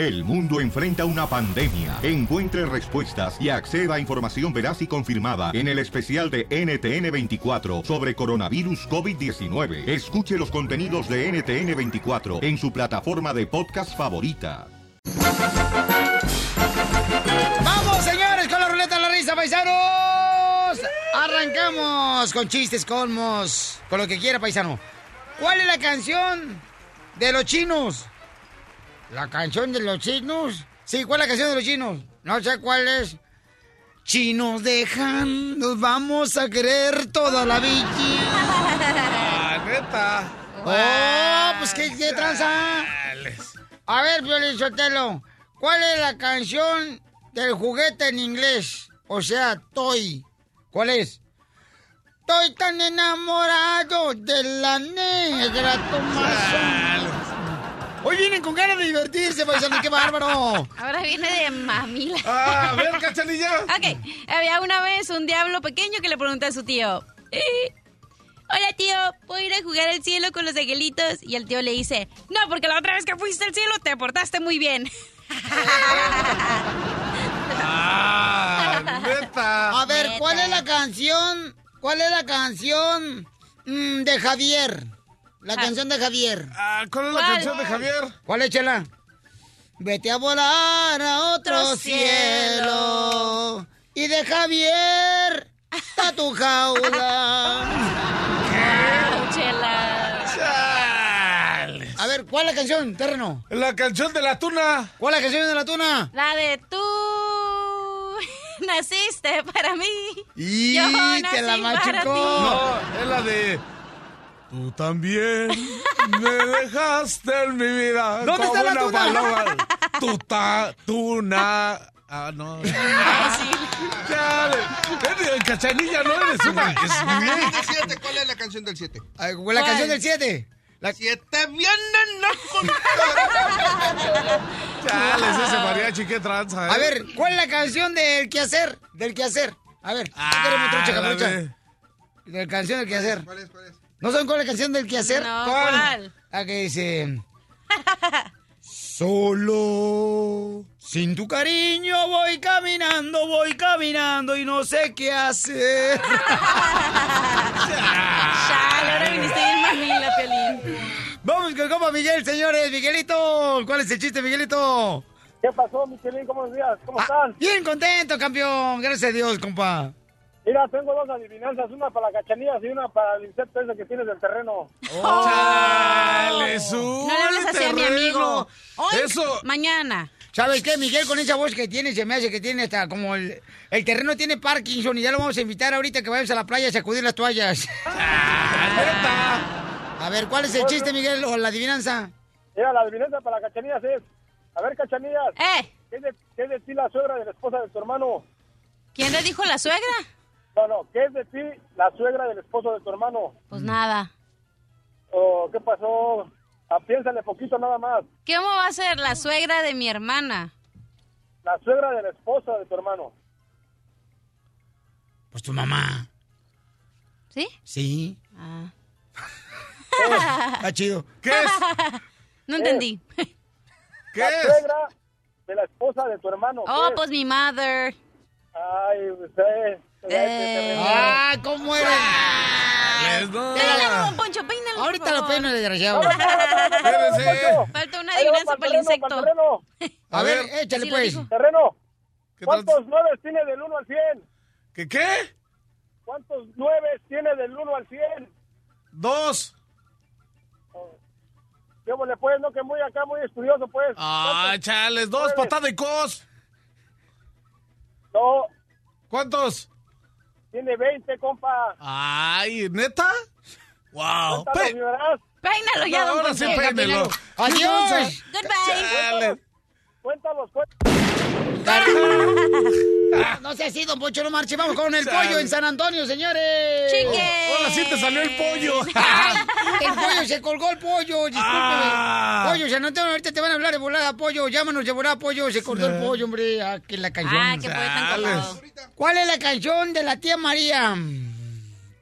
El mundo enfrenta una pandemia. Encuentre respuestas y acceda a información veraz y confirmada en el especial de NTN24 sobre coronavirus COVID-19. Escuche los contenidos de NTN24 en su plataforma de podcast favorita. ¡Vamos, señores, con la ruleta de la risa, paisanos! Arrancamos con chistes, colmos, con lo que quiera, paisano. ¿Cuál es la canción de los chinos? ¿La canción de los chinos? Sí, ¿cuál es la canción de los chinos? No sé cuál es. Chinos dejan, nos vamos a querer toda la vida. Ah, neta. Oh, pues qué, qué tranza. A ver, Violín Sotelo, ¿cuál es la canción del juguete en inglés? O sea, toy. ¿Cuál es? Estoy tan enamorado de la negra Tomaso. Hoy vienen con ganas de divertirse, paisano, qué bárbaro. Ahora viene de mamila. Ah, a ver, cachanilla. Ok, había una vez un diablo pequeño que le preguntó a su tío. "Eh, Hola tío, ¿puedo ir a jugar al cielo con los angelitos? Y el tío le dice, no, porque la otra vez que fuiste al cielo te portaste muy bien. Ah, neta. A ver, ¿cuál es la canción? ¿Cuál es la canción mm, de Javier? La canción de Javier. Ah, ¿Cuál es la ¿Cuál? canción de Javier? ¿Cuál es, Chela? Vete a volar a otro Otro cielo. Y de Javier a tu jaula. Chela. Chales. A ver, ¿cuál es la canción, terreno? La canción de la tuna. ¿Cuál es la canción de la tuna? La de tú naciste para mí. Y Yo te la machucó. No, es la de. Tú también me dejaste en mi vida. ¿Dónde como está la una tuna? paloma. Tuta, tuna. Ah, no. Chale. Eh, Cachanilla, no eres una. Es bien. del 7, ¿cuál es la canción del 7? Ah, La canción del 7. La... Siete vienen contar. Chales, ese mariachi, qué tranza. ¿eh? A ver, ¿cuál es la canción del quehacer? Del quehacer. A ver, Ah, queremos trucha, la capucha. de- De la canción del quehacer. ¿Cuál es? ¿Cuál es? ¿No saben cuál es la canción del quehacer? No, ¿cuál? La que dice... Solo sin tu cariño voy caminando, voy caminando y no sé qué hacer. Chale, ahora viniste bien mamila, Piolín. Vamos con compa Miguel, señores. Miguelito, ¿cuál es el chiste, Miguelito? ¿Qué pasó, Michelin? ¿Cómo días? ¿Cómo Ah, están? bien contento, campeón. Gracias a Dios, compa. Mira, tengo dos adivinanzas, una para la cachanilla y una para el insecto ese que tienes del terreno. Chales, No le hables así a mi amigo. Hoy, Eso. mañana. ¿Sabes qué, Miguel? Con esa voz que tiene, se me hace que tiene hasta como el, el terreno tiene Parkinson y ya lo vamos a invitar ahorita que vayamos a la playa a sacudir las toallas. A ver, ¿cuál es el chiste, Miguel, o la adivinanza? Mira, la adivinanza para la cachanilla es... A ver, cachanillas, Eh, ¿qué es, de, qué es de ti la suegra de la esposa de tu hermano? ¿quién le dijo la suegra? No, no, ¿qué es de ti la suegra del esposo de tu hermano? Pues nada. ¿O qué pasó? Ah, piénsale poquito nada más. ¿Cómo va a ser la suegra de mi hermana? La suegra de la esposa de tu hermano. Pues tu mamá. ¿Sí? Sí. Ah. Está chido. ¿Qué es? No entendí. ¿Qué la es? suegra de la esposa de tu hermano. ¿qué Oh, es? pues mi mother. Ay, usted... Eh. ¡Ah, cómo eres! Les don Poncho, peínalo. por Ahorita lo peino, desgraciado. Falta una adivinanza para el insecto. terreno. A ver, échale lo pues. Terreno, ¿Qué ¿cuántos nueve tiene del 1 al 100? ¿Qué qué? ¿Cuántos nueve tiene del 1 al 100? Dos. ¿Cómo le puedes? No, que muy acá, muy estudioso, pues. Ah, chales, dos patada y cos. No, ¿Cuántos? Tiene 20, compa. Ay, ¿neta? Wow. Pe-. Peínalo ya, No, don ahora sí peínelo. ¡Adiós! Goodbye. Cuéntalos, cuéntalos. No sé así, don Poncho, no marche. Vamos con el pollo en San Antonio, señores. Chique. Ahora sí te salió el pollo. El pollo, se colgó el pollo, discúlpeme. Ah. Pollo, San Antonio, ahorita te van a hablar de volada, pollo. Llámanos de volada, pollo. Se colgó el pollo, hombre. Ah, que la canción. Ah, que fue tan colgado. ¿Cuál es la canción de la tía María?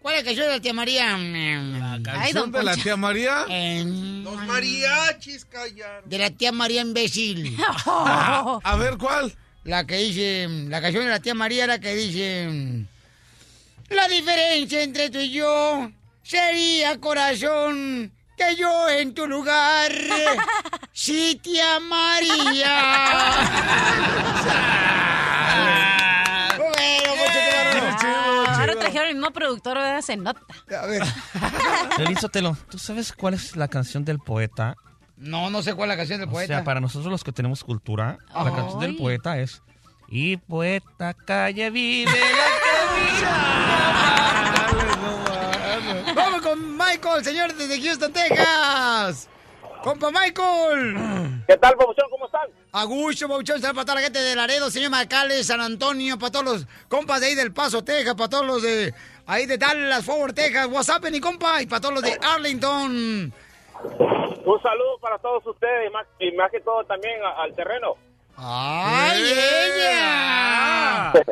¿Cuál? ¿Cuál es la canción de la tía María? ¿Canción de la tía María? Los mariachis callaron. De la tía María imbécil. Ah, a ver, ¿cuál? La que dice, la canción de la tía María, la que dice... La diferencia entre tú y yo sería, corazón, que yo en tu lugar sí te amaría. bueno, Ah, Ahora trajeron el mismo productor, ¿verdad? Se nota. A ver. Piolín Sotelo, ¿tú sabes cuál es la canción del poeta? No, no sé cuál es la canción del O poeta. sea, para nosotros los que tenemos cultura, la canción del poeta es Y poeta calle vive la Vamos con Michael, señor desde Houston, Texas. Compa Michael. ¿Qué tal, Pabuchón? ¿Cómo están? A gusto, Pabuchón. Saludos para toda la gente de Laredo, señor Macales, San Antonio, para todos los compas de ahí del Paso, Texas, para todos los de ahí de Dallas, Forward, Texas, WhatsApp, mi compa, y para todos los de Arlington. Un saludo para todos ustedes y más, y más que todo también a- al terreno. ¡Ay, ella!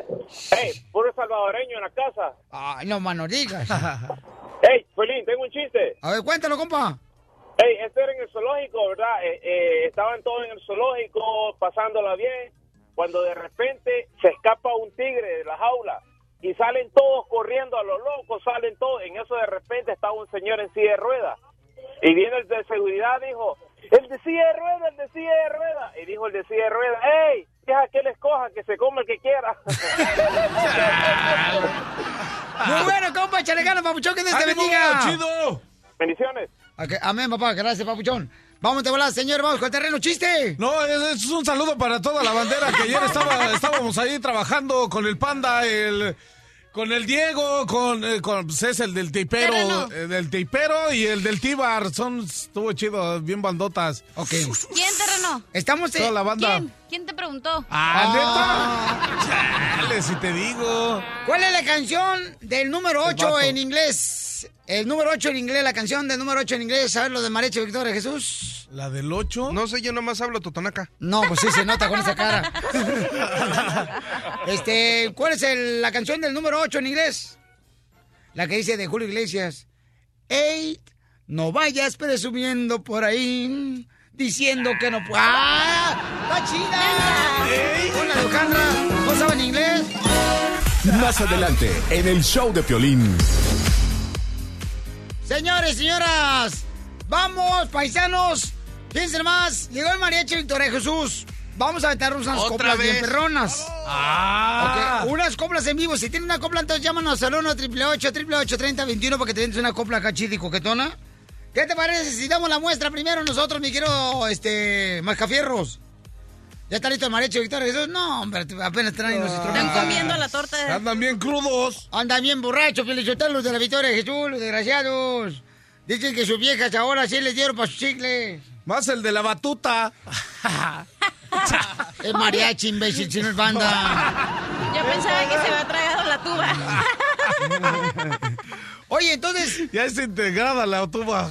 Hey, puro salvadoreño en la casa. Ay, no, mano, digas. Hey, Felín, tengo un chiste. A ver, cuéntalo, compa. Hey, este era en el zoológico, ¿verdad? Eh, eh, estaban todos en el zoológico, pasándola bien, cuando de repente se escapa un tigre de la jaula y salen todos corriendo a lo locos, salen todos. En eso de repente está un señor en silla de ruedas y viene el de seguridad, dijo, el de silla de ruedas, el de silla de ruedas. Y dijo el de silla de ruedas, hey, deja que él escoja, que se come el que quiera. Muy bueno, compa, échale ganas, papuchón, que Dios te ¡Ánimo, bendiga. chido! Bendiciones. Amén, papá, gracias, papuchón. Vamos de volar, señor, vamos con el terreno, chiste. No, es, es un saludo para toda la bandera que ayer estaba, estábamos ahí trabajando con el Panda, el, con el Diego, con, eh, con pues es el del teipero, Terreno. eh, del teipero y el del Tíbar. Son, estuvo chido, bien bandotas. Ok. ¿Quién terreno? Estamos Toda la banda. ¿Quién? ¿Quién te preguntó? Ah, neta. Chale, si te digo. ¿Cuál es la canción del número El 8 vato. en inglés? El número 8 en inglés, la canción del número 8 en inglés, ¿sabes lo de Marecho Victoria Jesús? ¿La del 8? No sé, yo nomás hablo totonaca. No, pues sí se nota con esa cara. este, ¿cuál es el- la canción del número 8 en inglés? La que dice de Julio Iglesias. Eight, no vayas presumiendo por ahí, diciendo que no puedo. ¡Ah! ¡Está chida! Hola, Alejandra. ¿No saben inglés? Más adelante, en el show de Piolín. Señores, señoras, vamos, paisanos. Fíjense más, llegó el mariachi Victoria Jesús. Vamos a aventarnos unas ¿Otra coplas bien vez? perronas. Ah. Unas coplas en vivo. Si tienen una copla, entonces llámanos al 1 888 3021 para que te una copla acá chida y coquetona. ¿Qué te parece si damos la muestra primero nosotros, mi querido este, Mascafierros? ¿Ya está listo el mariachi Victoria Jesús? No, hombre, apenas traen los Están instrumentos. comiendo la torta de... Andan bien crudos. Andan bien borrachos, los de la Victoria de Jesús, los desgraciados. Dicen que sus viejas ahora sí les dieron para sus chicles. Más el de la batuta. Es mariachi, imbécil, si no es banda. Yo pensaba que se había tragado la tuba. Oye, entonces, Ya está integrada la tuba.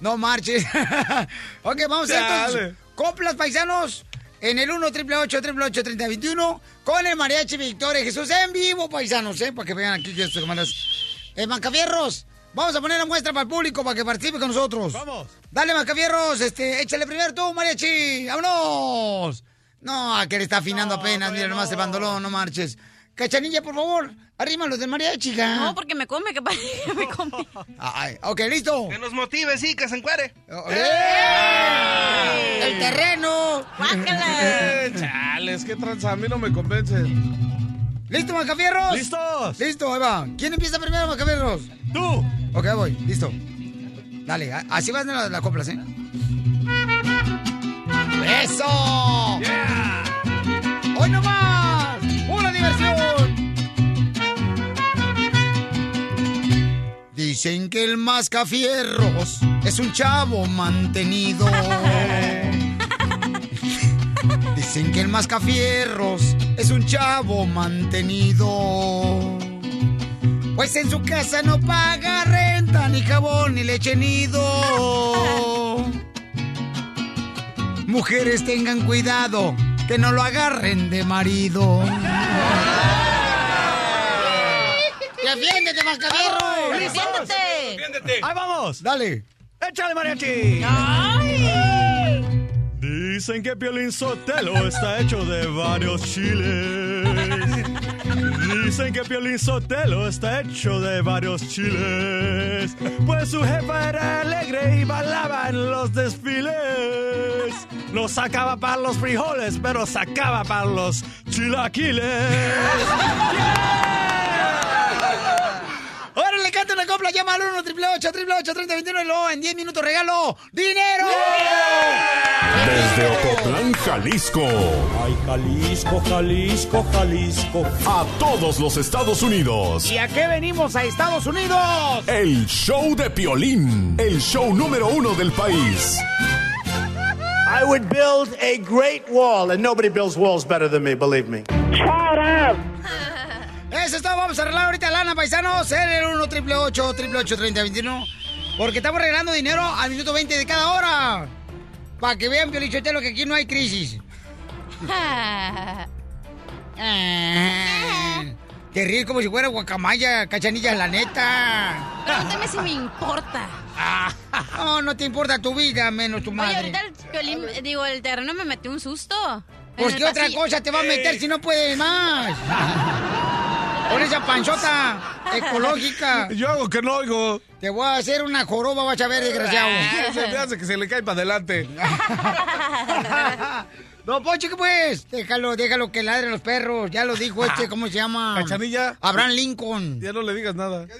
no marches. ok, vamos a entonces Dale. coplas paisanos en el 1 888 3021 con el mariachi Victoria Jesús en vivo, paisanos, ¿eh? Para que vean aquí que estos mandas. Eh, Mancafierros, vamos a poner la muestra para el público para que participe con nosotros. Vamos. Dale, Macafierros, este, échale primero tú, mariachi. ¡Vámonos! No, que le está afinando apenas, mira nomás el bandolón, no marches. Cachanilla, por favor, arrímalos del mariachi, hija. No, porque me come, que parece que me come. Ay, ok, listo. Que nos motive, sí, que se encuere. ¡Eh! ¡El terreno! Guácala. Eh, chales, qué tranza. A mí no me convence. ¿Listo, Macafierros? ¡Listos! Listo, ahí va. ¿Quién empieza primero, Macafierros? ¡Tú! Ok, voy, listo. Dale, así van las la coplas, ¿eh? ¡Eso! ¡Hoy no más! ¡Pura diversión! Dicen que el mascafierros es un chavo mantenido. Dicen que el mascafierros es un chavo mantenido. Pues en su casa no paga renta, ni jabón, ni leche nido. Mujeres tengan cuidado, que no lo agarren de marido. ¡Defiéndete, Mascafierro! ¡Defiéndete! ¡Defiéndete! ¡Ahí vamos! Dale. ¡Échale, mariachi! ¡Ay! Dicen que Piolín Sotelo está hecho de varios chiles. Dicen que Piolín Sotelo está hecho de varios chiles. Pues su jefa era alegre y bailaba en los desfiles. No sacaba para los frijoles, pero sacaba para los chilaquiles. ¡Órale, canta una copla! Llama al 1 888 3021 y luego en 10 minutos regalo ¡Dinero! Desde Ocotlán, Jalisco. Ay, Jalisco, Jalisco, Jalisco. A todos los Estados Unidos. ¿Y a qué venimos a Estados Unidos? El show de Piolín. El show número uno del país. I would build a great wall, and nobody builds walls better than me, believe me. Eso es todo, vamos a arreglar ahorita lana, paisanos, en el 1 888 3021 Porque estamos regalando dinero al minuto 20 de cada hora. Para que vean, Piolichotelo, que aquí no hay crisis. Te ríes como si fuera guacamaya, cachanilla, la neta. Pregúntame si me importa. No, no te importa tu vida, menos tu Oye, madre. ahorita el, violín- digo, el terreno me metió un susto. Pues qué otra cosa te va a meter si no puedes más. Con esa panchota ecológica. Yo hago que no oigo. Te voy a hacer una joroba, vas a ver, desgraciado. Se me hace que se le cae para adelante. No, Poncho, ¿qué pues? Déjalo, déjalo que ladren los perros. Ya lo dijo este, ¿cómo se llama? ¿Cachanilla? Abraham Lincoln. Ya no le digas nada. Le Ah,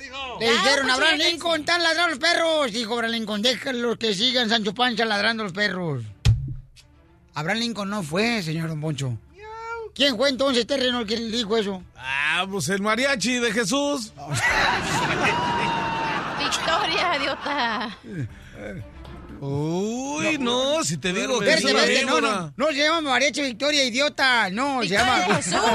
dijeron, Poncho, Abraham Lincoln, están ladrando los perros. Dijo Abraham Lincoln, déjalo que sigan Sancho Pancha ladrando los perros. Abraham Lincoln no fue, señor Don Poncho. ¿Quién fue entonces terreno el que le dijo eso? Ah, pues el mariachi de Jesús. Victoria, idiota. Uy, no, si te digo que no, no, no se llama Mariachi Victoria, idiota. No, se Victoria llama. de Jesús.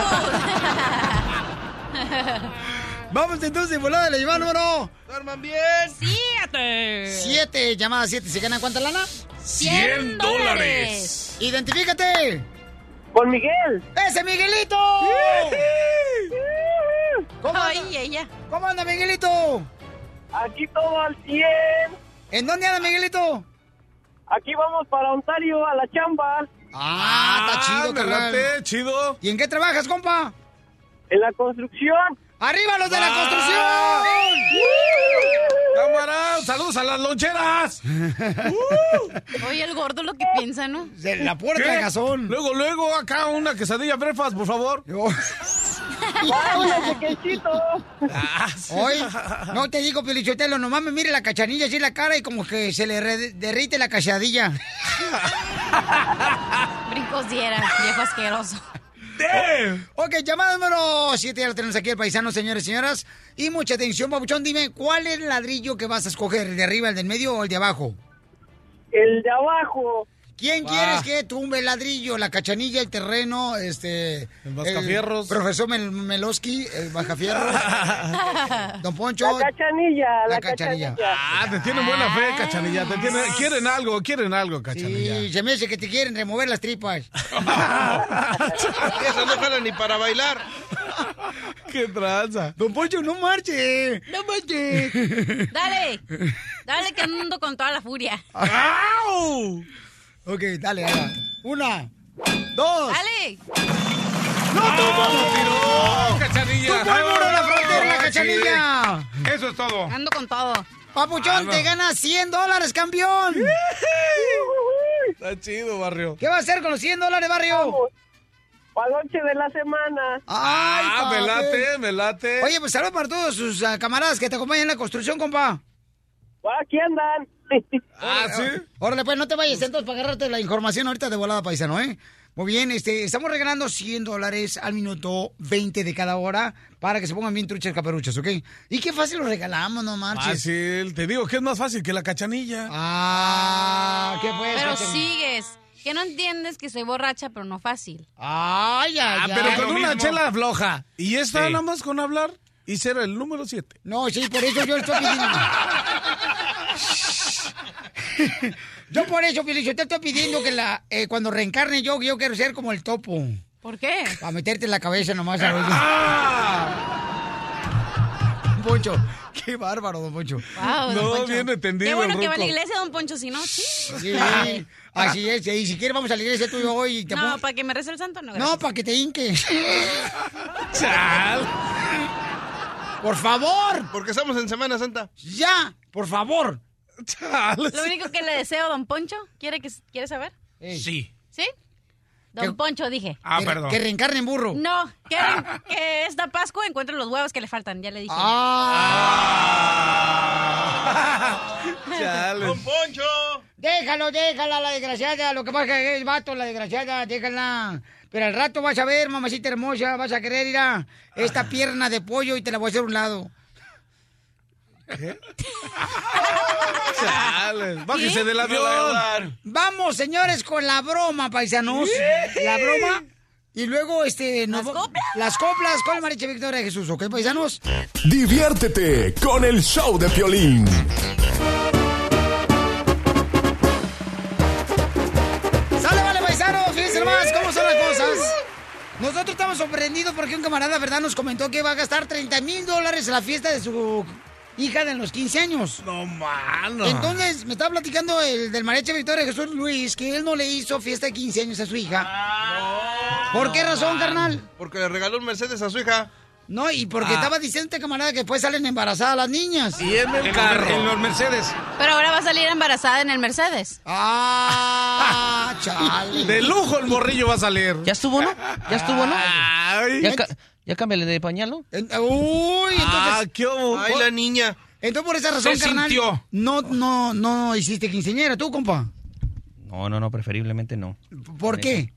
Vamos entonces, volada, le lleva número ¡Duerman bien! ¡Siete! 7. Llamada 7. ¿Se gana cuánta lana? 100 dólares. Identifícate. Con Miguel. ¡Ese Miguelito! ¿Cómo Ay, anda, ella. ¿Cómo anda, Miguelito? Aquí todo al 100. ¿En dónde anda, Miguelito? Aquí vamos para Ontario a la chamba. Ah, está chido, me carnal. chido. ¿Y en qué trabajas, compa? En la construcción. ¡Arriba los de la construcción! Cámara, saludos a las loncheras. Oye, el gordo lo que piensa, ¿no? De la puerta ¿Qué? de gasón. Luego, luego, acá una quesadilla brefas, por favor. Ah, sí. Hoy, no te digo, Pelichotelo, nomás me mire la cachanilla así en la cara y como que se le derrite la cachadilla. Brincos diera, viejo asqueroso. Damn. Ok, llamada número 7, ya lo tenemos aquí el paisano, señores y señoras. Y mucha atención, Pabuchón, dime, ¿cuál es el ladrillo que vas a escoger? ¿El de arriba, el del medio o el de abajo? El de abajo. ¿Quién Ah. quieres que tumbe el ladrillo? ¿La cachanilla, el terreno, este... El Mascafierros. profesor Mel- Meloski, el Bajafierro. Don Poncho. La cachanilla. La, La cachanilla. cachanilla. Ah, te tienen buena fe, cachanilla. Te tienen, quieren algo, quieren algo, cachanilla. Sí, se me hace que te quieren remover las tripas. Esa no jala ni para bailar. Qué tranza. Don Poncho, no marche. No marche. Dale, dale que ando con toda la furia. ¡Au! Ok, dale, dale. Una, dos. Dale. ¡Oh, cachanilla! ¡Tú muro de la frontera, la Sí. cachanilla! Eso es todo. Ando con todo. Papuchón, Ah, no. te ganas 100 dólares, campeón. Está chido, barrio. ¿Qué va a hacer con los 100 dólares, barrio? Paloche de la semana. Ay, Ah, me late, me late. Oye, pues saludos para todos sus ah, camaradas que te acompañan en la construcción, compa. Aquí andan. Ah, ¿sí? Órale, pues no te vayas entonces para agarrarte la información ahorita de volada, paisano, ¿eh? Muy bien, este, estamos regalando 100 dólares al minuto 20 de cada hora para que se pongan bien truchas caperuchas, ¿ok? Y qué fácil lo regalamos, no marches. Fácil. Te digo que es más fácil que la cachanilla. Ah, ¿qué pues? Pero cachanilla? sigues. Que no entiendes que soy borracha, pero no fácil. Ay, ay, Ah, ay. pero con una mismo. chela floja. Y esta Sí. nada más con hablar y ser el número 7. No, sí, por eso yo estoy pidiendo. yo por eso, Felicio, te estoy pidiendo que la, eh, cuando reencarne yo, yo quiero ser como el topo. ¿Por qué? Para meterte en la cabeza nomás a oír. Poncho. Qué bárbaro, don Poncho. Wow, don No, Poncho. bien entendido, Qué bueno que va a la iglesia, don Poncho, si no, sí. Sí, así es. Y si quieres, vamos a la iglesia tú y yo hoy. y Te No, para que me rece el santo, no. No, gracias. para que te hinque. Chal. Por favor. Porque estamos en Semana Santa. Ya, por favor. Lo único que le deseo, don Poncho, ¿quiere, que, ¿quiere saber? Sí. ¿Sí? Don ¿Qué? Poncho, dije. Ah, que, perdón. que reencarne en burro. No, que, que esta Pascua encuentre los huevos que le faltan, ya le dije. Ah. Chale. ¡Don Poncho! Déjalo, déjala, la desgraciada. Lo que pasa es que es vato, la desgraciada, déjala. Pero al rato vas a ver, mamacita hermosa, vas a querer ir a esta pierna de pollo y te la voy a hacer a un lado. Chale. Bájese del avión. Vamos, señores, con la broma, paisanos. La broma. Y luego, este... nos ¿Las coplas? Las coplas con Mariche Victoria de Jesús, ¿ok, paisanos? Diviértete con el show de Piolín. ¡Sale, vale, paisanos! Fíjense nomás cómo son las cosas. Nosotros estamos sorprendidos porque un camarada, ¿verdad?, nos comentó que va a gastar 30 mil dólares en la fiesta de su hija de los 15 años. No, mano. Entonces, me estaba platicando el del mariachi Victoria Jesús Luis que él no le hizo fiesta de 15 años a su hija. ¿Por qué razón, carnal? Porque le regaló un Mercedes a su hija. No, y porque Ah. estaba diciendo este camarada que después salen embarazadas las niñas. Y en el carro. En los Mercedes. Pero ahora va a salir embarazada en el Mercedes. Ah, chale. De lujo el morrillo va a salir. ¿Ya estuvo, no? ¿Ya estuvo, no? Ay. ¿Ya, ya cámbiale de pañal, no? En- Uy, entonces... Ah, qué. Ay, la niña. Entonces, por esa razón, Se carnal, sintió. no, no, no hiciste quinceañera, tú, compa. No, no, no, preferiblemente no. ¿Por qué?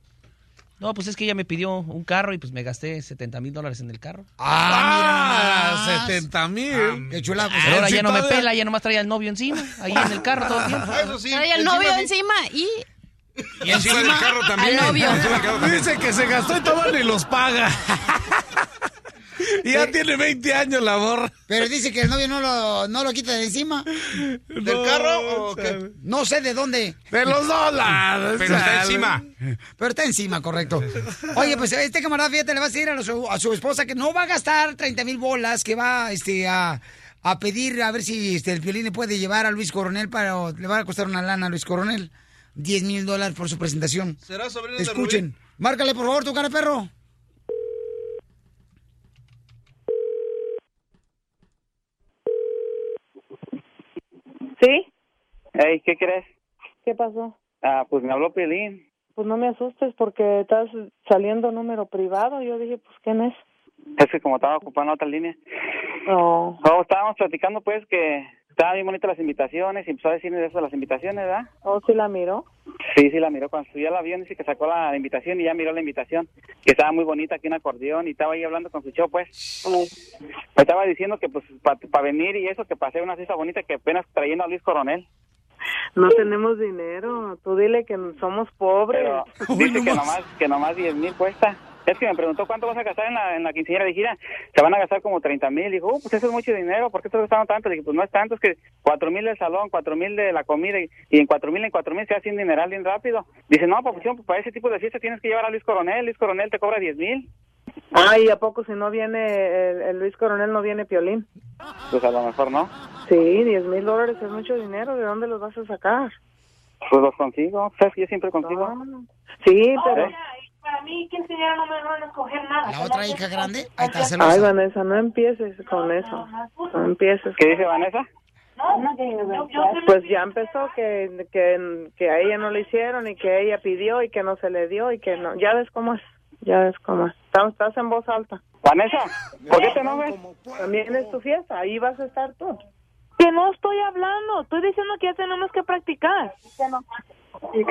No, pues es que ella me pidió un carro y pues me gasté 70 mil dólares en el carro. Ah, Ah, mira nomás. 70 mil. Qué chula. pues, Pero ahora ya no me pela, ya nomás traía el novio encima, ahí en el carro todo el tiempo. Eso sí. Trae al encima novio encima y... Y encima del carro también. Dice que se gastó y todavía ni los paga. y ya tiene 20 años la morra. Pero dice que el novio no lo, no lo quita de encima. ¿Del carro o qué? No sé de dónde. De los dólares. Pero está encima. Pero está encima, correcto. Oye, pues este camarada, fíjate, le va a decir a su, a su esposa que no va a gastar 30 mil bolas, que va este, a, a pedir a ver si este, el violín le puede llevar a Luis Coronel, para le va a costar una lana a Luis Coronel. 10 mil dólares por su presentación. ¿Será sobrino de Escuchen. Márcale, por favor, tu cara perro. ¿Sí? Hey, ¿qué crees? ¿Qué pasó? Ah, pues me habló Pelín. Pues no me asustes porque estás saliendo número privado. Yo dije, pues, ¿quién es? Es que como estaba ocupando otra línea. No. Oh, estábamos platicando pues que estaban bien bonitas las invitaciones y empezó a decirme de eso de las invitaciones, ¿verdad? ¿O si la miró? Sí, sí, la miró. Cuando subió al avión dice que sacó la invitación y ya miró la invitación. Que estaba muy bonita aquí un acordeón y estaba ahí hablando con su show, pues. Me estaba diciendo que pues para venir y eso, que pasé una fiesta bonita que apenas trayendo a Luis Coronel. No tenemos dinero. Tú dile que somos pobres. Pero dice que nomás, que nomás 10 mil cuesta. Es que me preguntó cuánto vas a gastar en la, en la quinceañera. Dije, "Mira, se van a gastar como 30 mil. Dijo, "Uh, pues eso es mucho dinero. ¿Por qué estás gastando tanto? Dije, pues no es tanto. Es que 4 mil del salón, 4 mil de la comida. Y, y en 4 mil, en 4 mil se hace un dineral bien rápido. Dice, no, pues, pues para ese tipo de fiesta tienes que llevar a Luis Coronel. Luis Coronel te cobra 10 mil. Ay, ¿a poco si no viene el, el Luis Coronel, no viene Piolín? Pues a lo mejor no. Sí, 10 mil dólares es mucho dinero. ¿De dónde los vas a sacar? Pues los consigo. ¿Sabes que yo siempre consigo? Sí, pero... ¿Eh? Para mí, quinceañera no me van a escoger nada. La otra hija grande, ahí está Ay, celosa. Vanessa, no empieces con eso. No empieces. ¿Qué dice Vanessa? Pues ya empezó que, que, que a ella no le hicieron y que ella pidió y que no se le dio y que no. Ya ves cómo es. Ya ves cómo es. Estás, estás en voz alta. Vanessa, ¿por qué te enojas? También es tu fiesta. Ahí vas a estar tú. Que no estoy hablando. Estoy diciendo que ya tenemos que practicar.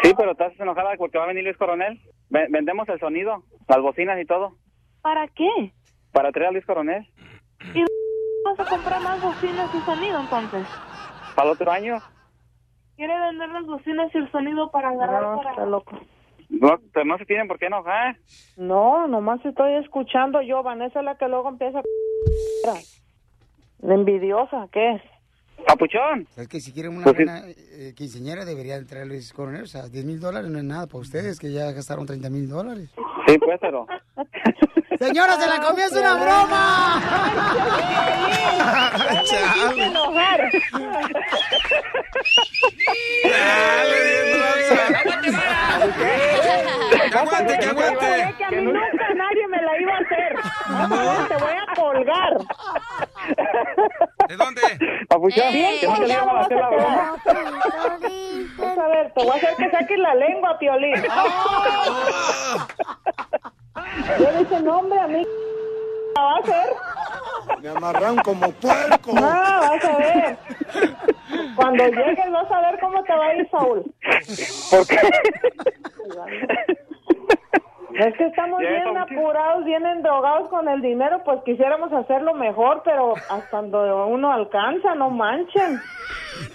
Sí, pero estás enojada porque va a venir Luis Coronel. Ve- vendemos el sonido, las bocinas y todo, ¿Para qué? para traer a Luis Coronel. ¿Y vas a comprar más bocinas y sonido entonces? Para el otro año. ¿Quiere vender las bocinas y el sonido para agarrar No, para... está loco. No, pero no se tienen por qué enojar. No, nomás estoy escuchando yo. Vanessa es la que luego empieza a... La envidiosa, ¿qué es? Papuchón. Es que si quieren una Pues sí. buena eh, quinceañera debería entrar Luis Coronel. O sea, 10 mil dólares no es nada para ustedes, que ya gastaron 30 mil dólares. Sí, pues, pero... Señora, se la comió, es una broma. Enojar. ¡Que aguante, que aguante! Que a mí nunca nadie me la iba a hacer. Te voy a colgar. ¿De dónde? Papuchón, Bien que no te íbamos a vas hacer la a broma. Vas a ver, te voy a hacer que saques la lengua, Piolín. Yo le dije, no, hombre, a mí la va a hacer. Me amarran como puerco. No, vas a ver. Cuando llegues vas a ver cómo te va a ir, Saúl. ¿Por qué? Es que estamos bien apurados, bien endrogados con el dinero, pues quisiéramos hacerlo mejor, pero hasta cuando uno alcanza, no manchen.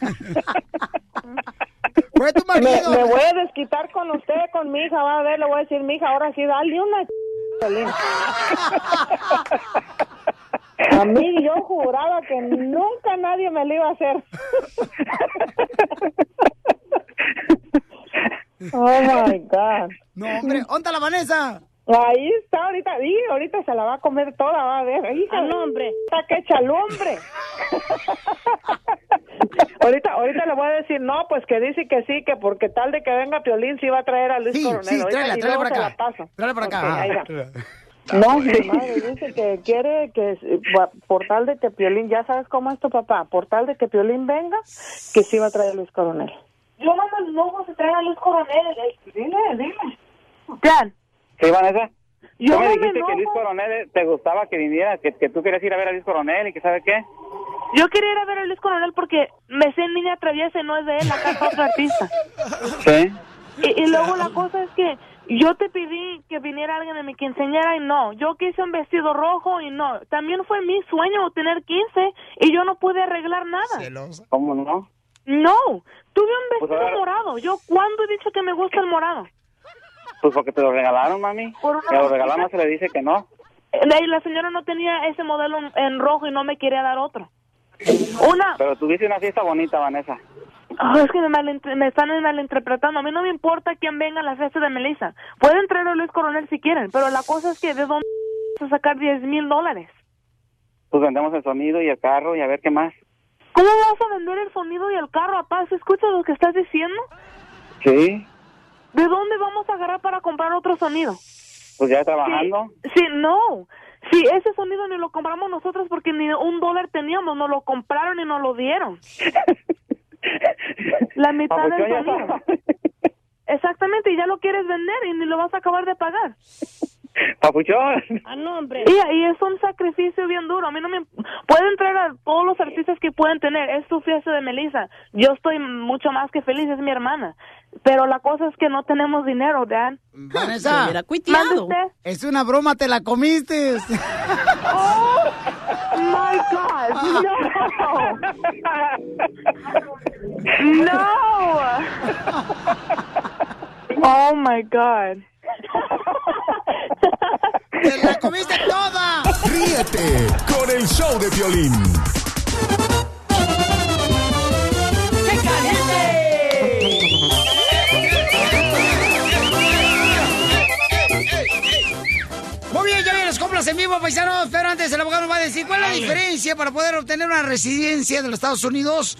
Fue tu Me, marido. me voy a desquitar con usted, con mi hija, va a ver, le voy a decir, mi hija, ahora sí, dale una. A mí yo juraba que nunca nadie me lo iba a hacer. Oh my God. No, hombre, ¿dónde la Vanessa? Ahí está ahorita, y ahorita se la va a comer toda, va a ver. Hija, no, hombre. Está que echa al hombre. ahorita, ahorita le voy a decir, no, pues que dice que sí, que porque tal de que venga Piolín sí va a traer a Luis Sí, Coronel. sí, Ahorita, tráela, tráela para acá. la paso. Tráela para acá. No, mi madre dice que quiere que, por tal de que Piolín, ya sabes cómo es tu papá, por tal de que Piolín venga, que sí va a traer a Luis Coronel. Yo no me no se trae a Luis Coronel, dile, dile. Dan, ¿Sí, Vanessa? Yo Tú me no me dijiste que. Luis Coronel eh, te gustaba que viniera, que, que tú querías ir a ver a Luis Coronel y que sabe qué. Yo quería ir a ver a Luis Coronel porque me sé niña traviesa y no es de él, la canta otro artista. Sí. Y, y luego la cosa es que yo te pedí que viniera alguien de mi quinceañera y no. Yo quise un vestido rojo y no. También fue mi sueño tener 15 y yo no pude arreglar nada. ¿Cómo no? No, tuve un Pues vestido morado. Yo cuándo he dicho que me gusta el morado. Pues porque te lo regalaron, mami. Por una Que lo regalaron se le dice que no. Ahí la señora no tenía ese modelo en- rojo y no me quería dar otro. Una, Pero tuviste una fiesta bonita, Vanessa. Es que me, me están malinterpretando. A mí no me importa quién venga a la fiesta de Melissa. Pueden traer a Luis Coronel si quieren, pero la cosa es que ¿de dónde vas a sacar 10 mil dólares? Pues vendemos el sonido y el carro y a ver qué más. ¿Cómo vas a vender el sonido y el carro, papá? ¿Se escucha lo que estás diciendo? Sí, ¿De dónde vamos a agarrar para comprar otro sonido? pues ya trabajando. Sí, sí, no. Sí, ese sonido ni lo compramos nosotros porque ni un dólar teníamos. Nos lo compraron y nos lo dieron. La mitad del sonido. Exactamente, y ya lo quieres vender y ni lo vas a acabar de pagar. Papuchón. Ah, no, hombre. Y, y es un sacrificio bien duro. A mí no me... Pueden traer a todos los artistas que pueden tener. Es su fiesta de Melissa. Yo estoy mucho más que feliz, es mi hermana. Pero la cosa es que no tenemos dinero, Dan. Vanessa, es una broma, te la comiste. Oh, my God, no. No. Oh, my God. ¡Te la comiste toda! Ríete con el show de violín. Muy bien, ya las compras en vivo, paisanos. Pero antes el abogado va a decir cuál es la diferencia para poder obtener una residencia de los Estados Unidos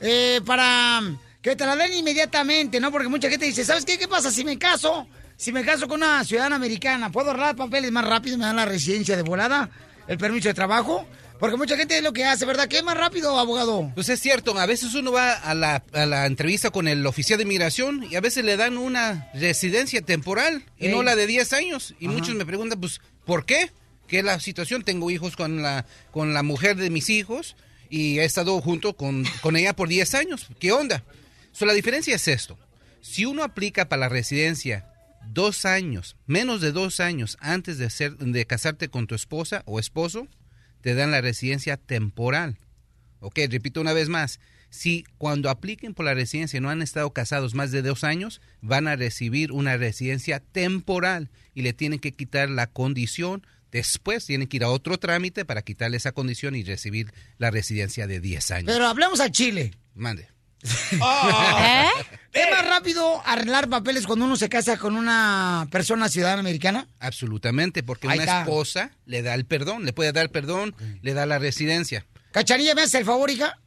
eh, para que te la den inmediatamente, ¿no? Porque mucha gente dice, ¿sabes qué? ¿Qué pasa si me caso? Si me caso con una ciudadana americana, ¿puedo arreglar papeles más rápido? ¿Me dan la residencia de volada? ¿El permiso de trabajo? Porque mucha gente es lo que hace, ¿verdad? ¿Qué es más rápido, abogado? Pues es cierto, a veces uno va a la, a la entrevista con el oficial de inmigración y a veces le dan una residencia temporal y Ey. no la de 10 años. Y Ajá. muchos me preguntan, pues, ¿por qué? ¿Qué es la situación? Tengo hijos con la, con la mujer de mis hijos y he estado junto con, con ella por 10 años. ¿Qué onda? So, la diferencia es esto. Si uno aplica para la residencia dos años, menos de dos años antes de, ser, de casarte con tu esposa o esposo, te dan la residencia temporal. Ok, repito una vez más. Si cuando apliquen por la residencia no han estado casados más de dos años, van a recibir una residencia temporal y le tienen que quitar la condición. Después tienen que ir a otro trámite para quitarle esa condición y recibir la residencia de 10 años. Pero hablemos a Chile. Mande. ¿Eh? ¿Es más rápido arreglar papeles cuando uno se casa con una persona ciudadana americana? Absolutamente, porque Ahí una está. esposa le da el perdón, le puede dar el perdón, le da la residencia. ¿Cachanilla, me haces el favor, hija?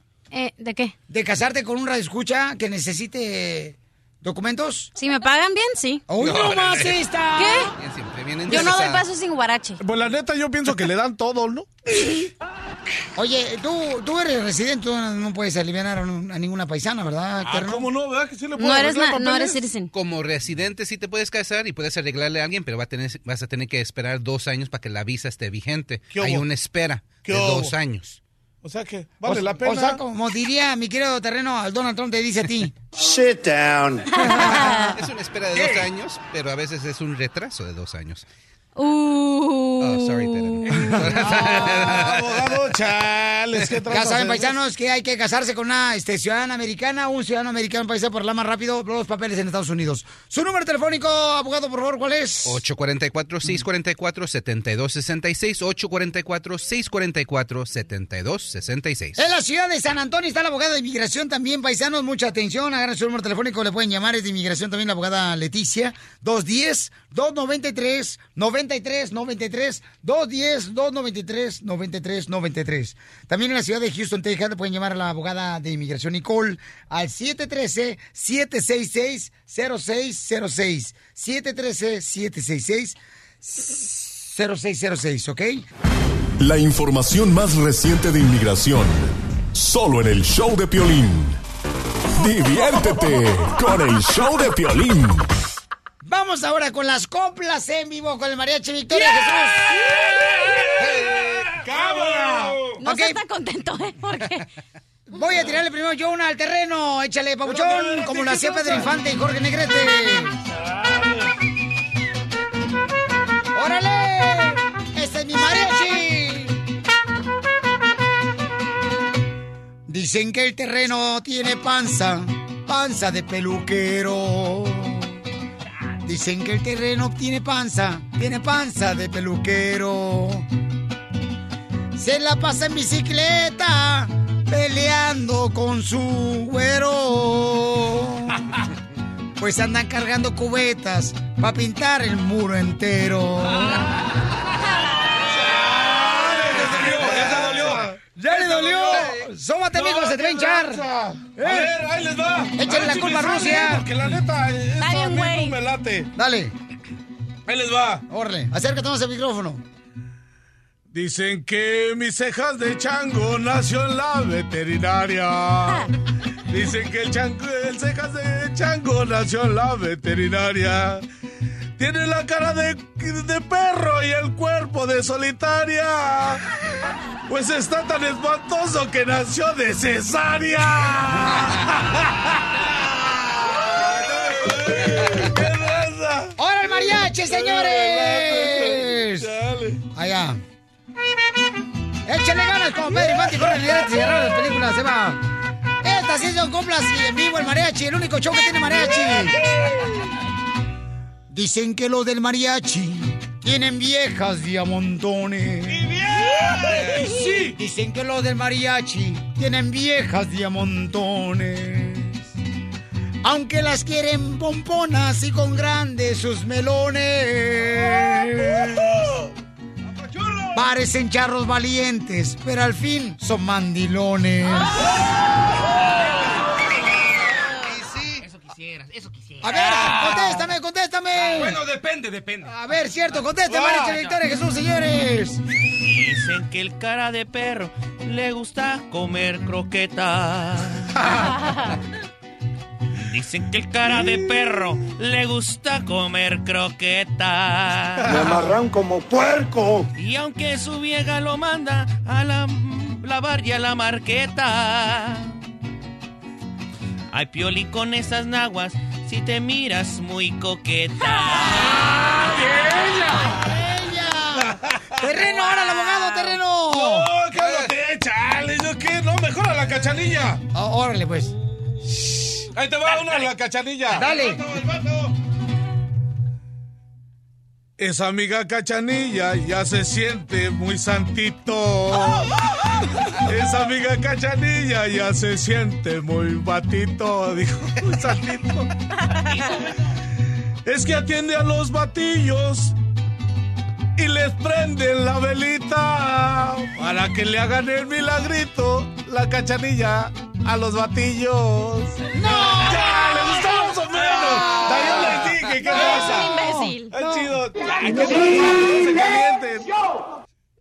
¿De qué? ¿De casarte con un radioescucha que necesite documentos? Si me pagan bien, sí. ¡Uy, no, más esta! ¿Qué? Yo no doy paso sin guarache. Pues la neta, yo pienso que le dan todo, ¿no? Oye, tú, tú eres residente, tú no puedes aliviar a, un- a ninguna paisana, ¿verdad? Ah? ¿cómo no? ¿Verdad que sí le puedo No eres, no eres citizen. Como residente sí te puedes casar y puedes arreglarle a alguien, pero va a tener, vas a tener que esperar dos años para que la visa esté vigente. ¿Qué Hay hubo? una espera ¿Qué de hubo? dos años. O sea que vale o, la pena. O sea, como diría mi querido terreno, al Donald Trump te dice a ti. Sit down. Es una espera de dos años, pero a veces es un retraso de dos años. Uh. Oh, sorry, Tereno. Abogado, chales, qué Ya saben, hacer? paisanos, que hay que casarse con una este, ciudadana americana, un ciudadano americano paisa por la más rápido los papeles en Estados Unidos. Su número telefónico, abogado, por favor, ¿cuál es? 844-644-7266. 844-644-7266. En la ciudad de San Antonio está la abogada de inmigración también, paisanos, mucha atención, agarren su número telefónico, le pueden llamar, es de inmigración también la abogada Leticia, 210-293-93-93, 210-293-93-93. También en la ciudad de Houston, Texas, pueden llamar a la abogada de inmigración Nicole al 713-766-0606, 713-766-0606, ¿ok? La información más reciente de inmigración. Solo en el show de Piolín. Diviértete con el show de Piolín. Vamos ahora con las coplas en vivo con el mariachi Victoria Jesús. ¡Cámara! No Ok. se está contento, ¿eh? Porque Voy a tirarle primero yo una al terreno. Échale, papuchón, como lo hacía Pedro Infante y Jorge Negrete. ¡Órale! ¡Este es mi mariachi! Dicen que el terreno tiene panza, panza de peluquero. Dicen que el terreno tiene panza, tiene panza de peluquero. Se la pasa en bicicleta peleando con su güero. Pues andan cargando cubetas para pintar el muro entero. ¡Ya le dolió! ¡Sómate, mijo! ¡Se te va a hinchar! A ver, ahí les va. Échale la culpa a Rusia. Porque la neta, esto a bien, mí güey. no me late. Dale, Ahí les va. órale, acércate más al micrófono. Dicen que mis cejas de chango nació en la veterinaria. Dicen que el, chango, el cejas de chango nació en la veterinaria. Tiene la cara de, de perro y el cuerpo de solitaria. Pues está tan espantoso que nació de cesárea. ¡Qué raza! ¡Ahora el mariachi, señores! Allá. Échale ganas como Pedro Infante Jorge Negrete cerraron las películas, se va. Estas sí son coplas y en vivo el mariachi, el único show que tiene mariachi. Dicen que los del mariachi tienen viejas de a montones. Sí. Dicen que los del mariachi tienen viejas de a montones. Aunque las quieren pomponas y con grandes sus melones. Parecen charros valientes, pero al fin son mandilones. Quisieras. A ver, contéstame, contéstame. Bueno, depende, depende. A ver, cierto, contéstame, Mariachi Victoria Jesús, señores. Dicen que el cara de perro le gusta comer croquetas. Dicen que el cara de perro le gusta comer croquetas. Me amarran como puerco. Y aunque su vieja lo manda a la lavar y a la marqueta. Ay, Pioli, con esas naguas, si te miras muy coqueta. Terreno, ahora el abogado, terreno. ¡Oh, cállate, chale! ¿Yo qué? No, mejora la cachanilla. Ah, órale, pues. Ahí te va una la cachanilla. Dale. Esa amiga cachanilla ya se siente muy santito. Esa amiga cachanilla ya se siente muy batito, dijo un saltito. Es que atiende a los batillos y les prenden la velita para que le hagan el milagrito la cachanilla a los batillos. ¡No! ¡Ya! ¡Le gustó más o menos! ¡Ya yo les dije! ¿Qué pasa? es un imbécil. ¡Es chido! ¡Ay, qué bueno! ¡No se calienten!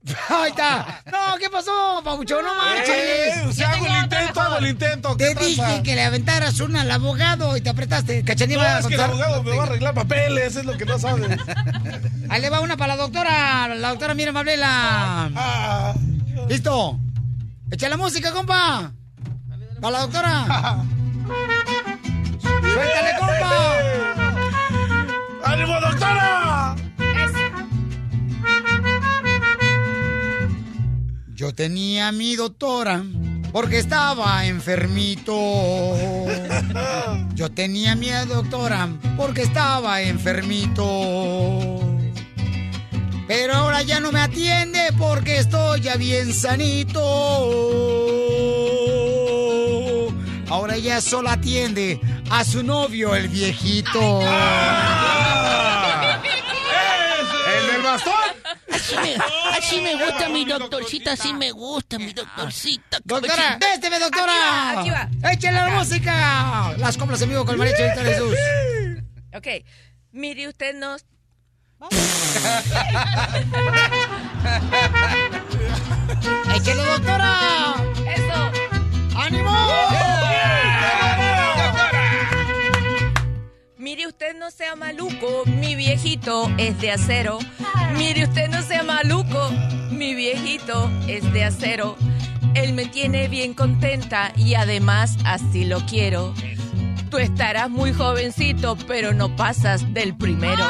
Ahí está. No, ¿qué pasó, Pabuchón? No marches. Eh, o sea, hago el intento, hago el intento. ¿Qué Te dije que le aventaras una al abogado y te apretaste. Cachanilla No, va a es que el abogado me va a arreglar papeles, es lo que no sabes. Ahí le va una para la doctora. La doctora Miriam Mablela. Ah. ¿Listo? Echa la música, compa. Para la doctora. ¡Suéltale, compa! ¡Ánimo, doctora! Yo tenía a mi doctora porque estaba enfermito. Yo tenía a mi doctora porque estaba enfermito. Pero ahora ya no me atiende porque estoy ya bien sanito. Ahora ella solo atiende a su novio, el viejito. ¡El del bastón! Así me, así me gusta mi doctorcita, así me gusta mi doctorcita. Doctora, désteme, doctora. Aquí va, aquí va. Échale la música. Las compras en vivo con el mariachi Víctor Jesús. Ok, mire usted no... ¡Échale, doctora! ¡Eso! ¡Ánimo! Mire usted no sea maluco, mi viejito es de acero. Mire usted no sea maluco, mi viejito es de acero. Él me tiene bien contenta y además así lo quiero. Tú estarás muy jovencito, pero no pasas del primero.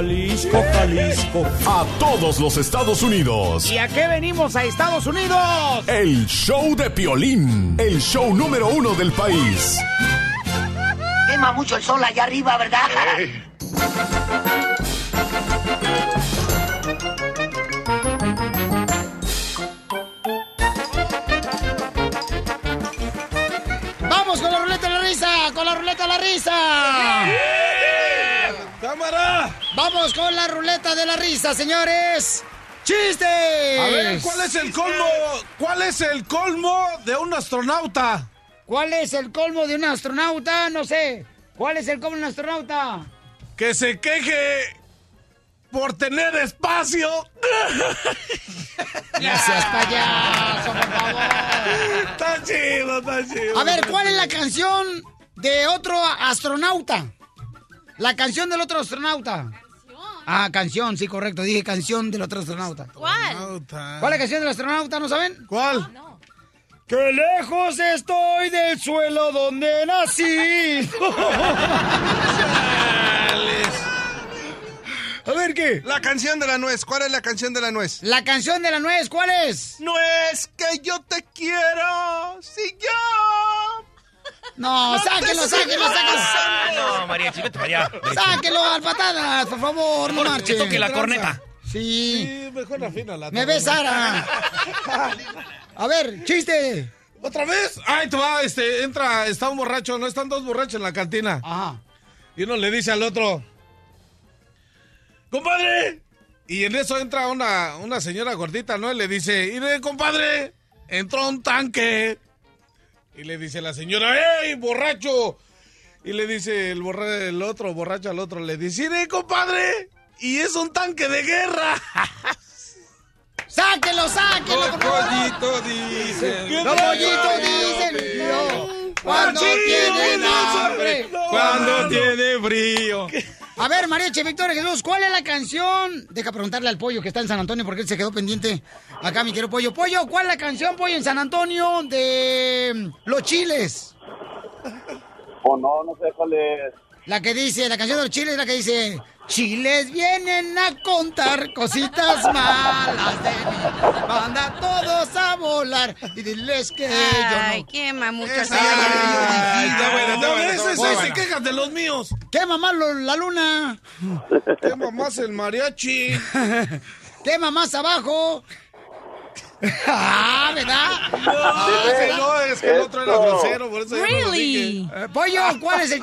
Jalisco, Jalisco. A todos los Estados Unidos. ¿Y a qué venimos a Estados Unidos? El show de Piolín. El show número uno del país. Quema mucho el sol allá arriba, ¿verdad? ¡Vamos con la ruleta de la risa! ¡Con la ruleta de la risa! ¡Cámara! ¡Vamos con la ruleta de la risa, señores! ¡Chistes! A ver, ¿cuál es el colmo? ¿Cuál es el colmo de un astronauta? ¿Cuál es el colmo de un astronauta? No sé. ¿Cuál es el colmo de un astronauta? Que se queje por tener espacio. ¡No seas payaso, por favor! Está chido, está chido. A ver, ¿cuál es la canción de otro astronauta? La canción del otro astronauta. Ah, canción, sí, correcto. Dije canción del otro astronauta. ¿Cuál? ¿Cuál es la canción del astronauta? ¿No saben? ¿Cuál? ¡Qué lejos estoy del suelo donde nací! A ver, ¿qué? La canción de la nuez. ¿Cuál es la canción de la nuez? La canción de la nuez, ¿cuál es? Nuez, que yo te quiero. Si yo. No, sáquenlo, sáquenlo, sáquenlo. No, María, vete para allá. Sáquenlo al patadas, por favor, no Que marchen. toque la corneta. Sí. Sí, mejor afina la Me ves, Sara. A ver, chiste. ¿Otra vez? Ay, te va, este, entra, está un borracho, no están dos borrachos en la cantina. Ajá. Y uno le dice al otro, ¡compadre! Y en eso entra una, una señora gordita, ¿no? Y le dice, ¡Ire, compadre! Entró un tanque. Y le dice la señora, ¡Ey, borracho! Y le dice el, borra- el otro borracho al otro, le dice, ¡Ire, compadre! Y es un tanque de guerra. ¡Sáquenlo, sáquenlo, por favor! Pollito dice. Los pollitos dicen cuando tienen hambre. Cuando tiene frío. A ver, Mariachi Victoria Jesús, ¿cuál es la canción? Deja preguntarle al pollo que está en San Antonio porque él se quedó pendiente. Acá, mi querido pollo. Pollo, ¿cuál es la canción, pollo, en San Antonio de Los Chiles? O no, no sé cuál es. La que dice, la canción de Los Chiles es la que dice, chiles vienen a contar cositas malas de mí. Manda a todos a volar y diles que yo Ay, no. quema mucho. Bueno, está No, bueno, ese bueno. ese. se quejas de los míos. ¿Qué mamá lo- la luna? ¿Qué mamás el mariachi? ¿Qué mamás abajo? ah, ¿verdad? No, ese no, es que el otro era grosero, por eso no dije. Eh, Pollo, ¿cuál es el,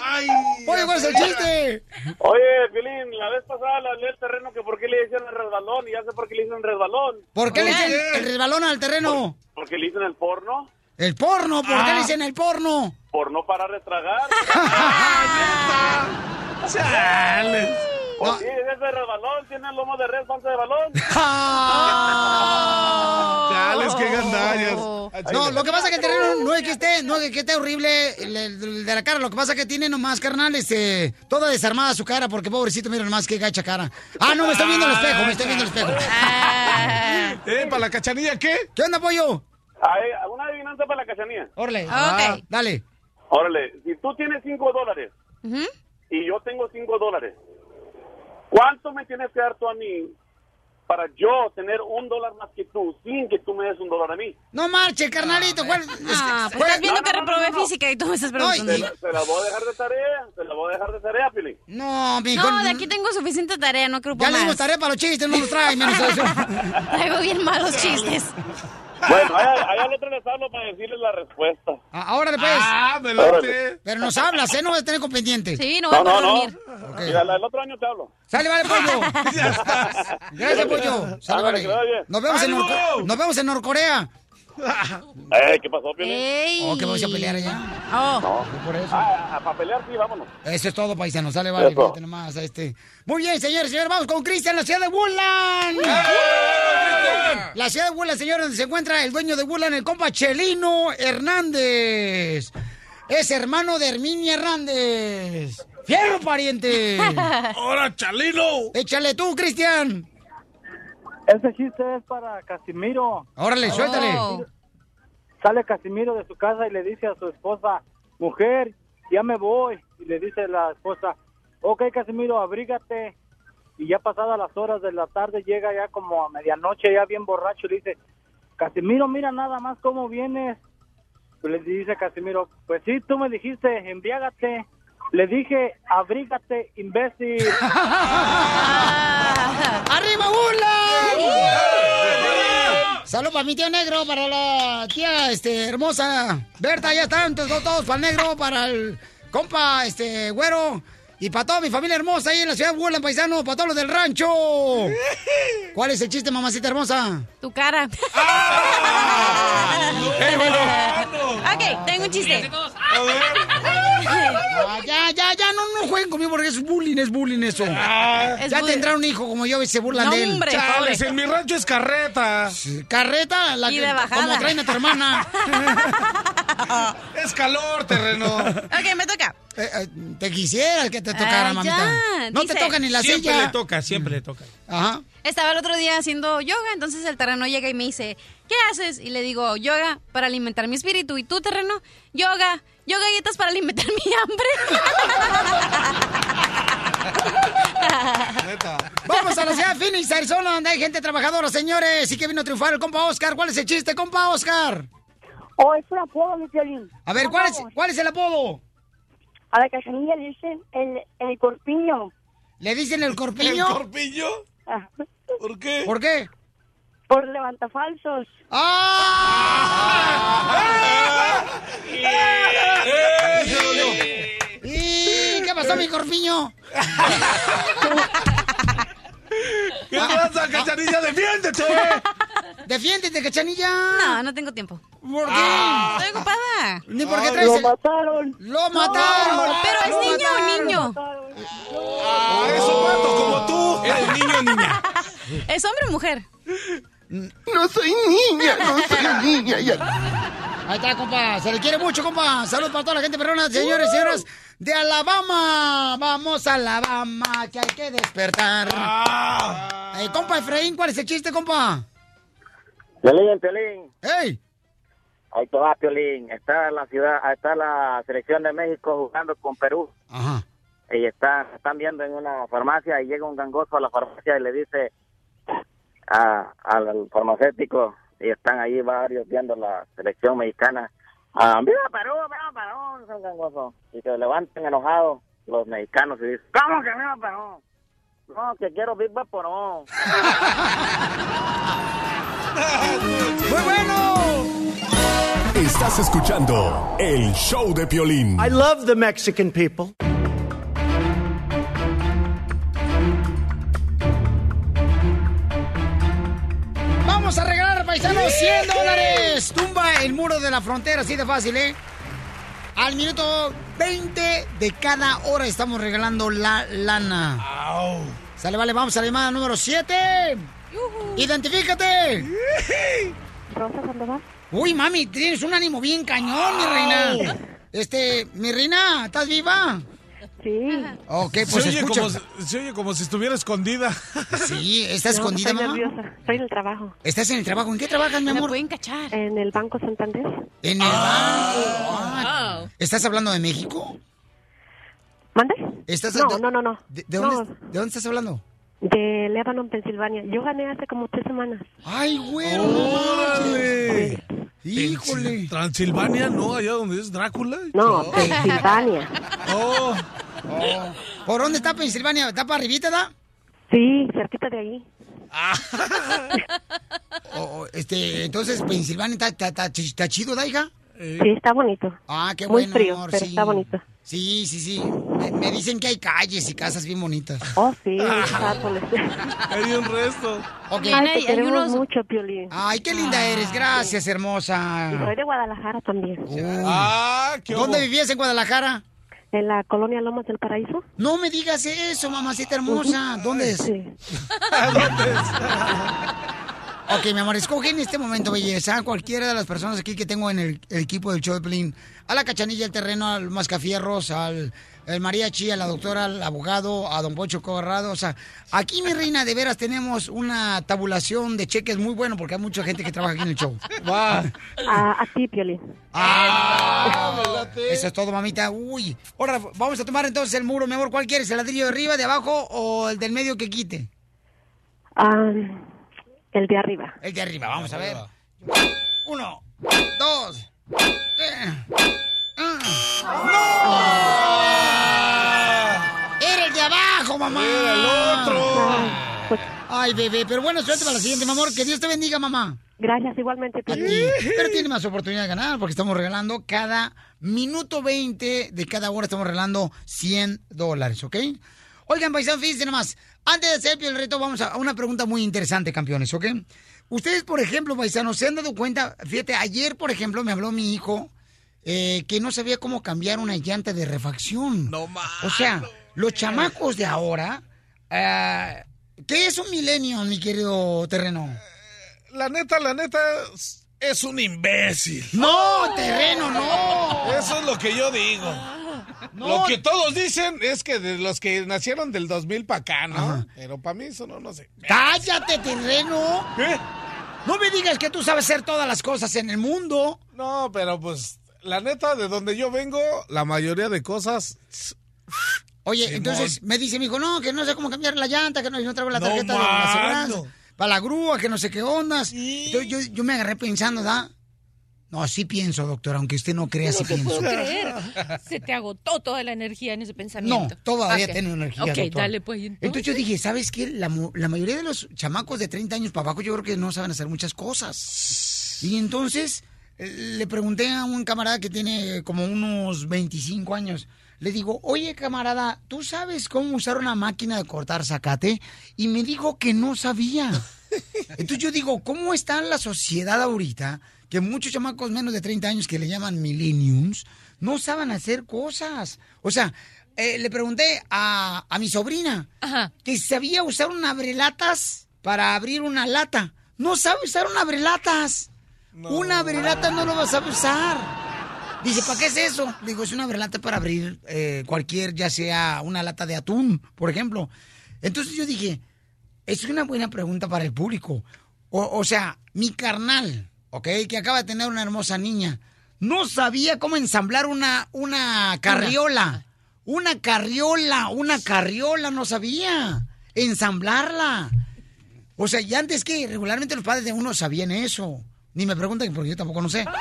Pollo, ¿cuál es el chiste? Oye, Pilín, la vez pasada le hablé al terreno que por qué le dicen el resbalón y ya sé por qué le dicen resbalón. ¿Por qué le dicen el resbalón al terreno? Porque le dicen el porno, El porno, ¿por qué Ah. le dicen el porno? por no parar de tragar. Chales. Pues sí, es de resbalón, tiene el lomo de res, panza de balón. Chales, qué gandallas. No, lo que pasa es que terreno no es que esté, no es que esté horrible el, de la cara, lo que pasa es que tiene nomás, carnal, este, toda desarmada su cara, porque pobrecito, mira nomás qué gacha cara. Ah, no, me estoy viendo el espejo, me estoy viendo el espejo. ¿Eh, para la cachanilla qué? ¿Qué onda, pollo? Ay, una adivinanza para la cachanía. Órale. Ah, dale. Órale, si tú tienes cinco dólares y yo tengo cinco dólares, ¿cuánto me tienes que dar tú a mí para yo tener un dólar más que tú sin que tú me des un dólar a mí? No marche, carnalito. ¿cuál- es que- Ah, pues ¿cuál- estás viendo No, que no, no, reprobé no, no. física y tú me estás preguntando. Se la, se la voy a dejar de tarea, se la voy a dejar de tarea, Pili. No, mi. No, de aquí tengo suficiente tarea, no ocupo Ya le dimos tarea para los chistes, no los trae, menos eso. Traigo bien malos chistes. Bueno, allá, allá al otro les hablo para decirles la respuesta. Ah, Ahora después. Ah, me late. Pero nos hablas, ¿eh? No vas a tener con pendiente. Sí, No, no, no. Mira, el otro año te hablo. Sale, vale, pollo. Gracias, pollo. Sale, vale. Nos vemos, en Nos vemos en Norcorea. Eh, ¿Qué pasó, Pili? Oh, que vamos a pelear allá. No. Por eso. Ah, para pelear sí, vámonos. Eso es todo, paisano. Sale, vale, Eso. fíjate nomás a este. Muy bien, señores, señores, vamos con Cristian, la ciudad de Woodland. La ciudad de Woodland, señores, donde se encuentra el dueño de Woodland, el compa Chelino Hernández. Es hermano de Herminia Hernández. ¡Fierro, pariente! ¡Ahora, Chalino! Échale tú, Cristian. Ese chiste es para Casimiro. Órale, suéltale. Sale Casimiro de su casa y le dice a su esposa, mujer, ya me voy. Y le dice la esposa, ok Casimiro, abrígate. Y ya pasadas las horas de la tarde llega ya como a medianoche, ya bien borracho, y le dice, Casimiro, mira nada más cómo vienes. Pues le dice Casimiro, pues sí, tú me dijiste, embriágate. Le dije, abrígate, imbécil. ¡Arriba, Woodland! Salud para mi tío negro, para la tía este, hermosa Berta, ya están todos, todos para el negro, para el compa este güero y para toda mi familia hermosa ahí en la ciudad de Woodland, paisano, para todos los del rancho. ¿Cuál es el chiste, mamacita hermosa? Tu cara. ok, tengo un chiste. Ah, ya, ya, ya, no, no jueguen conmigo porque es bullying, es bullying eso. Es ya bullying. tendrá un hijo como yo y se burlan No, de él. hombre, Chales, en mi rancho es carreta. Carreta, la Y que de bajada. como traen a tu hermana. Es calor, terreno. Ok, me toca. Eh, eh, te quisiera que te tocara, Ah, mamita. ya, no te dice- toca ni la siempre silla. le toca, siempre le toca. Ajá. Estaba el otro día haciendo yoga, entonces el terreno llega y me dice, ¿qué haces? Y le digo, yoga para alimentar mi espíritu. ¿Y tú, terreno? Yoga. Yo galletas para alimentar mi hambre. Vamos a la ciudad de Phoenix, Arizona, donde hay gente trabajadora, señores. Y que vino a triunfar el compa Oscar. ¿Cuál es el chiste, compa Oscar? Oh, es un apodo, mi violín. A ver, ¿cuál es, ¿cuál es el apodo? A la cachanilla le dicen el, el corpiño. ¿Le dicen el corpiño? ¿El corpiño? Ah, ¿Por qué? ¿Por qué? Por levantafalsos. ¿Y qué pasó, mi corpiño? ¿Qué pasa, cachanilla? ¡Defiéndete! Defiéndete, cachanilla. No, no tengo tiempo. ¿Por qué? Ah. Estoy ocupada. Ni por qué Lo traes el- mataron. ¡Lo mataron! Pero es ¡Lo niño o niño. Ah, es un vato como tú. ¿Eres niño o niña? ¿Es hombre o mujer? No soy niña, no soy niña. Ahí está, compa. Se le quiere mucho, compa. Salud para toda la gente perrona, señores y señoras de Alabama. Vamos a Alabama, que hay que despertar. Eh, compa Efraín, ¿cuál es el chiste, compa? Piolín, Piolín. ¡Ey! Ahí te va, Piolín. Está la ciudad, está la selección de México jugando con Perú. Ajá. y está, están viendo en una farmacia y llega un gangoso a la farmacia y le dice a- al farmacéutico y están ahí varios viendo la selección mexicana. Ah, ¡Viva Perú! ¡Viva Perú! dice un gangoso. Y se levantan enojados los mexicanos y dicen, ¿cómo que viva Perú? No, que quiero Viva Perú. ¡Muy bueno! Estás escuchando el show de Piolín. I love the Mexican people. Vamos a regalar, paisanos, 100 dólares. Tumba el muro de la frontera, así de fácil, ¿eh? Al minuto 20 de cada hora estamos regalando la lana. Sale, vale, vamos a la llamada número 7. ¡Identifícate! Rosa Sandoval. Uy, mami, tienes un ánimo bien cañón, mi reina. Este, mi reina, ¿estás viva? Sí. Ok, pues se, oye escucha. como, si- se oye como si estuviera escondida. Sí, ¿está No, escondida, estoy mamá? nerviosa. Estoy en el trabajo. ¿Estás en el trabajo? ¿En qué trabajas, mi amor? pueden cachar. En el Banco Santander. En el banco. Ah, ¿Estás hablando de México? ¿Mande? ¿Estás No, de- no, no, no. ¿De, de dónde, No. ¿De dónde estás hablando? De Lebanon, Pensilvania. Yo gané hace como tres semanas. ¡Ay, güey! ¡Órale! ¡Híjole! Transilvania, ¿no? Allá donde es Drácula. No, Oh. Pensilvania. Oh. ¿Por dónde está Pensilvania? ¿Está para arribita, da? Sí, cerquita de ahí. O- o, este, entonces, Pensilvania está, está, está chi- está chido, ¿da, hija? Sí, está bonito. Ah, qué Muy bueno, frío, amor, pero sí. está bonito. Sí, sí, sí. Me, me dicen que hay calles y casas bien bonitas. Oh, sí, hay un resto. Ay, te queremos mucho, Piolín. Ay, qué linda eres. Gracias, hermosa. Y soy de Guadalajara también. Ah, qué ¿Dónde hubo. vivías en Guadalajara? En la colonia Lomas del Paraíso. No me digas eso, mamacita hermosa. ¿Dónde es? Sí. Ok, mi amor, escoge en este momento, belleza, a cualquiera de las personas aquí que tengo en el, el equipo del show de. A la cachanilla, el terreno, al mascafierros, al el mariachi, a la doctora, al abogado, a don Pocho Corrado. O sea, aquí, mi reina, de veras tenemos una tabulación de cheques muy bueno porque hay mucha gente que trabaja aquí en el show. A, a ti, Piolín. Ah, eso es todo, mamita. Uy. Ahora, vamos a tomar entonces el muro, mi amor. ¿Cuál quieres? ¿El ladrillo de arriba, de abajo o el del medio que quite? Ah, el de arriba. El de arriba, vamos a ver. Uno, dos, tres. ¡No! ¡Era el de abajo, mamá! Era el otro. Ay, bebé, pero bueno, suerte para la siguiente, mi amor. Que Dios te bendiga, mamá. Gracias, igualmente, A Piolín. ti. Pero tiene más oportunidad de ganar porque estamos regalando cada minuto 20 de cada hora estamos regalando 100 dólares, ¿ok? Oigan, paisanos, fíjense nomás. Antes de hacer el reto, vamos a una pregunta muy interesante, campeones, ¿ok? Ustedes, por ejemplo, paisanos, ¿se han dado cuenta? Fíjate, ayer, por ejemplo, me habló mi hijo eh, que no sabía cómo cambiar una llanta de refacción. No O sea, los chamacos de ahora... eh, ¿Qué es un milenio, mi querido terreno? La neta, la neta, es un imbécil. No, terreno, no. Eso es lo que yo digo. No. Lo que todos dicen es que de los que nacieron del 2000 para acá, ¿no? Pero para mí eso no, no sé. ¡Cállate, terreno! No me digas que tú sabes hacer todas las cosas en el mundo. No, pero pues, la neta, de donde yo vengo, la mayoría de cosas... Oye, Simón. entonces me dice mi hijo, no, que no sé cómo cambiar la llanta, que no, no traigo la No, tarjeta de la aseguranza, para la grúa, que no sé qué ondas. Entonces, yo, yo me agarré pensando, ¿da? No, sí pienso, doctor, aunque usted no crea, sí No te pienso. puedo creer. Se te agotó toda la energía en ese pensamiento. No, todavía Ok. tengo energía, Ok, doctor. dale pues. ¿y Entonces yo dije, ¿sabes qué? La, la mayoría de los chamacos de 30 años para abajo yo creo que no saben hacer muchas cosas. Y entonces le pregunté a un camarada que tiene como unos 25 años. Le digo, oye camarada, ¿tú sabes cómo usar una máquina de cortar zacate? Y me dijo que no sabía. Entonces yo digo, ¿cómo está la sociedad ahorita? Que muchos chamacos menos de 30 años que le llaman millenniums no saben hacer cosas. O sea, eh, le pregunté a, a mi sobrina que sabía usar un abrelatas para abrir una lata. No sabe usar un abrelatas. Un abrelata no lo vas a usar. Dice, ¿para qué es eso? Digo, es una abrelata para abrir eh, cualquier, ya sea una lata de atún, por ejemplo. Entonces yo dije, es una buena pregunta para el público. O, o sea, mi carnal, ¿ok? Que acaba de tener una hermosa niña, no sabía cómo ensamblar una, una carriola. Una carriola, una carriola, no sabía. Ensamblarla. O sea, y antes que regularmente los padres de uno sabían eso. Ni me pregunten porque yo tampoco no sé.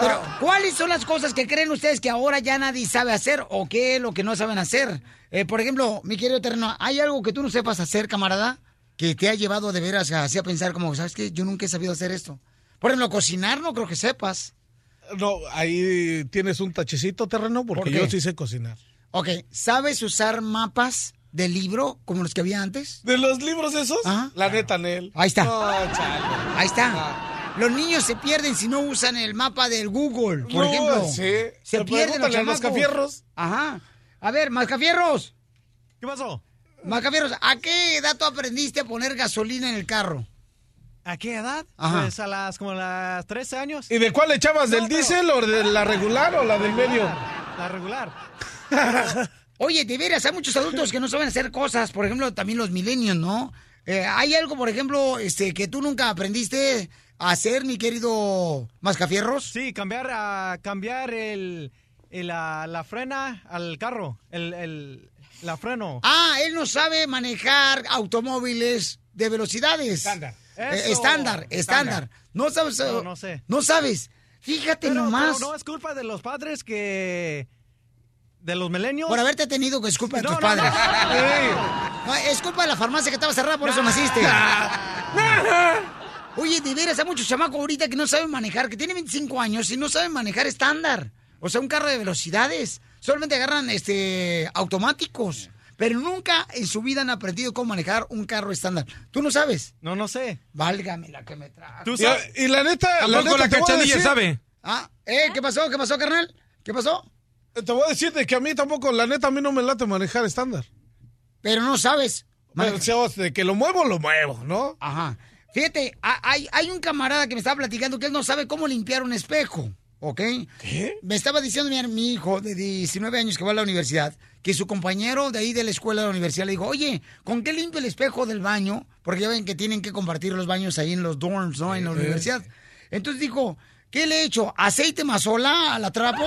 Pero, ¿cuáles son las cosas que creen ustedes que ahora ya nadie sabe hacer o qué es lo que no saben hacer? Eh, por ejemplo, mi querido terreno, ¿hay algo que tú no sepas hacer, camarada? Que te ha llevado de veras así a pensar como, ¿sabes qué? Yo nunca he sabido hacer esto. Por ejemplo, cocinar no creo que sepas. No, ahí tienes un tachecito terreno porque ¿Por qué? yo sí sé cocinar. Ok, ¿sabes usar mapas de libro como los que había antes? ¿De los libros esos? La neta, Nel. Ahí está. Ahí está. Los niños se pierden si no usan el mapa del Google, por No, ejemplo. sí. Se pierden los a chamacos. Mascafierros. Ajá. A ver, Mascafierros. ¿Qué pasó? Mascafierros, ¿a qué edad tú aprendiste a poner gasolina en el carro? ¿A qué edad? Ajá. Pues a las como a las 13 años. ¿Y de cuál le echabas? ¿Del No, diésel o de la regular o la del medio? La regular. Oye, de veras, hay muchos adultos que no saben hacer cosas. Por ejemplo, también los milenios, ¿no? Eh, ¿Hay algo, por ejemplo, este, que tú nunca aprendiste a hacer, mi querido Mascafierros? Sí, cambiar, a cambiar el, el, la, la frena al carro. El, el, la freno. Ah, él no sabe manejar automóviles de velocidades. Estándar. Eh, estándar, estándar. No sabes. eh, No, no sé. No sabes. Fíjate Pero, nomás. pero no es culpa de los padres que... De los milenios. Por haberte tenido que es culpa de No, tus no, padres. no. Es culpa de la farmacia que estaba cerrada, por eso naciste. Oye, de veras, hay muchos chamacos ahorita que no saben manejar, que tienen 25 años y no saben manejar estándar. O sea, un carro de velocidades. Solamente agarran este automáticos. Pero nunca en su vida han aprendido cómo manejar un carro estándar. ¿Tú no sabes? No, no sé. Válgame la que me trajo. ¿Tú sabes? Y- y la neta, la neta la cachanilla sabe. Ah, ¿eh? ¿Qué pasó? ¿Qué pasó, carnal? ¿Qué pasó? Te voy a decir de que a mí tampoco, la neta, a mí no me late manejar estándar. Pero no sabes. Pero, de que lo muevo, lo muevo, ¿no? Ajá. Fíjate, ha- hay, hay un camarada que me estaba platicando que él no sabe cómo limpiar un espejo, ¿ok? ¿Qué? Me estaba diciendo mi, mi hijo de 19 años que va a la universidad, que su compañero de ahí de la escuela de la universidad le dijo, oye, ¿con qué limpio el espejo del baño? Porque ya ven que tienen que compartir los baños ahí en los dorms, ¿no? En la universidad. Entonces dijo, ¿qué le he hecho? ¿Aceite mazola al atrapo?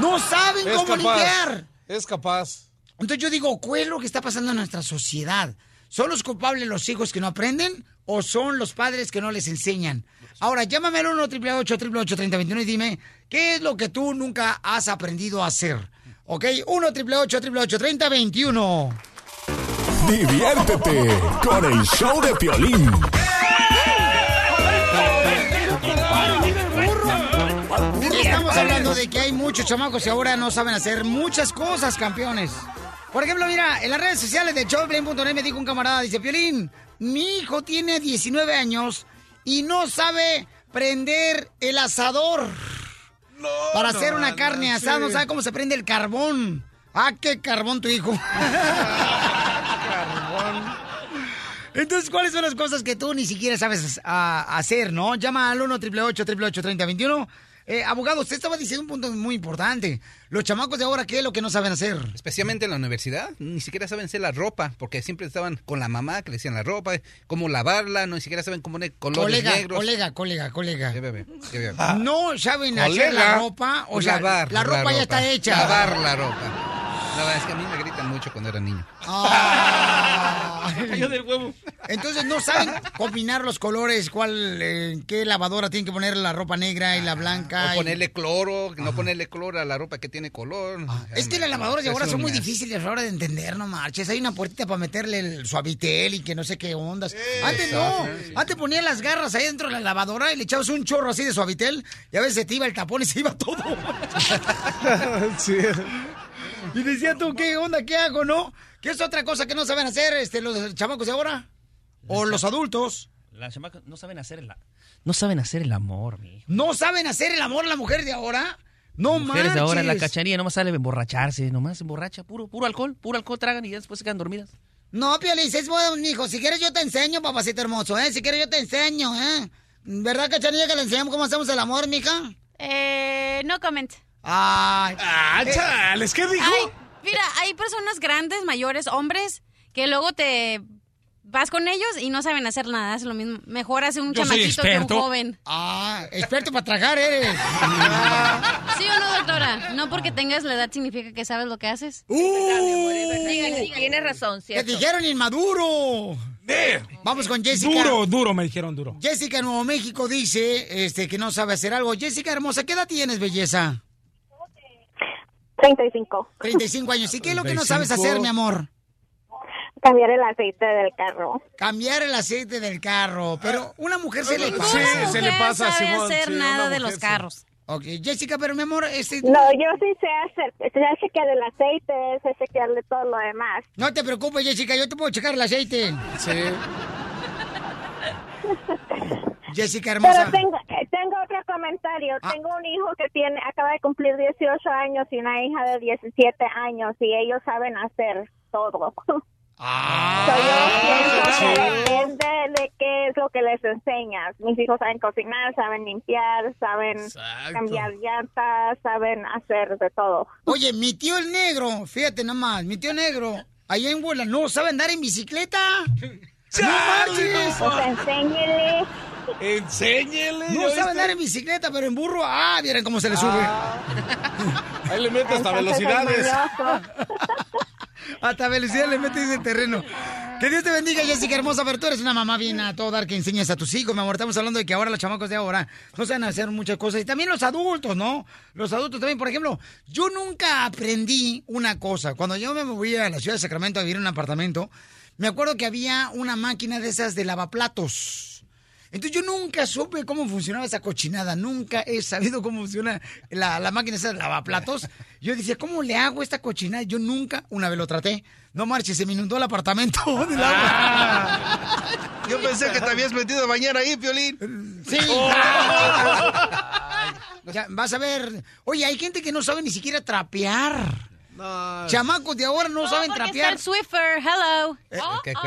No saben Es cómo capaz. limpiar. Es capaz. Entonces yo digo, ¿cuál es lo que está pasando en nuestra sociedad? ¿Son los culpables los hijos que no aprenden o son los padres que no les enseñan? Ahora, llámame al 1 888 3021 y dime, ¿qué es lo que tú nunca has aprendido a hacer? ¿Ok? 1 888 3021 Diviértete con el show de Piolín. Estamos hablando de que hay muchos chamacos que ahora no saben hacer muchas cosas, campeones. Por ejemplo, mira, en las redes sociales de showblame.net me dijo un camarada, dice, Piolín, mi hijo tiene 19 años y no sabe prender el asador para hacer una carne asada, no sabe cómo se prende el carbón. Ah, qué carbón tu hijo. Entonces, ¿cuáles son las cosas que tú ni siquiera sabes hacer, no? Llama al 1 888 3021 eh, abogado, usted estaba diciendo un punto muy importante. Los chamacos de ahora, ¿qué es lo que no saben hacer? Especialmente en la universidad, ni siquiera saben hacer la ropa, porque siempre estaban con la mamá que le decían la ropa, cómo lavarla, no ni siquiera saben cómo poner colores Colega, negros. colega, colega, colega. ¿Qué bebé? No saben hacer la ropa, o sea, Lavar la ropa ya está hecha. Lavar la ropa. No, es que a mí me gritan mucho cuando era niño. Cayó del huevo. Entonces no saben combinar los colores, cuál, eh, qué lavadora tienen que poner la ropa negra y la blanca. O y- ponerle cloro, no ponerle cloro a la ropa que tiene color. Es que las lavadoras de ahora son muy difíciles a la hora de entender, no marches. Hay una puertita para meterle el suavitel y que no sé qué ondas. Antes no. Antes ponían las garras ahí dentro de la lavadora y le echabas un chorro así de suavitel y a veces se te iba el tapón y se iba todo. Y decía tú, ¿qué onda? ¿Qué hago, no? ¿Qué es otra cosa que no saben hacer este, los chamacos de ahora? O los adultos. Las chamacas no saben hacer el, no saben hacer el amor, mi hijo. ¿No saben hacer el amor la mujer de ahora? No Mujeres de ahora, la cachanilla nomás sale a emborracharse, nomás emborracha, puro, puro alcohol, puro alcohol tragan y ya después se quedan dormidas. No, Piolín, es bueno, mijo. Si quieres yo te enseño, papacito hermoso, ¿eh? Si quieres yo te enseño, ¿eh? ¿Verdad, cachanilla, que le enseñamos cómo hacemos el amor, mija? Eh, no comment. Ay. Ah, chales, ¿qué dijo? Ay, mira, hay personas grandes, mayores, hombres, que luego te vas con ellos y no saben hacer nada, es lo mismo. Mejor hace un Yo chamaquito que un joven. Ah, experto para tragar eres. ¿Sí o no, doctora? No porque tengas la edad significa que sabes lo que haces. Tienes razón, Te ¿cierto? dijeron inmaduro. Vamos con Jessica. Duro, duro, me dijeron duro. Jessica, Nuevo México, dice este, que no sabe hacer algo. Jessica, hermosa, ¿qué edad tienes, belleza? 35. 35 años. ¿Y qué es lo que no sabes 35. hacer, mi amor? Cambiar el aceite del carro. Cambiar el aceite del carro. Pero una mujer se le pasa. Ninguna mujer sabe hacer nada de los carros. Ok, Jessica, pero mi amor, este... No, yo sí sé hacer, sé chequear el aceite, sé chequearle todo lo demás. No te preocupes, Jessica, yo te puedo checar el aceite. Sí. Jessica, hermosa. Pero tengo, eh, tengo otro comentario. Ah. Tengo un hijo que tiene acaba de cumplir 18 años y una hija de 17 años y ellos saben hacer todo. Ah, So, yo pienso que depende de qué es lo que les enseñas. Mis hijos saben cocinar, saben limpiar, saben cambiar llantas, saben hacer de todo. Oye, mi tío el negro, fíjate nomás, mi tío negro, allá en Huela, no sabe andar en bicicleta. ¡No marches! Pues enséñele. Enséñele. No sabe andar en bicicleta, pero en burro, ah, vieran cómo se le sube. Ahí le mete hasta Entonces, velocidades. Hasta velocidad le metes ese terreno. Que Dios te bendiga, Jessica hermosa, pero tú eres una mamá bien a todo dar que enseñas a tus hijos, mi amor. Estamos hablando de que ahora los chamacos de ahora no saben hacer muchas cosas. Y también los adultos, ¿no? Los adultos también, por ejemplo, yo nunca aprendí una cosa. Cuando yo me moví a la ciudad de Sacramento a vivir en un apartamento, me acuerdo que había una máquina de esas de lavaplatos. Entonces yo nunca supe cómo funcionaba esa cochinada, nunca he sabido cómo funciona la, la máquina esa de lavaplatos. Yo decía, ¿cómo le hago esta cochinada? Yo nunca, una vez lo traté, no marches, se me inundó el apartamento del agua. Yo pensé que te habías metido a bañar ahí, Piolín. Sí. Ya, vas a ver. Oye, hay gente que no sabe ni siquiera trapear. Chamacos de ahora no, saben trapear. está el Swiffer, hello. ¿Qué, Oh, qué? oh.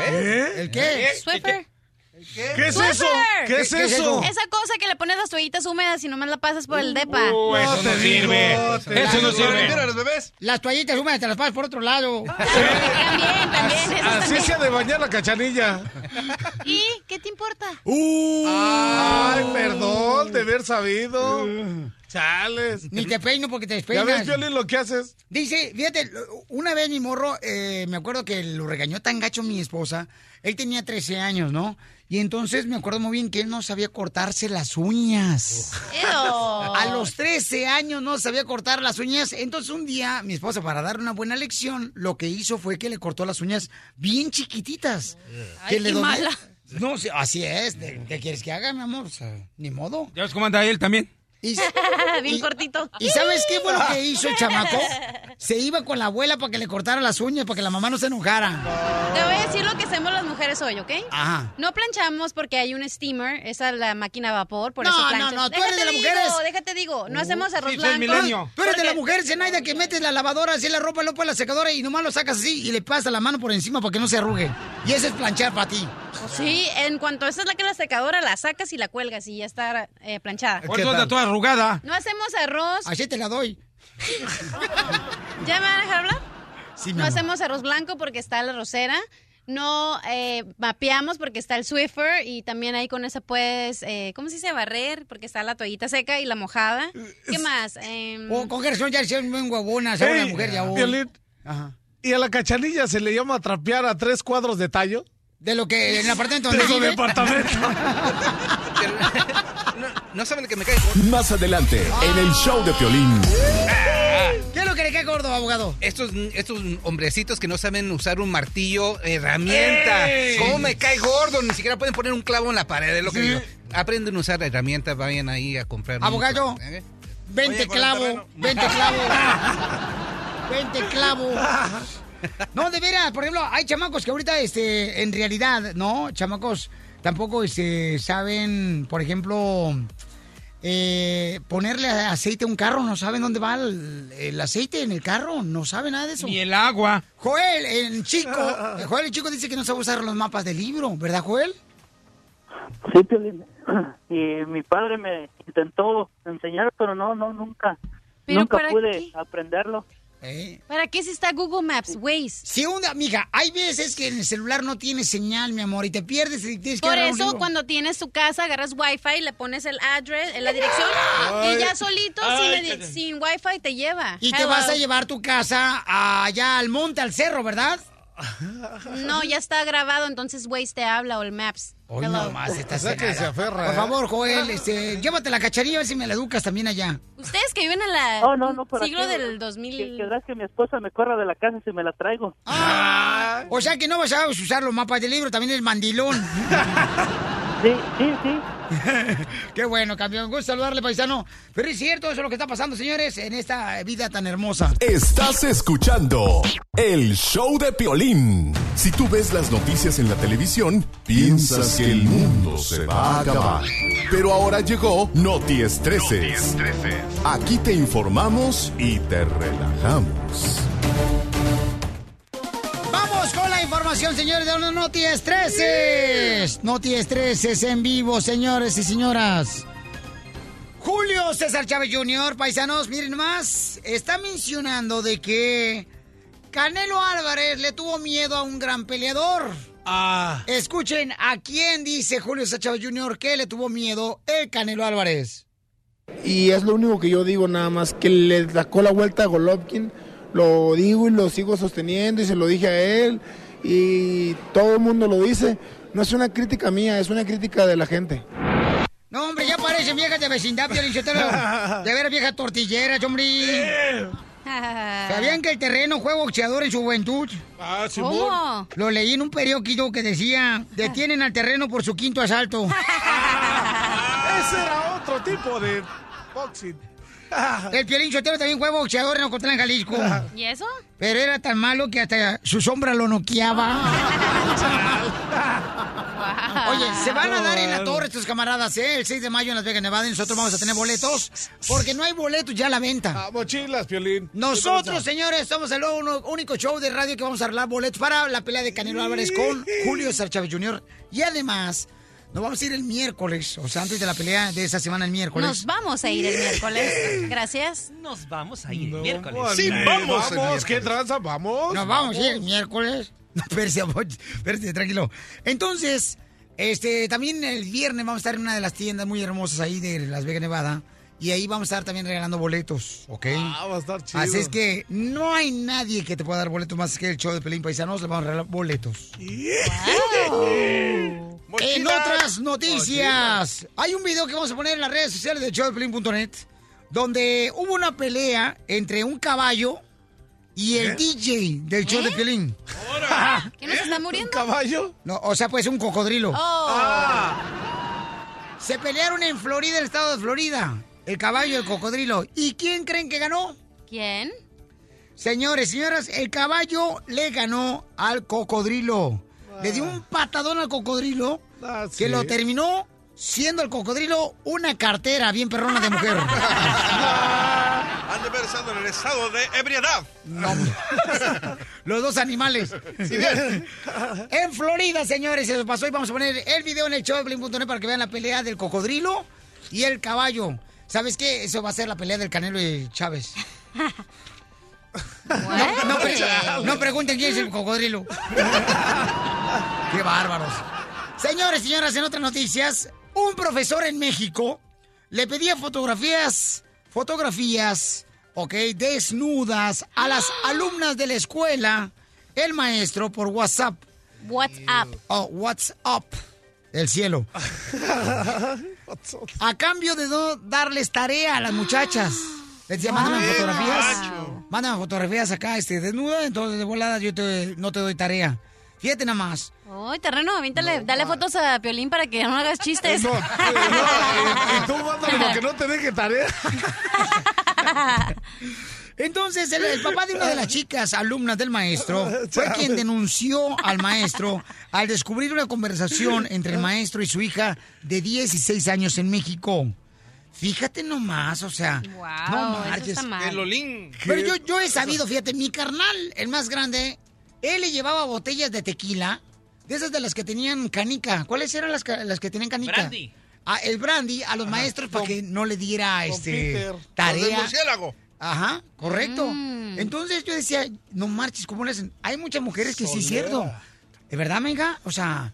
¿El qué? Swiffer. ¿Qué es Swiffer. eso? ¿Qué es eso? Esa cosa que le pones las toallitas húmedas y nomás la pasas por el depa. Uh, eso no sirve. Eso no sirve. Mira, los bebés. Las toallitas húmedas te las pasas por otro lado. También, también, Así también. se ha de bañar la cachanilla. ¿Y qué te importa? Uh. Ay, perdón de haber sabido. Chales. Ni te peino porque te ¿Ya despeinas. ves, Piolín, lo que haces? Dice, fíjate, una vez mi morro, eh, me acuerdo que lo regañó tan gacho mi esposa. Él tenía 13 años, ¿no? Y entonces me acuerdo muy bien que él no sabía cortarse las uñas. A los 13 años no sabía cortar las uñas. Entonces un día mi esposa, para darle una buena lección, lo que hizo fue que le cortó las uñas bien chiquititas. Ay, qué dobló- mala. No, sí, así es. ¿de- ¿Qué quieres que haga, mi amor? O sea, ni modo. ¿Ya ves cómo anda él también? Y, Bien y- cortito. ¿Y sabes qué fue lo que hizo el chamaco? Se iba con la abuela para que le cortara las uñas, para que la mamá no se enojara. Te voy a decir lo que hacemos las mujeres hoy, ¿ok? Ajá. No planchamos porque hay un steamer, esa es la máquina a vapor, por No, eso no, planchas. no, tú Déjate eres de las digo, mujeres. Déjate digo, no hacemos arroz sí, blanco. milenio. Tú eres de la Porque- mujer, Zenaida, que metes la lavadora así la ropa, luego pones la secadora y nomás lo sacas así y le pasas la mano por encima para que no se arrugue. Y eso es planchar para ti. Sí, en cuanto esa es la que la secadora, la sacas y la cuelgas y ya está eh, planchada. Arrugada. No hacemos arroz. Así te la doy. ¿Ya me van a dejar hablar? Sí, mi No amor. hacemos arroz blanco porque está la rosera. No eh, mapeamos porque está el Swiffer y también ahí con esa puedes, eh, ¿cómo se dice? Barrer porque está la toallita seca y la mojada. ¿Qué más? O con Gerson ya son bien huevonas, ahora la Ey, mujer ya Ajá. ¿Y a la cachanilla se le llama trapear a tres cuadros de tallo? De lo que en el apartamento De donde su vive. departamento. No, no saben lo que me cae. Más adelante, en el show de Piolín. ¿Qué es lo que le cae gordo, abogado? Estos, estos hombrecitos que no saben usar un martillo, herramienta. ¡Ey! ¿Cómo me cae gordo? Ni siquiera pueden poner un clavo en la pared. Es lo que digo. Aprenden a usar herramientas, vayan ahí a comprar. Abogado. ¿Eh? Vente Oye, clavo, vente clavo. Vente clavo. No, de veras, por ejemplo, hay chamacos que ahorita, este, en realidad, ¿no? Chamacos tampoco, este, saben, por ejemplo, eh, ponerle aceite a un carro, no saben dónde va el, el aceite en el carro, no saben nada de eso. Ni el agua. Joel, el chico, Joel, el chico dice que no sabe usar los mapas del libro, ¿verdad, Joel? Sí. Y mi padre me intentó enseñar, pero no, no, nunca. ¿Pero nunca pude qué? aprenderlo. ¿Para qué si está Google Maps, Waze? Si una, mija, hay veces que en el celular no tiene señal, mi amor, y te pierdes y tienes que Por eso, cuando tienes tu casa, agarras Wi-Fi, le pones el address, la dirección, Ay. y ya solito, Ay, sin, sin Wi-Fi, te lleva. Y te vas a llevar tu casa allá al monte, al cerro, ¿verdad? No, ya está grabado, entonces Waze te habla o el Maps. Hoy Hello. nomás esta O sea que cenada. se aferra, Por ¿eh? favor, Joel, este, llévate la cacharilla a ver si me la educas también allá. Ustedes que viven en la Oh, no, no, por siglo aquí, del 2000. Que, que verás que mi esposa me corra de la casa si me la traigo. Ah, o sea que no vas a usar los mapas del libro, también el mandilón. Sí, sí, sí. Qué bueno, campeón. Gusto saludarle, paisano. Pero es cierto, eso es lo que está pasando, señores, en esta vida tan hermosa. Estás escuchando el show de Piolín. Si tú ves las noticias en la televisión, piensas que el mundo se va a acabar. Pero ahora llegó Noti Estreses. Aquí te informamos y te relajamos. Información, señores, de los Noti Estreses. Noti Estreses en vivo, señores y señoras. Julio César Chávez Jr., paisanos, miren más, está mencionando de que Canelo Álvarez le tuvo miedo a un gran peleador. Ah. Escuchen a quién dice Julio César Chávez Jr. que le tuvo miedo el Canelo Álvarez. Y es lo único que yo digo nada más, que le sacó la vuelta a Golovkin, lo digo y lo sigo sosteniendo y se lo dije a él y todo el mundo lo dice. No es una crítica mía, es una crítica de la gente. No, hombre, ya parecen viejas de vecindad, Piolín Sotelo. De veras viejas tortilleras, hombre. ¿Sabían que el terreno fue boxeador en su juventud? Ah. ¿Cómo? Lo leí en un periódico que decía, detienen al terreno por su quinto asalto. Ese era otro tipo de boxing. El Piolín Sotelo también fue boxeador en Ocotlán, Jalisco. ¿Y eso? Pero era tan malo que hasta su sombra lo noqueaba. Oye, se van a dar en la torre estos camaradas, ¿eh? El 6 de mayo en Las Vegas, Nevada. Y nosotros vamos a tener boletos. Porque no hay boletos ya a la venta. Ah, mochilas, Piolín. Nosotros, señores, somos el único show de radio que vamos a arreglar boletos para la pelea de Canelo Álvarez con Julio César Chávez Jr. Y además, nos vamos a ir el miércoles, o sea, antes de la pelea de esa semana el miércoles. Nos vamos a ir el miércoles. Gracias. Nos vamos a ir el miércoles. Sí, vamos. el Vamos, ¿qué tranza? Vamos. Nos vamos a ir el miércoles. No, espérate, amor, espérate, tranquilo. Entonces, este, también el viernes vamos a estar en una de las tiendas muy hermosas ahí de Las Vegas, Nevada. Y ahí vamos a estar también regalando boletos, ¿ok? Ah, va a estar chido. Así es que no hay nadie que te pueda dar boletos más que el show de Pelín Paisanos. Le vamos a regalar boletos. En otras noticias, hay un video que vamos a poner en las redes sociales de showdepelín.net donde hubo una pelea entre un caballo y el DJ del show de Pelín. ¿Quién nos está muriendo? caballo? No, o sea, pues un cocodrilo. Oh. Se pelearon en Florida, el estado de Florida. El caballo y el cocodrilo. ¿Y quién creen que ganó? ¿Quién? Señores, señoras, el caballo le ganó al cocodrilo. Le dio un patadón al cocodrilo Ah, que lo terminó siendo el cocodrilo una cartera bien perrona de mujer. Han de haber estado en el estado de ebriedad. Los dos animales. en Florida, señores, eso pasó y vamos a poner el video en el show de Blink.net para que vean la pelea del cocodrilo y el caballo. ¿Sabes qué? Eso va a ser la pelea del Canelo y Chávez. No, no pre- no pregunten quién es el cocodrilo. Qué bárbaros. Señores, señoras, en otras noticias, un profesor en México le pedía fotografías, fotografías, ok, desnudas a las alumnas de la escuela, el maestro por WhatsApp. WhatsApp. Oh, WhatsApp. El cielo. A cambio de no darles tarea a las muchachas. Les decía, mándame Wow. fotografías. Mándame fotografías acá, este, desnuda, entonces de volada yo te- no te doy tarea. Fíjate nada más. Uy, terreno, avíntale, dale fotos a Piolín para que no hagas chistes. No, no, y, y tú mándale lo que no te deje tarea. Entonces, el, el papá de una de las chicas alumnas del maestro fue quien denunció al maestro al descubrir una conversación entre el maestro y su hija de 16 años en México. Fíjate nomás, o sea, no eso marches. está mal. El Olín. Pero yo, yo he sabido, fíjate, mi carnal, el más grande, él le llevaba botellas de tequila, de esas de las que tenían canica. ¿Cuáles eran las, ca- las que tenían canica? Brandy. Ah, el brandy a los maestros para que no le diera este Peter. Tarea. Ajá, correcto. Mm. Entonces yo decía, no marches, ¿cómo le hacen? Hay muchas mujeres que sí es cierto. ¿De verdad, menga? O sea,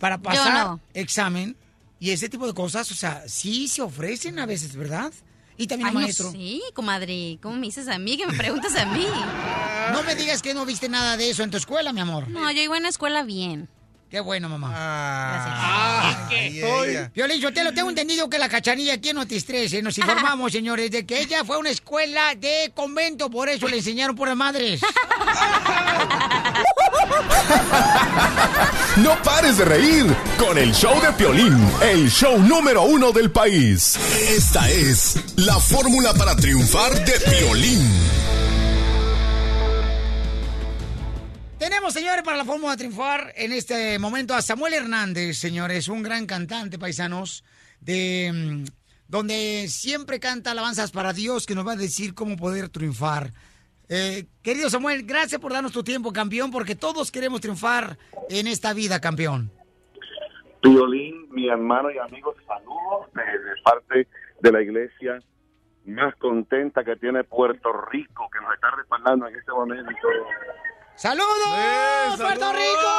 para pasar no. examen y ese tipo de cosas, o sea, sí se ofrecen a veces, ¿verdad? Y también Ay, el no maestro. sí, comadre. ¿Cómo me dices a mí? Que me preguntas a mí. No me digas que no viste nada de eso en tu escuela, mi amor. No, yo iba en la escuela bien. Qué bueno, mamá. Ah, ¿qué? Violín, yo te lo tengo entendido que la cachanilla aquí en Notis 13 nos informamos, señores, de que ella fue a una escuela de convento, por eso le enseñaron por las madres. No pares de reír con el show de Piolín, el show número uno del país. Esta es la fórmula para triunfar de Piolín. Tenemos, señores, para la de triunfar en este momento a Samuel Hernández, señores, un gran cantante, paisanos, de mm, donde siempre canta alabanzas para Dios, que nos va a decir cómo poder triunfar. Eh, querido Samuel, gracias por darnos tu tiempo, campeón, porque todos queremos triunfar en esta vida, campeón. Piolín, mi hermano y amigo, saludos de parte de la iglesia más contenta que tiene Puerto Rico, que nos está respaldando en este momento. ¡Saludos, Puerto Rico!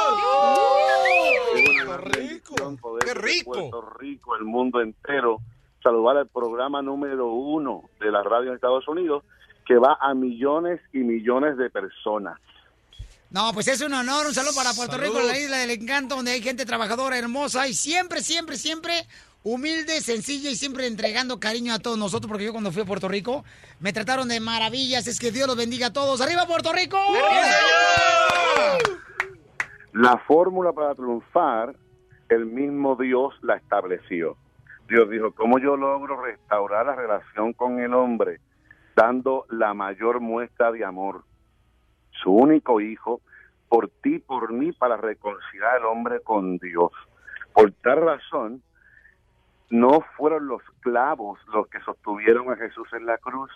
¡Qué rico! Puerto Rico, el mundo entero. Saludar al programa número uno de la radio en Estados Unidos, que va a millones y millones de personas. No, pues es un honor, un saludo para Puerto Rico, la isla del encanto, donde hay gente trabajadora, hermosa y siempre, siempre, siempre humilde, sencilla y siempre entregando cariño a todos nosotros, porque yo cuando fui a Puerto Rico me trataron de maravillas, es que Dios los bendiga a todos. ¡Arriba Puerto Rico! La fórmula para triunfar, el mismo Dios la estableció. Dios dijo, ¿cómo yo logro restaurar la relación con el hombre? Dando la mayor muestra de amor. Su único hijo, por ti, por mí, para reconciliar al hombre con Dios. Por tal razón, no fueron los clavos los que sostuvieron a Jesús en la cruz,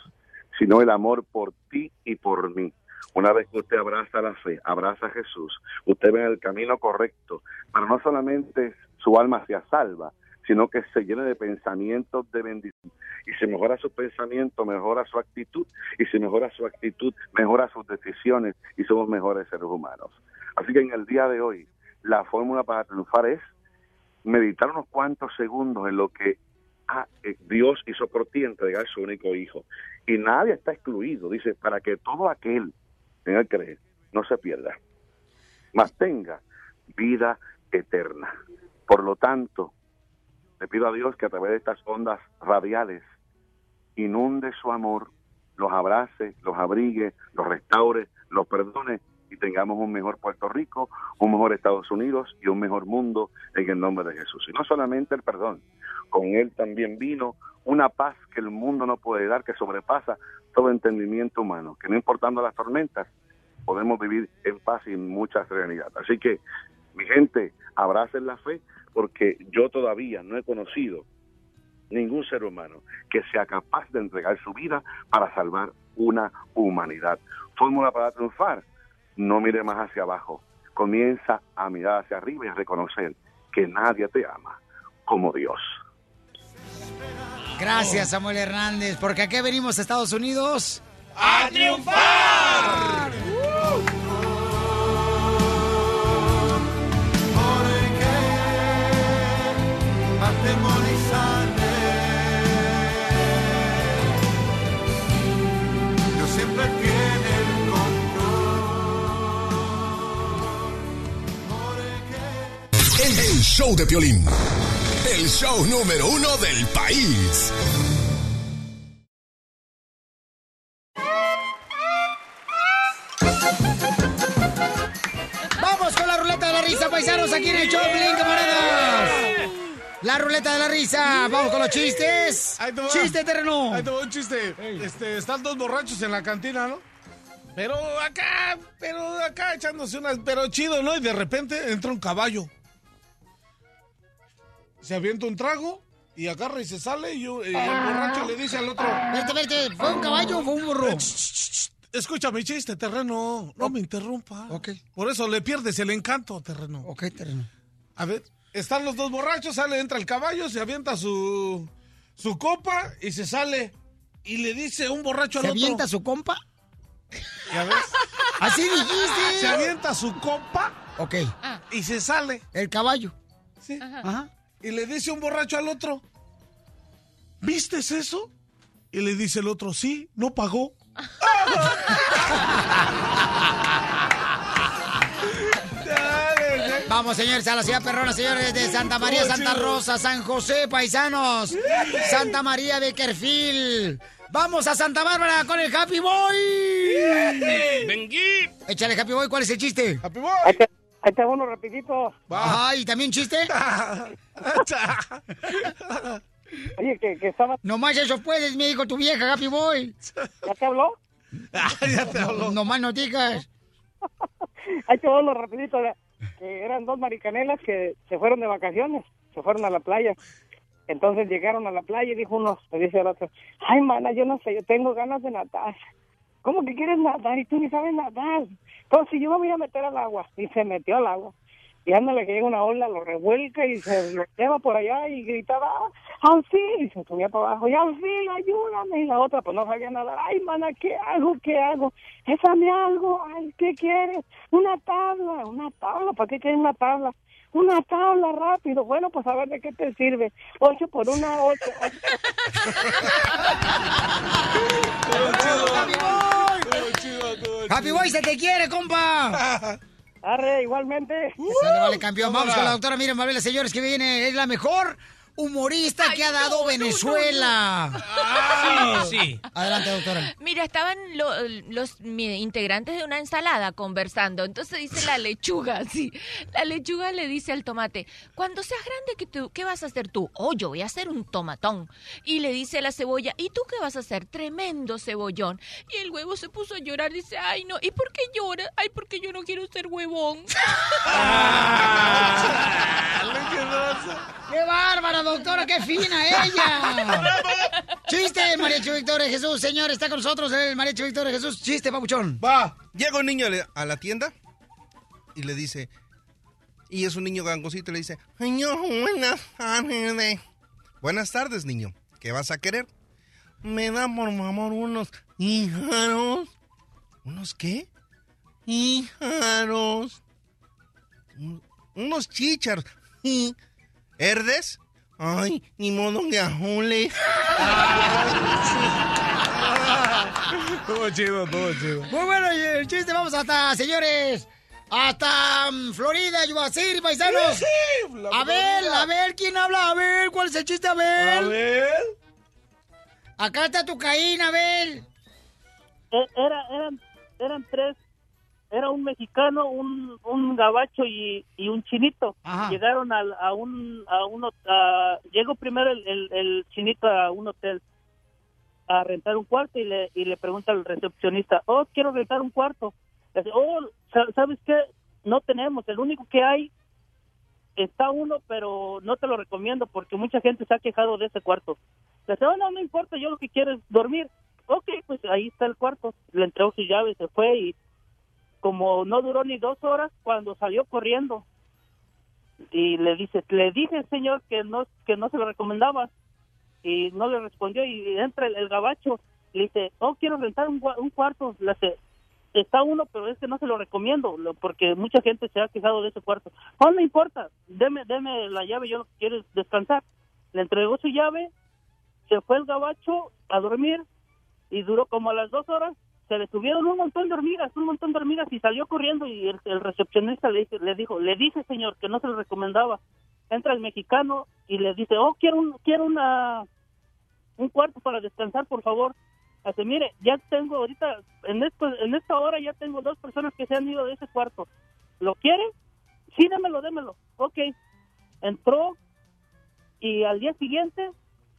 sino el amor por ti y por mí. Una vez que usted abraza la fe, abraza a Jesús, usted ve el camino correcto, para no solamente su alma sea salva, sino que se llene de pensamientos de bendición. Y si mejora su pensamiento, mejora su actitud. Y si mejora su actitud, mejora sus decisiones y somos mejores seres humanos. Así que en el día de hoy, la fórmula para triunfar es meditar unos cuantos segundos en lo que ah, eh, Dios hizo por ti, entregar su único hijo. Y nadie está excluido. Dice, para que todo aquel en él cree no se pierda, mas tenga vida eterna. Por lo tanto, le pido a Dios que a través de estas ondas radiales inunde su amor, los abrace, los abrigue, los restaure, los perdone y tengamos un mejor Puerto Rico, un mejor Estados Unidos y un mejor mundo en el nombre de Jesús. Y no solamente el perdón, con él también vino una paz que el mundo no puede dar, que sobrepasa todo entendimiento humano, que no importando las tormentas, podemos vivir en paz y en mucha serenidad. Así que, mi gente, abracen la fe, porque yo todavía no he conocido ningún ser humano que sea capaz de entregar su vida para salvar una humanidad. Fórmula para triunfar, no mire más hacia abajo, comienza a mirar hacia arriba y a reconocer que nadie te ama como Dios. Gracias, Samuel Hernández, porque aquí venimos a Estados Unidos. ¡A triunfar! Yo El, el show de Piolín, el show número uno del país. Vamos con la ruleta de la risa, paisanos, aquí en el show, Blin, camaradas. La ruleta de la risa, vamos con los chistes. Ahí te va. Chiste, terreno. Ahí te va un chiste. Este, están dos borrachos en la cantina, ¿no? Pero acá, pero acá echándose unas, pero chido, ¿no? Y de repente entra un caballo. Se avienta un trago y agarra y se sale y, yo- y el borracho le dice al otro... Vete, vete, ¿fue un caballo o fue un burro? Escucha mi chiste, terreno. No me interrumpa. Por eso le pierdes el encanto, terreno. Ok, terreno. A ver, están los dos borrachos, sale, entra el caballo, se avienta su, su copa y se sale. y le dice un borracho al ¿Se otro. avienta su compa? ¿Ya ves? Así dijiste. Se avienta su compa Ok. y se sale. El caballo. Sí. Ajá. Y le dice un borracho al otro, ¿vistes eso? Y le dice el otro, sí, no pagó. Vamos, señores, a la ciudad perrona, señores, de Santa María, Santa Rosa, San José, paisanos. Santa María Beckerfield. Vamos a Santa Bárbara con el Happy Boy. Vengui. Échale, Happy Boy, ¿cuál es el chiste? Happy Boy. Ahí va uno rapidito. Ajá, ¿y también chiste? Oye, que, que estaba... Nomás eso puedes, me dijo tu vieja, Happy Boy. ¿Ya te habló? ya te habló. No más no digas. Ahí te uno rapidito. Que eran dos maricanelas que se fueron de vacaciones. Se fueron a la playa. Entonces llegaron a la playa y dijo uno, le dice al otro, ay, mana, yo no sé, yo tengo ganas de nadar. ¿Cómo que quieres nadar? Y tú ni sabes nadar. Entonces yo me voy a meter al agua. Y se metió al agua. Y ándale que llega una ola, lo revuelca y se lo lleva por allá y gritaba, ¡al fin! Y se subía para abajo, ¡y fin, ayúdame! Y la otra, pues no sabía nadar. ¡Ay, mana, qué hago, qué hago! ¡Échame algo! ¡Ay, qué quieres! ¡Una tabla! ¡Una tabla! ¿Para qué quieres una tabla? Una tabla rápido. Bueno, pues a ver de qué te sirve. Ocho por una, ocho. Happy Boy, se te quiere, compa. Arre, igualmente. Vale, campeón. Vamos con la doctora Miren Mabel, señores, que viene. Es la mejor humorista que ha dado Venezuela. Sí, sí. Adelante, doctora. Mira, estaban lo- los integrantes de una ensalada conversando. Entonces dice la lechuga, sí. La lechuga le dice al tomate, cuando seas grande, ¿qué, tú, ¿qué vas a hacer tú? Oh, yo voy a hacer un tomatón. Y le dice la cebolla, ¿y tú qué vas a hacer? Tremendo cebollón. Y el huevo se puso a llorar. Dice, ay, no. ¿Y por qué llora? Ay, porque yo no quiero ser huevón. ¡Qué bárbara, doctora! ¡Qué fina ella! ¡Chiste, Mariachi Victoria Jesús! Señor, está con nosotros el Mariachi Victoria Jesús. ¡Chiste, papuchón! Va. Llega un niño a la tienda y le dice, y es un niño gangosito y le dice, Señor, buenas tardes. Buenas tardes, niño. ¿Qué vas a querer? Me da por favor unos híjaros. ¿Unos qué? Híjaros. Un- Unos chícharos. ¿Y ¿Herdes? Ay, ni modo que ajules. Todo chido, todo chido. Muy bueno el chiste. Vamos hasta, señores, hasta mm, Florida, Yubacir, paisanos. Sí, la Abel, Florida. Abel, ¿quién habla? Abel, ¿cuál es el chiste, Abel? Abel. Acá está tu caína, Abel. Eh, Era, eran, eran tres. Era un mexicano, un, un gabacho y, y un chinito. Ajá. Llegaron al- a, un... A un a- llegó primero el, el, el chinito a un hotel a rentar un cuarto y le, y le pregunta al recepcionista, oh, quiero rentar un cuarto. Le dice, oh, sa- ¿sabes qué? No tenemos, el único que hay está uno, pero no te lo recomiendo porque mucha gente se ha quejado de ese cuarto. Le dice, oh, no, no importa, yo lo que quiero es dormir. Ok, pues ahí está el cuarto. Le entregó su llave, se fue y como no duró ni dos horas, cuando salió corriendo y le dice, le dije señor que no que no se lo recomendaba y no le respondió y entra el, el gabacho le dice, oh quiero rentar un, cuarto, le dice, está uno pero es que no se lo recomiendo porque mucha gente se ha quejado de ese cuarto. Oh, no importa, deme deme la llave, yo lo que quiero es descansar. Le entregó su llave, se fue el gabacho a dormir y duró como a las dos horas se le tuvieron un montón de hormigas, un montón de hormigas y salió corriendo y el, el recepcionista le, le dijo, le dice señor que no se le recomendaba. Entra el mexicano y le dice, oh quiero un, quiero una un cuarto para descansar por favor. Dice, mire, ya tengo ahorita en esto, en esta hora ya tengo dos personas que se han ido de ese cuarto. ¿Lo quiere? Sí, démelo, démelo. Ok. Entró y al día siguiente,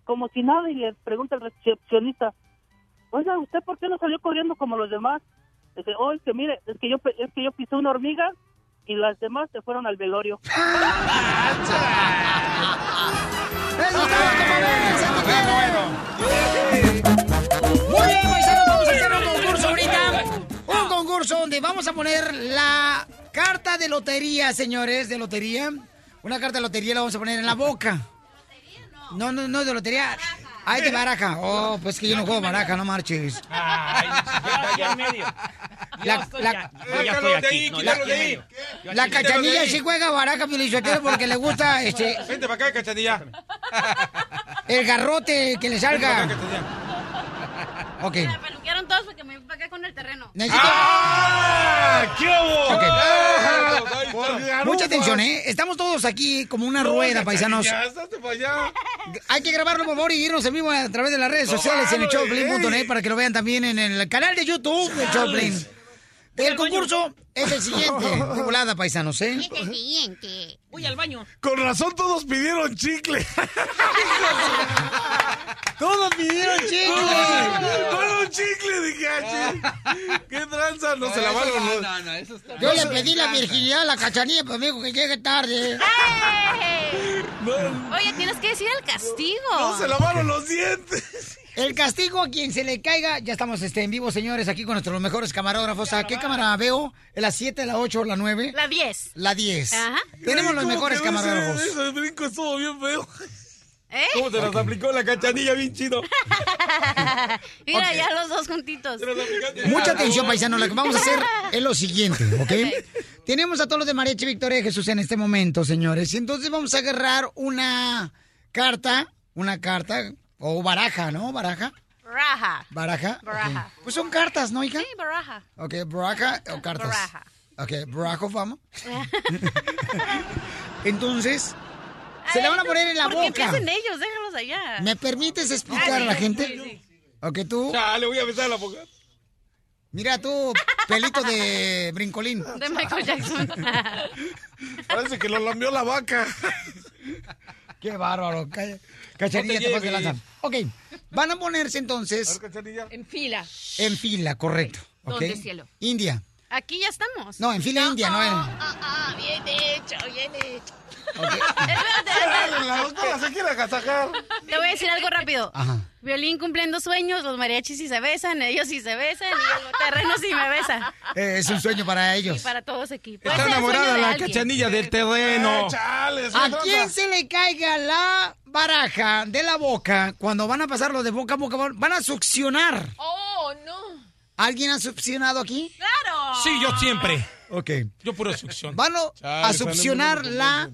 como si nada, y le pregunta al recepcionista, oiga, ¿usted por qué no salió corriendo como los demás? Dice, oh, es que mire, es que yo, es que yo pisé una hormiga y las demás se fueron al velorio. Muy bien, paisanos, vamos a hacer un concurso ahorita. Un concurso donde vamos a poner la carta de lotería, señores, de lotería. Una carta de lotería la vamos a poner en la boca. No, no, no, de lotería. Ay, de baraja. Oh, pues que yo no juego baraja, no marches. Ay, aquí en medio. La- la- ya- ya La, cachanilla sí juega baraja, Piolichotero, porque le gusta este, Vente para acá, cachanilla. el garrote que le salga. Ok. Porque me acá con el terreno. Necesito... ¡Ah! ¿Qué hubo? Ok. Mucha atención, ¿eh? Estamos todos aquí como una rueda, paisanos. Ya, para allá. Hay que grabarlo, por favor, y irnos en vivo a través de las redes sociales en el showplay.net para que lo vean también en el canal de YouTube de Showplay. El concurso es el siguiente. De volada, paisanos, ¿eh? el siguiente. Voy al baño. Con razón todos pidieron chicle. Todos pidieron chicle. Un chicle, dije, ah, chi- ¿Qué tranza? No se lavaron los... No, no, eso está Yo le pedí la virginidad a la cachanilla, pero me dijo que llegue tarde. Oye, tienes que decir el castigo. No se lavaron los dientes. El castigo a quien se le caiga. Ya estamos este, en vivo, señores, aquí con nuestros mejores camarógrafos. ¿A qué cámara veo? ¿La 7, la 8 o la 9? La 10. La 10. Ajá. Tenemos los ¿Cómo mejores quedó ese- camarógrafos. Ese brinco estuvo bien feo. ¿Eh? ¿Cómo te las aplicó la cachanilla bien chido? Mira, ya los dos juntitos. Mucha atención, paisano. Lo que vamos a hacer es lo siguiente, ¿ok? Tenemos a todos los de Mariachi Victoria de Jesús en este momento, señores. Y entonces vamos a agarrar una carta, una carta, o baraja, ¿no? Baraja. Baraja. Baraja. Pues son cartas, ¿no, hija? Sí, baraja. Ok, baraja o cartas. Baraja. Ok, barajo, vamos. Entonces, se la van a poner en la ¿Por qué boca. empiecen ellos? Déjalos allá. ¿Me permites explicar a la gente? sí, sí. Ok, tú. Ya, le voy a besar la boca. Mira tú, pelito de brincolín. De Michael Jackson. Parece que lo lambió la vaca. Qué bárbaro. Ca- Cachanilla, No te te pasas de lanza. Ok, van a ponerse entonces En fila. en fila, correcto. ¿Dónde, cielo? India. Aquí ya estamos. No, en fila india, no en... Ah, ah, bien hecho, bien hecho. Te voy a decir algo rápido. Ajá. Violín cumpliendo sueños, los mariachis sí se besan, ellos sí se besan y el terreno sí me besa. Eh, es un sueño para Y ellos. para todos aquí. Puede Está enamorada la alguien. cachanilla del terreno. Eh, chale, ¿A quién se le caiga la baraja de la boca cuando van a pasarlo de boca a boca? Van a succionar. Oh, no. ¿Alguien ha succionado aquí? ¡Claro! Sí, yo siempre. Ok. Yo puro succión. Van a- Chale, a succionar la,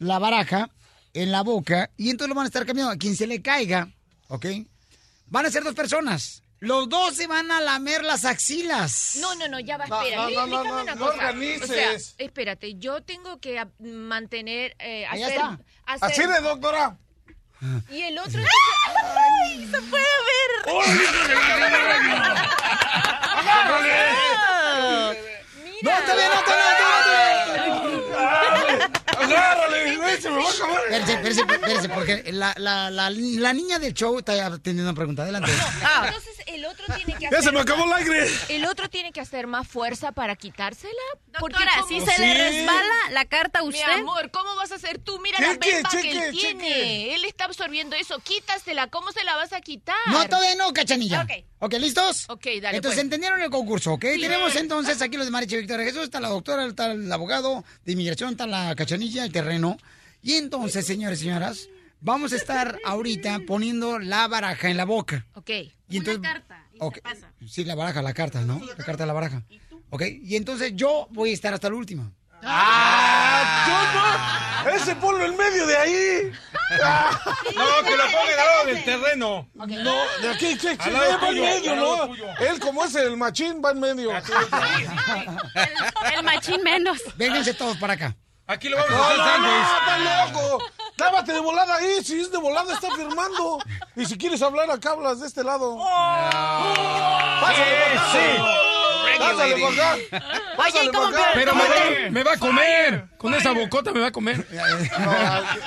la baraja en la boca y entonces lo van a estar cambiando. A quien se le caiga, ¿ok? Van a ser dos personas. Los dos se van a lamer las axilas. No, no, no, ya va, No, espera. no, no, no, no, una no cosa. organices. O sea, espérate, yo tengo que mantener, eh, Ahí hacer, está. hacer- Así de doctora. Y el otro... ¡Ay! ¡Se puede ver! No, todavía no, todavía no, todavía no. Agárrale, se me va a acabar. Espérese, espérese, espérese, porque la, la, la, la niña del show está teniendo una pregunta. Adelante. Entonces el otro tiene que Ya hacer... se me acabó el aire. El otro tiene que hacer más fuerza para quitársela. Porque Doctora, ¿cómo- si se le resbala la carta a Mi usted... amor, ¿cómo vas a hacer tú? Mira Cheque, la bemba que cheque, él tiene. cheque. Él está absorbiendo eso. Quítasela. ¿Cómo se la vas a quitar? No, todavía no, cachanilla. Ok. Ok, ¿listos? Ok, dale, Entonces, pues. ¿entendieron el concurso? ¿Ok? Tenemos entonces aquí los de Mariche Victoria Jesús, está la doctora, está el abogado de inmigración, está la cachanilla, el terreno. Y entonces, señores y señoras, vamos a estar ahorita poniendo la baraja en la boca. Ok. Y entonces, Una carta y Ok. se pasa. Sí, la baraja, la carta, ¿no? La carta de la baraja. Ok, y entonces yo voy a estar hasta el último. ¡Ah! ¡Yo no! ¡Ese ponlo en medio de ahí! No, que lo ponga al lado del terreno. No, de aquí, Al lado va en tuyo, medio, ¿no? tuyo. Él, como es el machín, va en medio. El, el machín menos. Vénganse todos para acá. Aquí lo vamos No, a hacer no, no, está loco. Lávate de volada ahí. Si es de volada, está firmando. Y si quieres hablar acá, hablas de este lado. Pásale para acá. Pásale ¿cómo para acá. Pero me va, me va a comer. Con esa bocota me va a comer.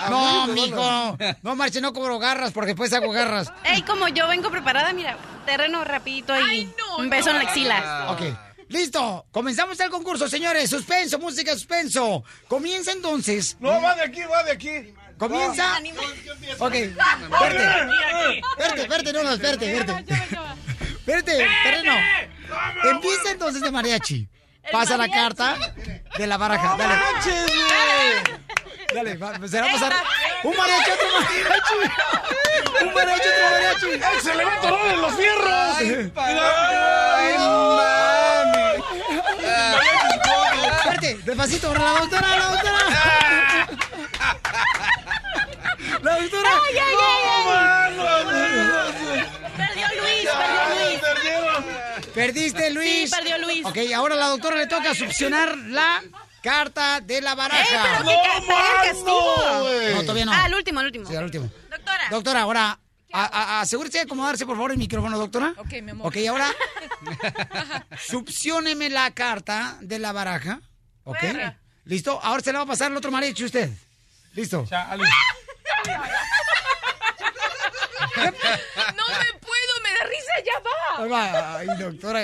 No, mijo. No, Marche, no cobro garras porque después hago garras. Ey, como yo vengo preparada, mira, terreno rapidito y un beso en la axila. Ok. Listo, comenzamos el concurso, señores. Suspenso, música suspenso. Comienza entonces. No, va de aquí, va de aquí. Comienza. Ok, espérate. Espérate, espérate, no, no, espérate. Espérate, terreno. Empieza entonces de mariachi. Pasa la carta de la baraja. Dale. ¡Manches, güey! Dale, va, se va a pasar. Un mariachi, otro mariachi. Un mariachi, otro mariachi. ¡Ay, se le va a atorar en los fierros! ¡Ay, mami! Espérate, despacito, la doctora, la doctora. La doctora. ¡Ay, ay, ay, ay! Perdió Luis, perdió Luis. Perdiste, Luis. Sí, perdió Luis. Ok, ahora a la doctora le toca succionar la carta de la baraja. ¡Eh, pero que traiga el castigo! No, todavía no. Ah, el último, el último. Sí, al último. Doctora. Doctora, ahora, a- a- asegúrese de acomodarse, por favor, el micrófono, doctora. Ok, mi amor. Ok, ahora, succióneme la carta de la baraja. Ok. Fuera. ¿Listo? Ahora se la va a pasar el otro mariachi usted. ¿Listo? No me ya va. Ay, doctora.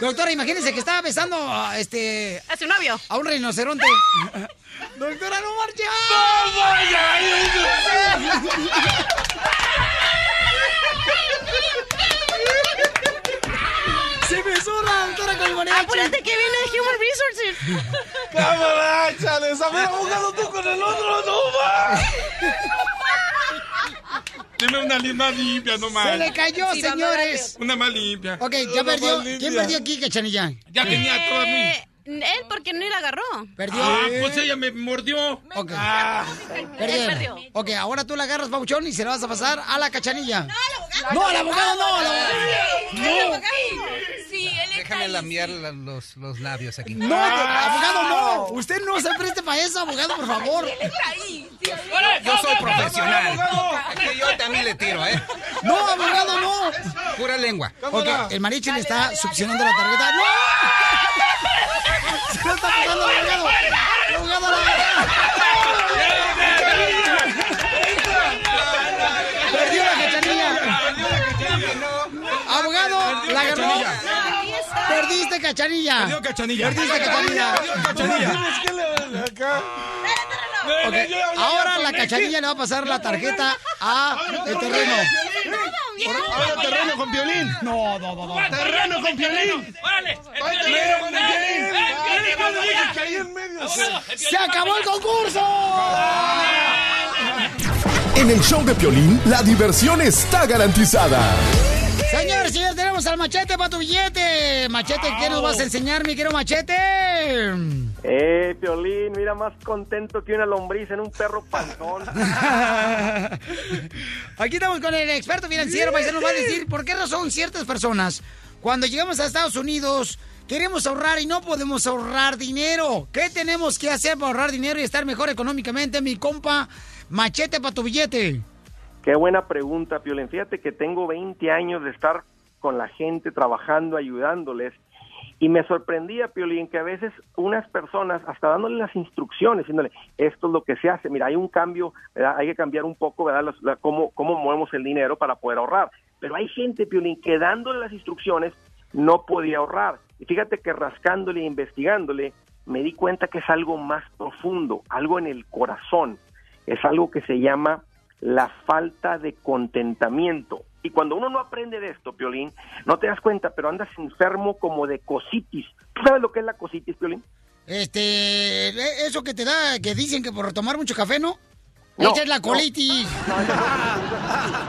Doctora, imagínense que estaba besando a este. A su novio. A un rinoceronte. doctora, no marche. Se besó la doctora con el mariachi. Apúrate que viene de Human Resources. ¡Cámara, échale! ¡Saber abogado tú con el otro! ¡No va! Dime una li- más limpia, no más. Se le cayó, Sí, señores. Una más limpia. Ok, ya Una perdió. limpia. ¿Quién perdió aquí, Cachanilla? Ya tenía todas mis... Eh, él porque no la agarró. Perdió. Ah, pues ella me mordió. Ok. Ah. Perdieron. perdió. Ok, ahora tú la agarras, Pauchón, y se la vas a pasar a la cachanilla. No, al abogado no. al abogado. No, Sí, él está Déjame lamear sí. los, los labios aquí. no, abogado no. Usted no se preste para eso, abogado, por favor. Él está ahí. Sí, Yo soy profesional. Aquí yo también le tiro, ¿eh? No, abogado no. Pura lengua. Ok, el mariachi le está succionando la tarjeta. ¡No! Se lo está pasando al abogado. El abogado la Perdió la cachanilla. Abogado, la agarró. Perdiste, cachanilla. Perdió Cachanilla. Perdiste, cachanilla. Perdió Cachanilla. Ahora la cachanilla le va a pasar la tarjeta a el terreno. Ahora terreno con violín. No, no, no, no. Terreno con violín. ¡Órale! ¡Ay, terreno con violín! ¡Eh, Cuando dije que ahí en medio se- ¡Se acabó el concurso! En el show de Piolín, la diversión está garantizada. Señores, señores, tenemos al machete para tu billete. Machete, ¿qué nos vas a enseñar, mi querido machete? Eh, Piolín, mira más contento que una lombriz en un perro panzón. Aquí estamos con el experto financiero, paisano, nos va a decir por qué razón ciertas personas, cuando llegamos a Estados Unidos, queremos ahorrar y no podemos ahorrar dinero. ¿Qué tenemos que hacer para ahorrar dinero y estar mejor económicamente, mi compa? Machete para tu billete. Qué buena pregunta, Piolín. Fíjate que tengo 20 años de estar con la gente, trabajando, ayudándoles. Y me sorprendía, Piolín, que a veces unas personas, hasta dándole las instrucciones, diciéndole, esto es lo que se hace, mira, hay un cambio, hay que cambiar un poco, ¿verdad? La- cómo, cómo movemos el dinero para poder ahorrar. Pero hay gente, Piolín, que dándole las instrucciones no podía ahorrar. Y fíjate que rascándole e investigándole, me di cuenta que es algo más profundo, algo en el corazón. Es algo que se llama la falta de contentamiento. Y cuando uno no aprende de esto, Piolín, no te das cuenta, pero andas enfermo como de cositis. ¿Tú sabes lo que es la cositis, Piolín? Este, eso que te da, que dicen que por tomar mucho café, ¿no? No, Esa es la no. colitis.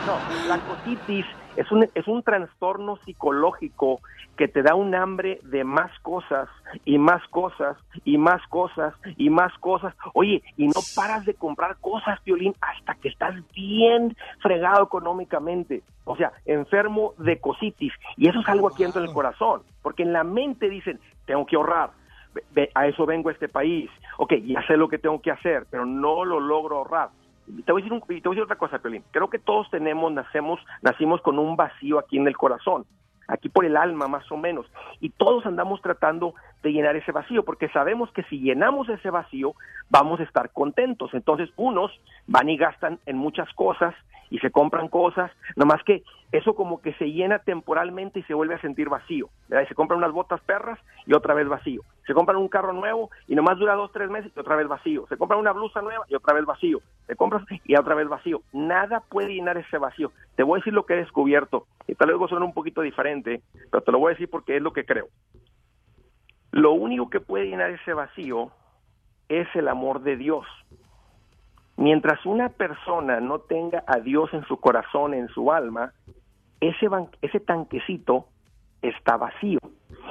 No, la cositis es un, es un trastorno psicológico que te da un hambre de más cosas y más cosas y más cosas y más cosas. Oye, y no paras de comprar cosas, Violín, hasta que estás bien fregado económicamente. O sea, enfermo de cositis. Y eso es algo aquí dentro del corazón. Porque en la mente dicen, tengo que ahorrar. A eso vengo a este país. Ok, ya sé lo que tengo que hacer, pero no lo logro ahorrar. Y Te voy a decir, un- otra cosa, Pelín. Creo que todos tenemos, nacemos, nacimos con un vacío aquí en el corazón, aquí por el alma más o menos, y todos andamos tratando de llenar ese vacío, porque sabemos que si llenamos ese vacío, vamos a estar contentos. Entonces, unos van y gastan en muchas cosas y se compran cosas, nomás que eso como que se llena temporalmente y se vuelve a sentir vacío. ¿verdad? Se compran unas botas perras y otra vez vacío. Se compran un carro nuevo y nomás dura dos, tres meses y otra vez vacío. Se compran una blusa nueva y otra vez vacío. Se compras y otra vez vacío. Nada puede llenar ese vacío. Te voy a decir lo que he descubierto. Y tal vez suena un poquito diferente, pero te lo voy a decir porque es lo que creo. Lo único que puede llenar ese vacío es el amor de Dios. Mientras una persona no tenga a Dios en su corazón, en su alma, ese, tanquecito está vacío.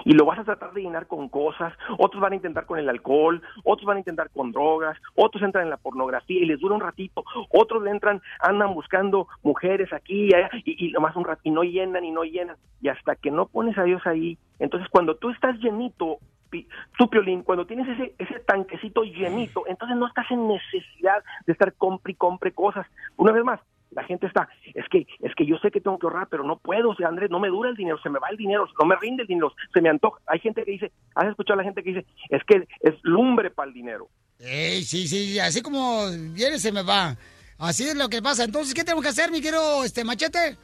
Y lo vas a tratar de llenar con cosas, otros van a intentar con el alcohol, otros van a intentar con drogas, otros entran en la pornografía y les dura un ratito, otros le entran, andan buscando mujeres aquí y allá, y, y nomás un rato, y no llenan y no llenan. Y hasta que no pones a Dios ahí, entonces cuando tú estás llenito, tú Piolín, cuando tienes ese, ese tanquecito llenito, entonces no estás en necesidad de estar compre y compre cosas. Una vez más, la gente está, es que, es que yo sé que tengo que ahorrar, pero no puedo, o sea, Andrés, no me dura el dinero, se me va el dinero, no me rinde el dinero, se me antoja. Hay gente que dice, has escuchado a la gente que dice, es que es lumbre para el dinero. Sí, sí, así como viene se me va. Así es lo que pasa. Entonces, ¿qué tenemos que hacer, mi querido este, machete?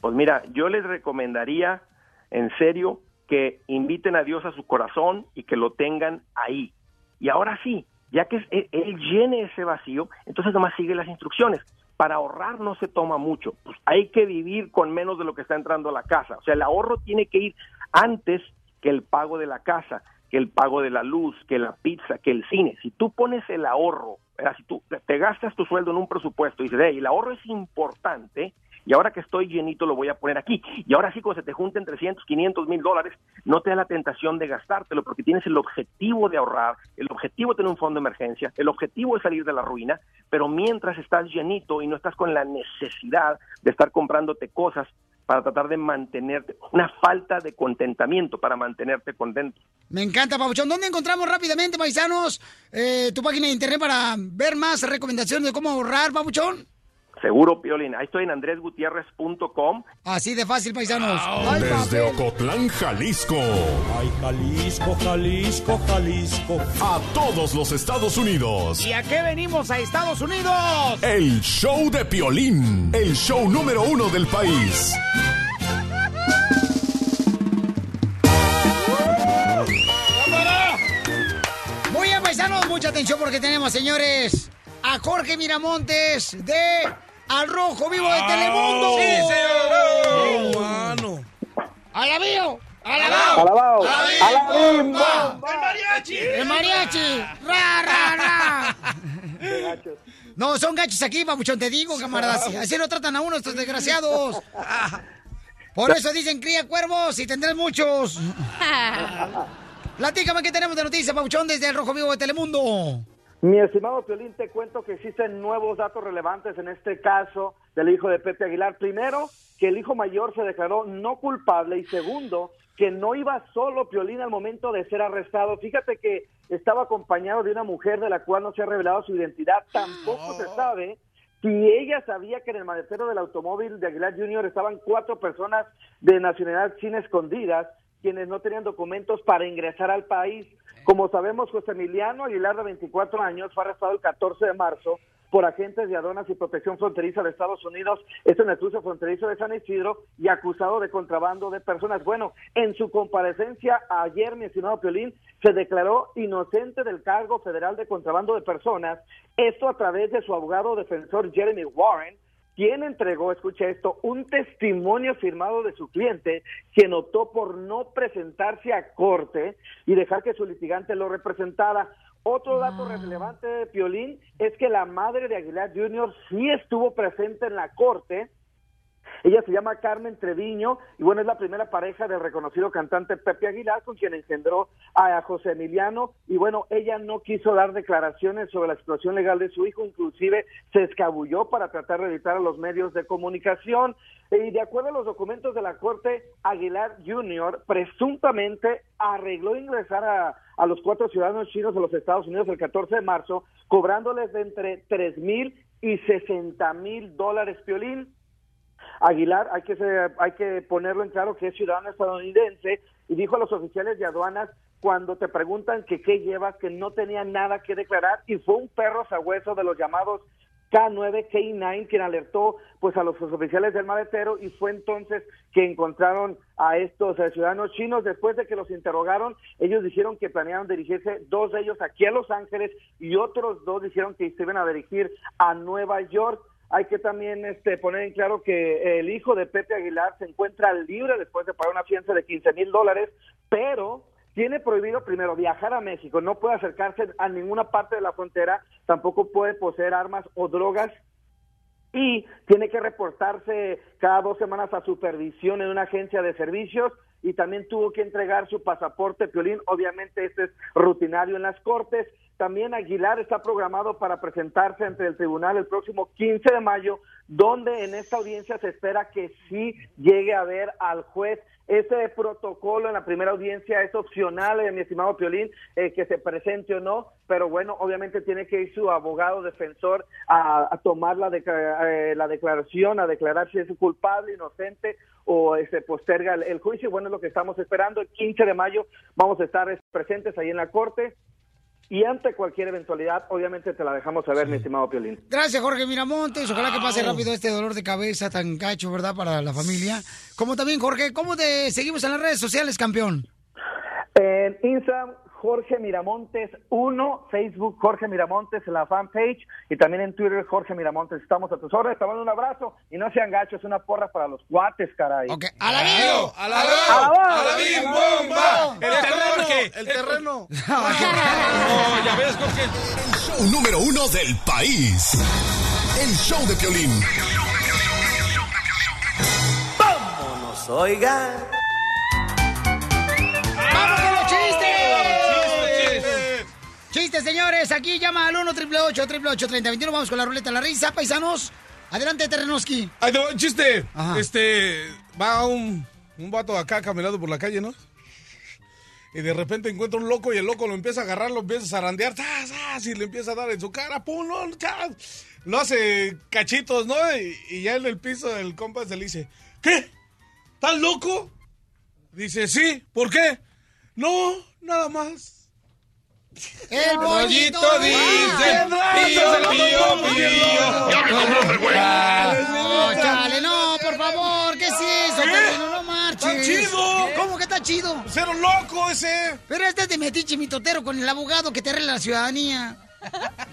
Pues mira, yo les recomendaría, en serio, que inviten a Dios a su corazón y que lo tengan ahí. Y ahora sí, ya que él, él llene ese vacío, entonces nomás sigue las instrucciones. Para ahorrar no se toma mucho, pues hay que vivir con menos de lo que está entrando a la casa. O sea, el ahorro tiene que ir antes que el pago de la casa, que el pago de la luz, que la pizza, que el cine. Si tú pones el ahorro, si tú te- te gastas tu sueldo en un presupuesto y dices, hey, el ahorro es importante, y ahora que estoy llenito lo voy a poner aquí. Y ahora sí, cuando se te junten 300, 500 mil dólares, no te da la tentación de gastártelo porque tienes el objetivo de ahorrar, el objetivo de tener un fondo de emergencia, el objetivo de salir de la ruina, pero mientras estás llenito y no estás con la necesidad de estar comprándote cosas para tratar de mantenerte, una falta de contentamiento para mantenerte contento. Me encanta, Pabuchón. ¿Dónde encontramos rápidamente, paisanos, eh, tu página de internet para ver más recomendaciones de cómo ahorrar, Pabuchón? Seguro, Piolín. Ahí estoy en andresgutierrez.com. Así de fácil, paisanos. Ay, Desde papel. Ocotlán, Jalisco. Ay, Jalisco, Jalisco, Jalisco. A todos los Estados Unidos. ¿Y a qué venimos a Estados Unidos? El show de Piolín. El show número uno del país. Muy bien, paisanos, mucha atención porque tenemos, señores, a Jorge Miramontes de Al Rojo Vivo de Telemundo. ¡Sí, señor! ¡Oh, mano! ¡Alabío! ¡Alabao! ¡Alabao! ¡Alabim, ¡Bomba! ¡El mariachi! ¡El mariachi! ¡Ra, ra, ra! No, son gachos aquí, papuchón, te digo, camaradas. Así lo tratan a uno estos desgraciados. Por eso dicen cría cuervos y tendrás muchos. Platícame qué tenemos de noticias, papuchón, desde el Rojo Vivo de Telemundo. Mi estimado Piolín, te cuento que existen nuevos datos relevantes en este caso del hijo de Pepe Aguilar. Primero, que el hijo mayor se declaró no culpable y segundo, que no iba solo Piolín al momento de ser arrestado. Fíjate que estaba acompañado de una mujer de la cual no se ha revelado su identidad. Tampoco se sabe si ella sabía que en el maletero del automóvil de Aguilar Jr. estaban cuatro personas de nacionalidad china escondidas, quienes no tenían documentos para ingresar al país. Como sabemos, José Emiliano Aguilar, de 24 años, fue arrestado el 14 de marzo por agentes de aduanas y protección fronteriza de Estados Unidos, esto en el fronterizo de San Isidro, y acusado de contrabando de personas. Bueno, en su comparecencia ayer, mi estimado Piolín, se declaró inocente del cargo federal de contrabando de personas, esto a través de su abogado defensor Jeremy Warren, quien entregó, escucha esto, un testimonio firmado de su cliente, quien optó por no presentarse a corte y dejar que su litigante lo representara. Otro dato relevante de Piolín es que la madre de Aguilar Jr. sí estuvo presente en la corte. Ella se llama Carmen Treviño y bueno, es la primera pareja del reconocido cantante Pepe Aguilar con quien engendró a José Emiliano y bueno, ella no quiso dar declaraciones sobre la situación legal de su hijo, inclusive se escabulló para tratar de evitar a los medios de comunicación y de acuerdo a los documentos de la corte, Aguilar Jr. presuntamente arregló ingresar a, a los cuatro ciudadanos chinos de los Estados Unidos el 14 de marzo, cobrándoles de entre tres mil y 60 mil dólares, Piolín. Aguilar, hay que, hay que ponerlo en claro que es ciudadano estadounidense y dijo a los oficiales de aduanas cuando te preguntan que qué llevas, que no tenía nada que declarar y fue un perro sabueso de los llamados K9, K9, quien alertó pues a los oficiales del maletero y fue entonces que encontraron a estos eh, ciudadanos chinos. Después de que los interrogaron, ellos dijeron que planearon dirigirse, dos de ellos aquí a Los Ángeles y otros dos dijeron que se iban a dirigir a Nueva York. Hay que también este, poner en claro que el hijo de Pepe Aguilar se encuentra libre después de pagar una fianza de 15 mil dólares, pero tiene prohibido primero viajar a México, no puede acercarse a ninguna parte de la frontera, tampoco puede poseer armas o drogas y tiene que reportarse cada dos semanas a supervisión en una agencia de servicios y también tuvo que entregar su pasaporte Piolín, obviamente este es rutinario en las cortes. También Aguilar está programado para presentarse ante el tribunal el próximo 15 de mayo, donde en esta audiencia se espera que sí llegue a ver al juez. Ese protocolo en la primera audiencia es opcional, eh, mi estimado Piolín, eh, que se presente o no, pero bueno, obviamente tiene que ir su abogado defensor a, tomar la, eh, la declaración, a declarar si es culpable, inocente o se posterga el, el juicio. Bueno, es lo que estamos esperando. El 15 de mayo vamos a estar presentes ahí en la corte. Y ante cualquier eventualidad, obviamente te la dejamos saber, mi estimado Piolín. Gracias, Jorge Miramontes. Ojalá que pase rápido este dolor de cabeza tan gacho, ¿verdad? Para la familia. Como también, Jorge, ¿cómo te seguimos en las redes sociales, campeón? En Instagram, Jorge Miramontes 1, Facebook, Jorge Miramontes, en la fanpage, y también en Twitter, Jorge Miramontes. Estamos a tus órdenes, te mando un abrazo, y no sean gachos, una porra para los cuates, caray. Ok, ¡A la vivo! ¡A la ¡A la bim, bomba! El terreno, el terreno. No, ya ves, Jorge. El show número uno del país. El show de Piolín. Vámonos, oigan. Chistes! ¡Chistes, señores! Aquí llama al 1 888 3021 Vamos con la ruleta de la risa, paisanos. Adelante, Terrenoski. Ahí te va un chiste. Este, va un, un vato acá caminando por la calle, ¿no? Y de repente encuentra un loco y el loco lo empieza a agarrar, lo empieza a zarandear, ¡zas, zas! y le empieza a dar en su cara, ¡pum! no. Lo hace cachitos, ¿no? Y, y ya en el piso el compa se le dice, ¿qué? ¿Estás loco? Dice, sí, ¿por qué? No, nada más. El pollito dice, pío, pío, pío. No, chale, no, por favor, ¿qué es eso, ¿Qué? Terreno? No marches. ¡Está chido! ¿Cómo que está chido? ¡Cero loco ese! Pero este es de metiche mitotero con el abogado que te arregla la ciudadanía.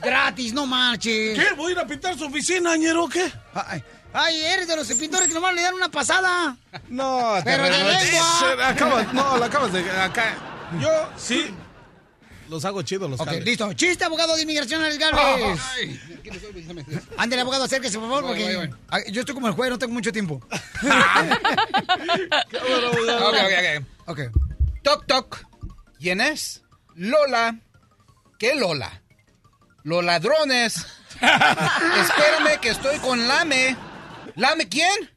Gratis, no marches. ¿Qué? ¿Voy a ir a pintar su oficina, ñero, qué? Ay, ay, eres de los pintores que nomás le dan una pasada. No, Pero de lengua. acabas- no, la acabas de acá. Yo sí los hago chidos los Ok, jales. listo. Chiste, abogado de inmigración, Alex Galvez. Ay. Ándale, abogado, acérquese, por favor, Voy, porque voy, voy. Ay, yo estoy como el juez, no tengo mucho tiempo. Ok, ok, ok. Ok. Toc, toc. ¿Quién es? Lola. ¿Qué Lola? Los ladrones. Espérame que estoy con Lame. ¿Lame quién?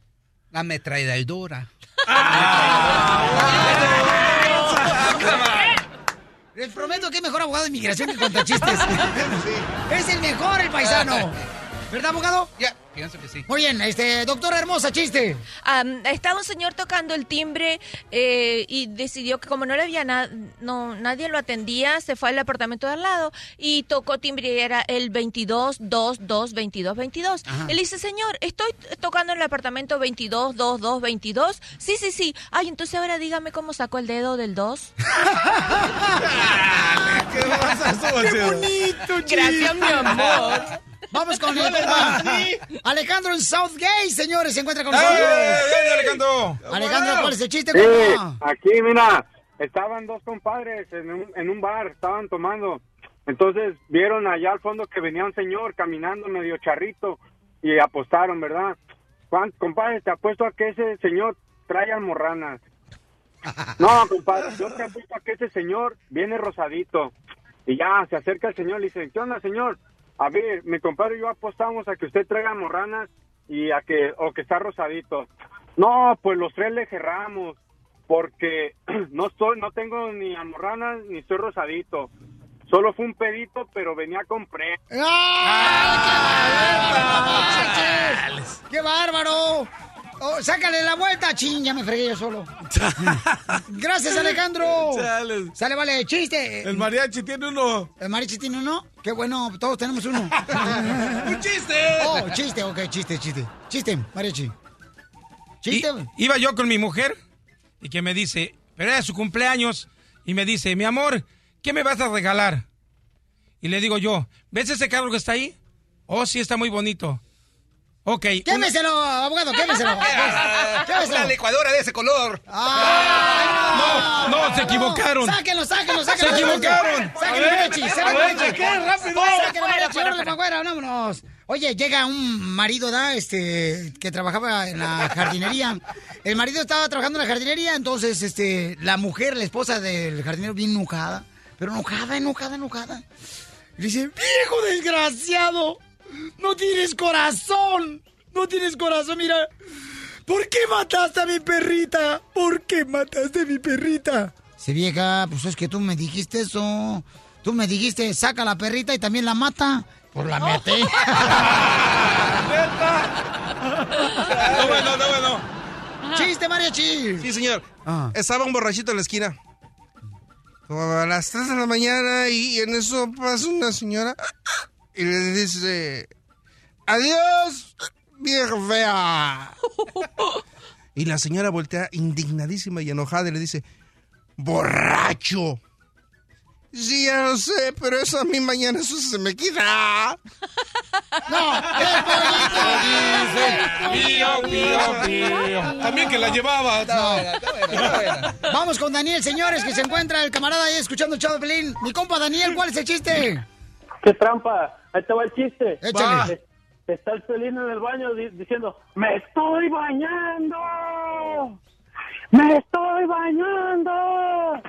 La ametralladora. Les prometo que es mejor abogado de inmigración que cuenta chistes. es el mejor, el paisano. ¿Verdad, abogado? Ya, pienso que sí. Muy bien, este, doctora hermosa, chiste. Am, estaba un señor tocando el timbre eh, y decidió que como no le había na- no, nadie lo atendía, se fue al apartamento de al lado y tocó timbre y era el 22 2 2 22 22. Ajá. Él dice, señor, estoy tocando en el apartamento 22 2 2 22. Sí, sí, sí. Ay, entonces ahora dígame cómo sacó el dedo del 2. ¡Qué bonito, Gracias, mi amor. Vamos con el Alejandro en Southgate, señores, se encuentra con ¡Eh, nosotros. eh, Alejandro! Alejandro, ¿cuál es el chiste? Sí, aquí, mira, estaban dos compadres en un, en un bar, estaban tomando. Entonces vieron allá al fondo que venía un señor caminando medio charrito y apostaron, ¿verdad? Juan, compadre, te apuesto a que ese señor trae almorranas. No, compadre, yo te apuesto a que ese señor viene rosadito. Y ya se acerca el señor y le dice, ¿qué onda, señor? A ver, mi compadre y yo apostamos a que usted traiga almorranas y a que, o que está rosadito. No, pues los tres le cerramos porque no estoy, no tengo ni almorranas ni estoy rosadito. Solo fue un pedito, pero venía con pre. ¡Qué bárbaro! Oh, ¡Sácale la vuelta! ¡Chin! Ya me fregué yo solo. Gracias, Alejandro. Chale. Sale, vale, chiste. El mariachi tiene uno. ¿El mariachi tiene uno? Qué bueno, todos tenemos uno. ¡Un chiste! Oh, chiste, ok, chiste, chiste. Chiste, mariachi. Chiste. I- iba yo con mi mujer y que me dice, pero era su cumpleaños, y me dice, mi amor, ¿qué me vas a regalar? Y le digo yo, ¿ves ese carro que está ahí? Oh, sí, está muy bonito. Ok. Quémeselo, abogado, quémeselo. Quémeselo. Una licuadora de ese color. ¡Ah! No, no, se equivocaron. Sáquenlo, sáquenlo, sáquenlo. Se equivocaron. Sáquenlo, Mechi, sáquenlo. ¿qué? Rápido. Sáquenlo, Mechi, órale, fuera, vámonos. Oye, llega un marido, ¿da? Este, que trabajaba en la jardinería. El marido estaba trabajando en la jardinería, entonces, este, la mujer, la esposa del jardinero, bien enojada. Pero enojada, enojada, enojada. Y dice, viejo desgraciado, no tienes corazón. No tienes corazón, mira. ¿Por qué mataste a mi perrita? ¿Por qué mataste a mi perrita? Se vieja, pues es que tú me dijiste eso. Tú me dijiste, saca la perrita y también la mata. Pues la maté. No, bueno, no, bueno. ¡Chiste, mariachi! Sí, señor. Ah. Estaba un borrachito en la esquina. Como a las 3 de la mañana y en eso pasa una señora y le dice, adiós, vieja fea. Y la señora voltea indignadísima y enojada y le dice, borracho. Sí, ya lo sé, pero eso a mí mañana eso se me quita. ¡No! Pío, pío, pío. También que la llevaba. Vamos con Daniel, señores, que se encuentra el camarada ahí escuchando el Pelín. Mi compa Daniel, ¿cuál es el chiste? ¡Qué trampa! Ahí te va el chiste. Échale. Está el pelín en el baño di- diciendo, ¡Me estoy bañando! ¡Me estoy bañando!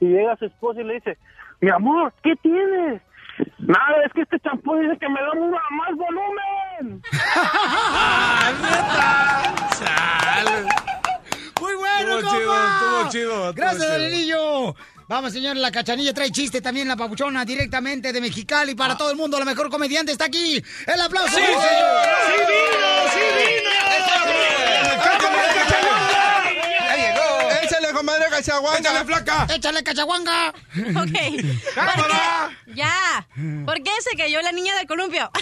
Y llega su esposa y le dice, mi amor, ¿qué tienes? Nada, es que este champú dice que me da una- más volumen. Muy bueno, Estuvo chido, estuvo chido, Gracias, chido. Vamos, señores, la cachanilla trae chiste también, la papuchona, directamente de Mexicali para todo el mundo. La mejor comediante está aquí. ¡El aplauso! ¡Sí, señor! ¡Sí vino! ¡Ya llegó! ¡Échale, comadre Cachaguanga! ¡Échale, flaca! ¡Échale, cachaguanga! Ok. ¿Por qué? Ya. ¿Por qué se cayó la niña del columpio?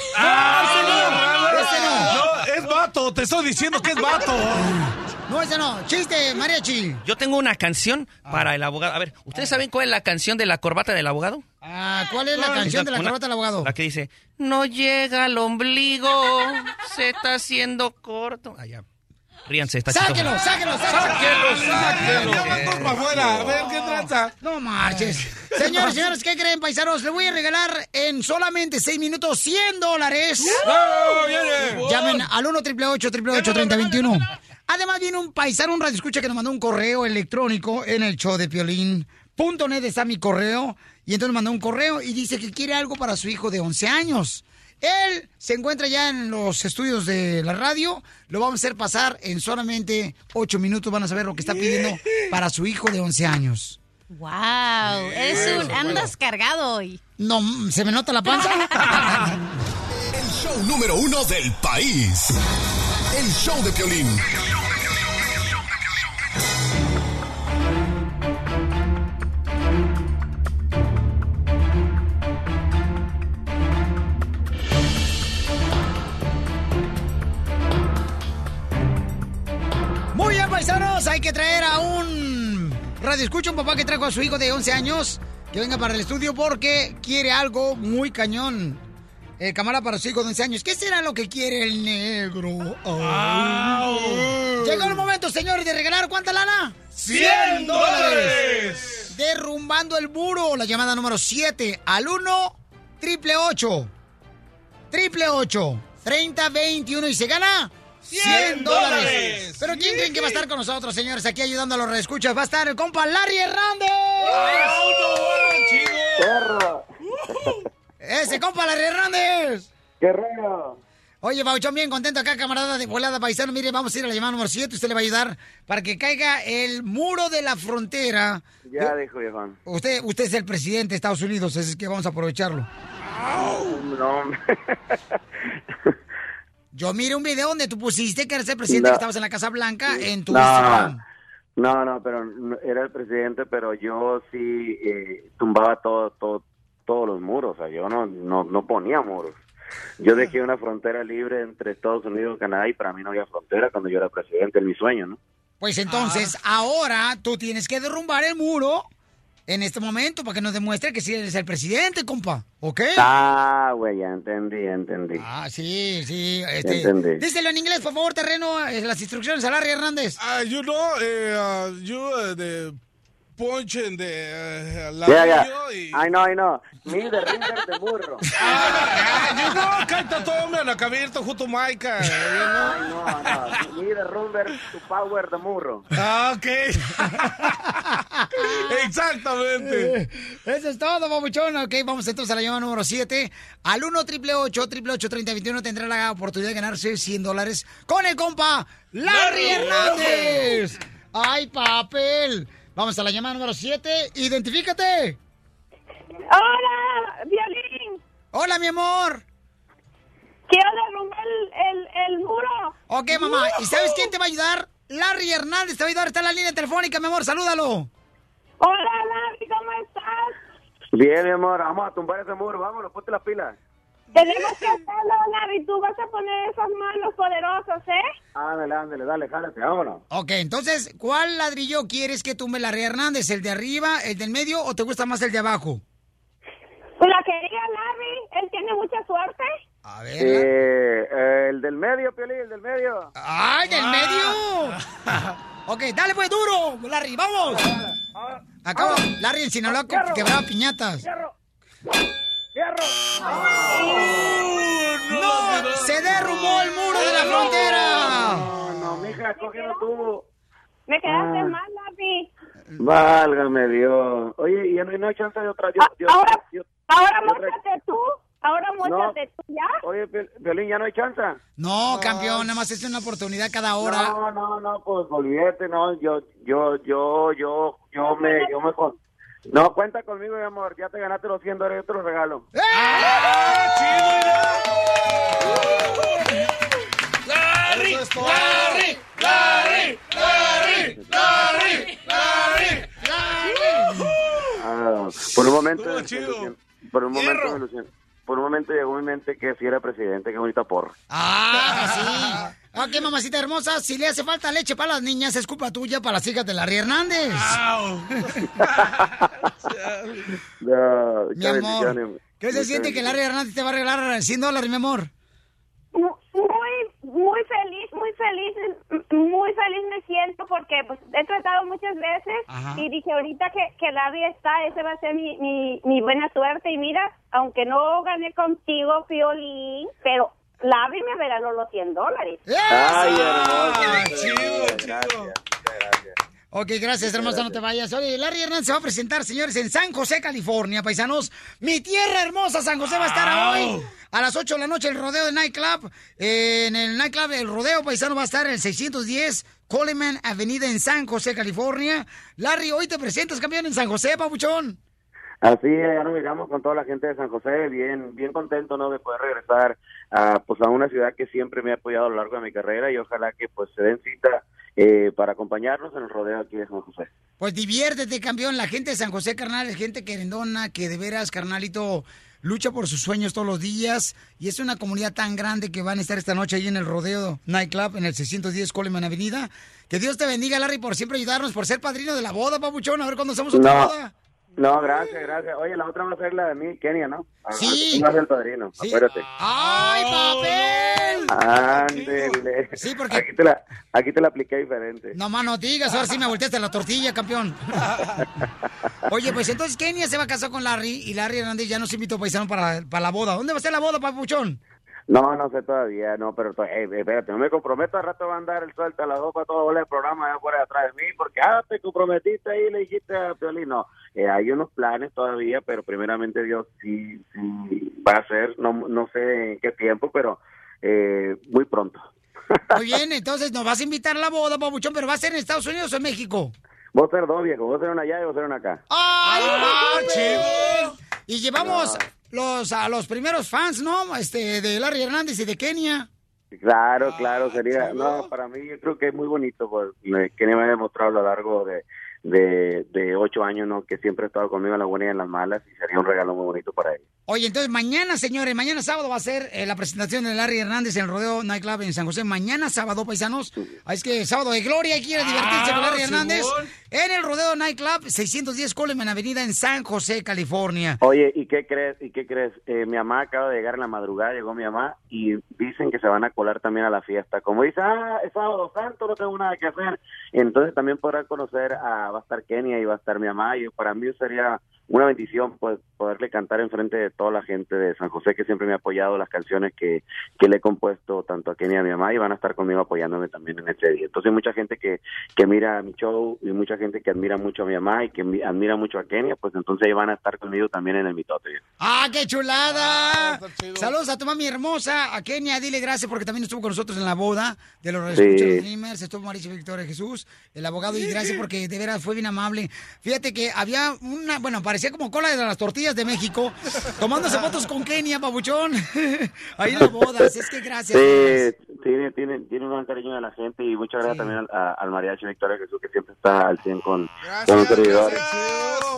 No, es vato, te estoy diciendo que es vato. No, ese no. Chiste, mariachi. Yo tengo una canción para el abogado. A ver, ¿ustedes saben cuál es la canción de la corbata del abogado? Ah, ¿cuál es la canción de la Una- corbata del abogado? La que dice, no llega al ombligo, se está haciendo corto. Allá. Ríanse, está ¡Sáquelo, sáquelo, sáquelo! sáquelo. Ya todos para afuera, a ver qué tranza. No marches. Señores, señores, ¿qué creen, paisanos? Le voy a regalar en solamente 6 minutos 100 dólares. ¡Oh, viene! Llamen al 1 888 3021 Además, viene un paisano, un radio escucha que nos mandó un correo electrónico en el show de Piolín.net está mi correo. Y entonces mandó un correo y dice que quiere algo para su hijo de 11 años. Él se encuentra ya en los estudios de la radio. Lo vamos a hacer pasar en solamente 8 minutos. Van a saber lo que está pidiendo para su hijo de 11 años. Wow, eres un andas cargado hoy. No, ¿se me nota la panza? El show número uno del país. El show de Piolín. Muy bien, paisanos, hay que traer a un radio escucha, un papá que trajo a su hijo de 11 años, que venga para el estudio porque quiere algo muy cañón. El camarada para su hijo de 11 años. ¿Qué será lo que quiere el negro? Ay. Llegó el momento, señores, de regalar cuánta lana? ¡100 dólares! Derrumbando el muro, la llamada número 7 al 1 triple 8 triple 8 30 21 y se gana 100 dólares. Pero ¿quién creen que va a estar con nosotros, señores? Aquí ayudando a los reescuchas. Va a estar el compa Larry Hernández. ¡Perro! Ese compa Larry Hernández. ¡Guerrero! Oye, Bauchón, bien contento acá, camarada de volada paisano. Mire, vamos a ir a la llamada número 7. Usted le va a ayudar para que caiga el muro de la frontera. Ya dijo, viejón. Usted, usted es el presidente de Estados Unidos, así es que vamos a aprovecharlo. No, Yo miré un video donde tú pusiste que eres el presidente No. que estabas en la Casa Blanca en tu no, Instagram. no, no, pero no- era el presidente, pero yo sí eh, tumbaba todo, todo, todos los muros, o sea, yo no, no, no ponía muros. Yo dejé una frontera libre entre Estados Unidos y Canadá y para mí no había frontera cuando yo era presidente, en mi sueño, ¿no? Pues entonces, ahora tú tienes que derrumbar el muro en este momento para que nos demuestre que sí eres el presidente, compa. ¿Ok? Ah, güey, ya entendí, ya entendí. Ah, sí, sí. Este, entendí. díselo en inglés, por favor, terreno, eh, las instrucciones a Larry Hernández. Ah, you know, eh, uh, you uh, the punch in the uh, Ya, ya. ladrillo y... Ay, no, ay, no. Mi de ringer de burro. Ah, you know, canta todo, me han abierto junto Maica. you know. Ay, no, no. Mi de rumber, tu power de murro. Ah, ok. Exactamente. Eh, Eso es todo, babuchón. Ok, vamos entonces a la llamada número 7. Al 1 triple 888 3021 tendrá la oportunidad de ganarse 100 dólares con el compa Larry Hernández. ¡Ay, papel! Vamos a la llamada número 7. ¡Identifícate! Hola, Violín. Hola, mi amor. Quiero derrumbar el, el, el muro. Ok, mamá. ¿Y sabes quién te va a ayudar? Larry Hernández te va a ayudar. Está en la línea telefónica, mi amor. Salúdalo. Hola, Larry, ¿cómo estás? Bien, mi amor, vamos a tumbar ese muro, vámonos, ponte las pilas. Tenemos que hacerlo, Larry. Tú vas a poner esas manos poderosas, ¿eh? Ándale, ándale, dale, jálate, vámonos. Ok, entonces, ¿cuál ladrillo quieres que tumbe Larry Hernández? ¿El de arriba, el del medio o te gusta más el de abajo? La quería Larry. Él tiene mucha suerte. A Eh, eh, el del medio, Piolín, el del medio. ¡Ay, del medio! ok, dale pues duro, Larry, vamos. Acaba, Larry en Sinaloa que- quebraba piñatas. ¡No! ¡Se derrumbó el muro de la frontera! No, no, mija, cogiendo tubo. Me quedaste Ah. mal, Larry. Válgame Dios. Oye, y ya no, no hay chance de otra. Yo, yo- ahora, yo- ahora muéstrate tú. Ahora muéstrate tú, ¿ya? Oye, Piolín, ya no hay chance. No, campeón, nada más es una oportunidad cada hora. No, no, no, pues olvídate, no, yo, yo, yo, yo, yo me, yo me con... No, cuenta conmigo, mi amor, ya te ganaste los 100 dólares, yo te los regalo. ¡Larry! ¡Larry! ¡Larry! ¡Larry! ¡Larry! ¡Larry! Ah, por un momento, por un momento me ilusioné. Por un momento llegó a mi mente que si era presidente, qué bonita porra. Ah, sí. Ok, mamacita hermosa, si le hace falta leche para las niñas, es culpa tuya para las hijas de Larry Hernández. No, Mi qué amor. ¿qué se siente que Larry. Hernández te va a regalar 100 dólares, mi amor? Mu- Muy, muy feliz, muy feliz, muy feliz me siento porque pues, he tratado muchas veces Ajá. y dije ahorita que, que Larry está, ese va a ser mi, mi, mi buena suerte y mira, aunque no gané contigo, Piolín, pero Larry me regaló los 100 dólares. Ay, hermoso. chido, Gracias, gracias. Ok, gracias, hermosa, no te vayas. Oye, Larry Hernández se va a presentar, señores, en San José, California, paisanos. Mi tierra hermosa, San José, va a estar hoy a las 8 de la noche el rodeo de Nightclub. Eh, en el Nightclub, el rodeo paisano va a estar en el 610 Coleman Avenida en San José, California. Larry, hoy te presentas, campeón, en San José, papuchón. Así es, ya nos miramos con toda la gente de San José, bien, bien contento, ¿no? De poder regresar a, pues, a una ciudad que siempre me ha apoyado a lo largo de mi carrera y ojalá que, pues, se den cita eh, para acompañarnos en el rodeo aquí de San José. Pues diviértete, campeón. La gente de San José, carnal, es gente querendona que de veras, carnalito, lucha por sus sueños todos los días. Y es una comunidad tan grande que van a estar esta noche ahí en el Rodeo Nightclub, en el 610 Coleman Avenida. Que Dios te bendiga, Larry, por siempre ayudarnos, por ser padrino de la boda, papuchón. A ver cuándo hacemos otra No, boda. No, gracias, gracias. Oye, la otra va a ser la de mí, Kenia, ¿no? Ah, Sí. tú vas a ser el padrino, acuérdate. ¡Ay, papel! Ándele. Sí, porque- Aquí te la, aquí te la apliqué diferente. No más no digas, ahora sí me volteaste la tortilla, campeón. Oye, pues entonces Kenia se va a casar con Larry y Larry Hernández ya nos invitó paisano para, para la boda. ¿Dónde va a ser la boda, papuchón? No, no sé todavía, no, pero to- eh, espérate, no me comprometo, al rato va a andar el suelta a las dos para todo el programa allá por atrás de mí, porque ah, te comprometiste ahí y le dijiste a Piolín, no, eh, hay unos planes todavía, pero primeramente Dios sí, sí va a ser, no, no sé en qué tiempo, pero eh, muy pronto. Muy bien, entonces nos vas a invitar a la boda, papuchón, pero ¿va a ser en Estados Unidos o en México? Vos ser dos viejos, vos ser una allá y vos ser una acá. ¡Ay, papi! Y llevamos los, a los primeros fans, ¿no? Este, de Larry Hernández y de Kenia. Claro, claro, sería, no, para mí yo creo que es muy bonito, pues, que me ha demostrado a lo largo de, de, de ocho años, ¿no? Que siempre ha estado conmigo en las buenas y en las malas y sería un regalo muy bonito para él. Oye, entonces mañana, señores, mañana sábado va a ser eh, la presentación de Larry Hernández en el Rodeo Nightclub en San José. Mañana sábado, paisanos. Ahí es que sábado de gloria, a divertirse Ah, con Larry Hernández en el Rodeo Nightclub 610 Coleman Avenida en San José, California. Oye, ¿y qué crees? ¿Y qué crees? Eh, mi mamá acaba de llegar en la madrugada, llegó mi mamá y dicen que se van a colar también a la fiesta. Como dice, ah, es sábado santo, no tengo nada que hacer. Entonces también podrán conocer a, va a estar Kenia y va a estar mi mamá y para mí sería una bendición pues poderle cantar enfrente de toda la gente de San José que siempre me ha apoyado las canciones que, que le he compuesto tanto a Kenia y a mi mamá y van a estar conmigo apoyándome también en ese día. Entonces hay mucha gente que, que mira mi show y mucha gente que admira mucho a mi mamá y que mi- admira mucho a Kenia, pues entonces ahí van a estar conmigo también en el mitote. ¡Ah, qué chulada! Saludos a tu mami hermosa, a Kenia. Dile gracias porque también estuvo con nosotros en la boda de los Sí. Dreamers. Estuvo Mauricio Victoria Jesús, el abogado, y gracias porque de veras fue bien amable. Fíjate que había una, bueno, parecía como cola de las tortillas de México, tomándose fotos con Kenia, babuchón. Ahí en la boda. Así es que gracias. Sí, tiene, tiene, tiene un gran cariño de la gente y muchas gracias también al, a- al mariachi Victoria Jesús que siempre está al 100 con, con los servidores.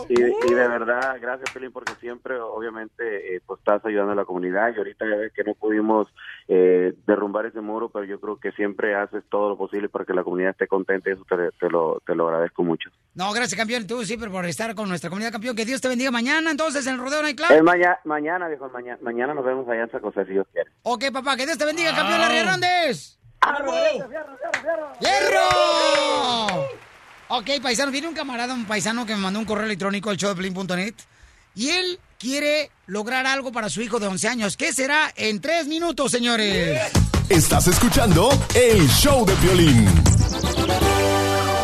Y, y de verdad, gracias Pelín porque siempre obviamente eh, pues estás ayudando a la comunidad y ahorita ya ves que no pudimos eh, derrumbar ese muro, pero yo creo que siempre haces todo lo posible para que la comunidad esté contenta y eso te, te lo, te lo agradezco mucho. No, gracias, campeón. Tú siempre por estar con nuestra comunidad, campeón. Que Dios te bendiga mañana, entonces, en el Rodeo Nightclub. Es mañana, mañana, viejo, mañana, mañana nos vemos allá en San José si Dios quiere. Ok, papá, que Dios te bendiga, campeón Larry Hernández. ¡Hierro! Ok, paisano, viene un camarada, un paisano que me mandó un correo electrónico al showdeplin.net y él quiere lograr algo para su hijo de 11 años. ¿Qué será en tres minutos, señores? Estás escuchando el show de violín.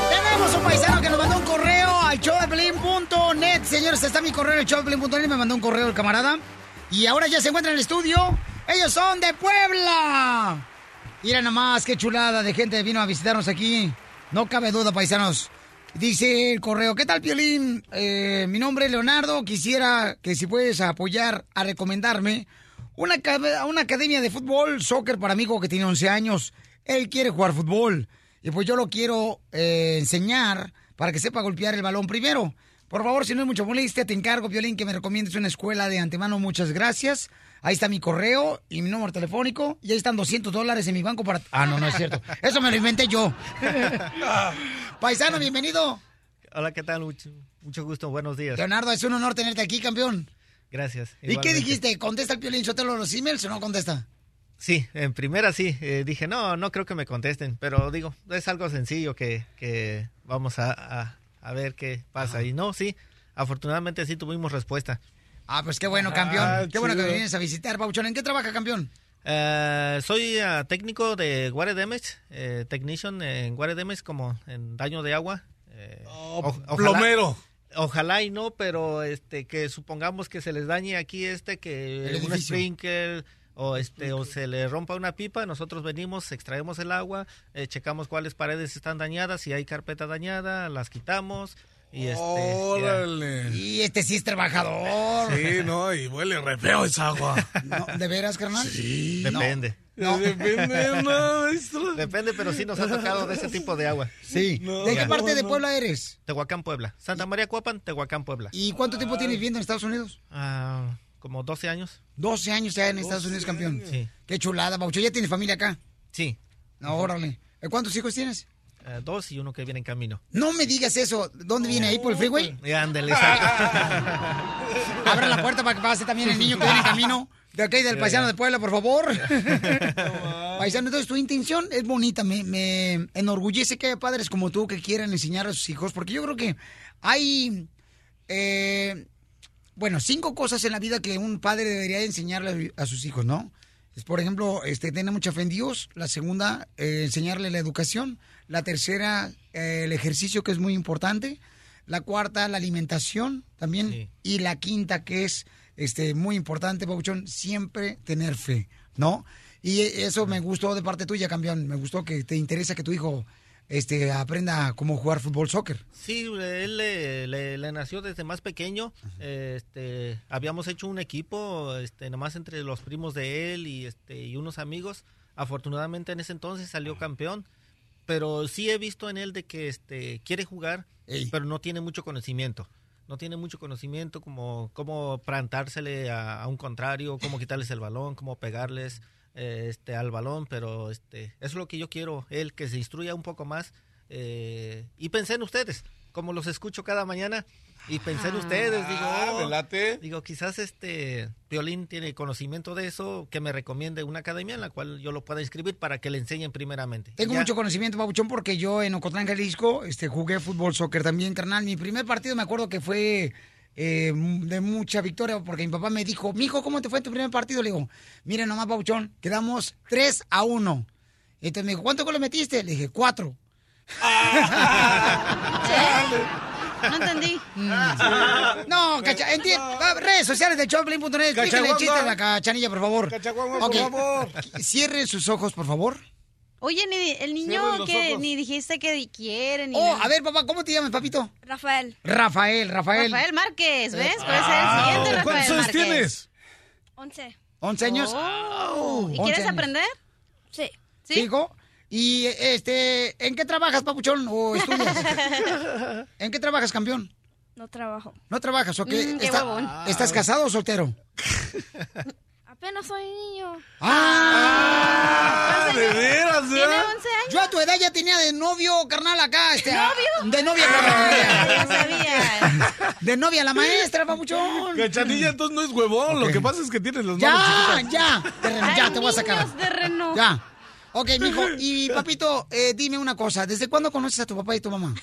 Tenemos un paisano showdeplin.net. Señores, está mi correo en el. Me mandó un correo el camarada. Y ahora ya se encuentra en el estudio. Ellos son de Puebla. Mira nomás, qué chulada de gente vino a visitarnos aquí. No cabe duda, paisanos. Dice el correo, ¿qué tal, Piolín? Eh, mi nombre es Leonardo. Quisiera que si puedes apoyar a recomendarme una, una academia de fútbol, soccer para mi hijo que tiene 11 años. Él quiere jugar fútbol. Y pues yo lo quiero eh, enseñar para que sepa golpear el balón primero. Por favor, si no es mucho molestia, te encargo, Violín, que me recomiendes una escuela de antemano. Muchas gracias. Ahí está mi correo y mi número telefónico. Y ahí están 200 dólares en mi banco para... Ah, no, no es cierto. Eso me lo inventé yo. Paisano, bienvenido. Hola, ¿qué tal? Mucho, mucho gusto, buenos días. Leonardo, es un honor tenerte aquí, campeón. Gracias. ¿Y qué dijiste? ¿Contesta el Piolín Sotelo los emails o no contesta? Sí, en primera sí. eh, dije, no, no creo que me contesten, pero digo, es algo sencillo que, que vamos a, a- a ver qué pasa. Y no, sí, afortunadamente sí tuvimos respuesta. Ah, pues qué bueno, campeón. Ah, qué bueno que me vienes a visitar, Pauchón. ¿En qué trabaja, campeón? Eh, soy ah, técnico de Water Damage, eh, technician en Water Damage como en daño de agua. eh, o- plomero. Ojalá y no, pero este que supongamos que se les dañe aquí este que un sprinkler o este o se le rompa una pipa, nosotros venimos, extraemos el agua, eh, checamos cuáles paredes están dañadas, si hay carpeta dañada, las quitamos y este. Órale. Y este sí es trabajador. Sí, no, y huele re feo esa agua. No, ¿De veras, carnal? Sí. Depende. No. Depende, no, maestro. Depende, pero sí nos ha tocado de ese tipo de agua. Sí. No, ¿De qué parte de. Puebla eres? Tehuacán, Puebla. Santa María Cuapan, Tehuacán, Puebla. ¿Y cuánto tiempo tienes viviendo en Estados Unidos? Ah, como 12 años. 12 años ya en Estados Unidos, campeón. Sí. Qué chulada, Baucho. ¿Ya tienes familia acá? Sí. No, órale. ¿Eh, ¿Cuántos hijos tienes? Eh, dos y uno que viene en camino. No me digas eso. ¿Dónde viene? ¿Ahí por el freeway? Y ándale. Abra la puerta para que pase también el niño que viene en camino. De aquí del paisano de Puebla, por favor. paisano, entonces tu intención es bonita. Me, me enorgullece que haya padres como tú que quieran enseñar a sus hijos. Porque yo creo que hay, eh, bueno, cinco cosas en la vida que un padre debería enseñarle a sus hijos, ¿no? Es, por ejemplo, este, tener mucha fe en Dios. La segunda, eh, enseñarle la educación. La tercera, eh, el ejercicio, que es muy importante. La cuarta, la alimentación también. Y la quinta, que es este, muy importante, Pabuchón, siempre tener fe, ¿no? Y eso me gustó de parte tuya, campeón. Me gustó que te interesa que tu hijo este, aprenda cómo jugar fútbol, soccer. Sí, él le, le- le nació desde más pequeño. Este, habíamos hecho un equipo, este, nomás entre los primos de él y este y unos amigos. Afortunadamente en ese entonces salió campeón, pero sí he visto en él de que este quiere jugar, pero no tiene mucho conocimiento. no tiene mucho conocimiento como cómo plantársele a, a un contrario, cómo quitarles el balón, cómo pegarles eh, este al balón, pero este es lo que yo quiero, él que se instruya un poco más eh, y pensé en ustedes, como los escucho cada mañana y pensé en ustedes, digo, Ah, oh, digo, quizás este Violín tiene conocimiento de eso, que me recomiende una academia en la cual yo lo pueda inscribir para que le enseñen primeramente. Tengo Ya. mucho conocimiento, Pabuchón, porque yo en Ocotlán, Jalisco, este, jugué fútbol, soccer también, carnal. Mi primer partido me acuerdo que fue eh, de mucha victoria, porque mi papá me dijo, mijo, ¿cómo te fue tu primer partido? Le digo, mira nomás, Pabuchón, quedamos 3 a 1. Entonces me dijo, ¿cuántos goles metiste? Le dije, 4. No entendí. No, cacha, entiendo. Redes sociales de Choplin.net. Explíquenle el chiste a la cachanilla, por favor. Cachaguanga, Ok. por favor. Cierren sus ojos, por favor. Oye, ni, el niño que ojos. ni dijiste que quiere, ni Oh, nada. a ver, papá, ¿cómo te llamas, papito? Rafael. Rafael, Rafael. Rafael Márquez, ¿ves? Puede ser Ah, el siguiente Rafael ¿cuántos años Márquez. tienes? Once. ¿11 años? Oh, ¿Y 11 quieres años. aprender? Sí. ¿Sí? hijo? ¿Y este, en qué trabajas, papuchón, o estudias? ¿En qué trabajas, campeón? No trabajo. ¿No trabajas o qué? Mm, qué Está- huevón. ¿Estás casado o soltero? Apenas soy niño. ¡Ah! ¿De veras, ¿Tiene 11 años? Yo a tu edad ya tenía de novio, carnal, acá. Este, ¿Novio? De novia, Ah, perdón. De novia la maestra, papuchón. Cachanilla, entonces no es huevón. Lo que pasa es que tienes las manos Ya, ya, terreno, ya te voy a sacar. De reno. Ya. Ok, mijo. Y papito, eh, dime una cosa. ¿Desde cuándo conoces a tu papá y tu mamá?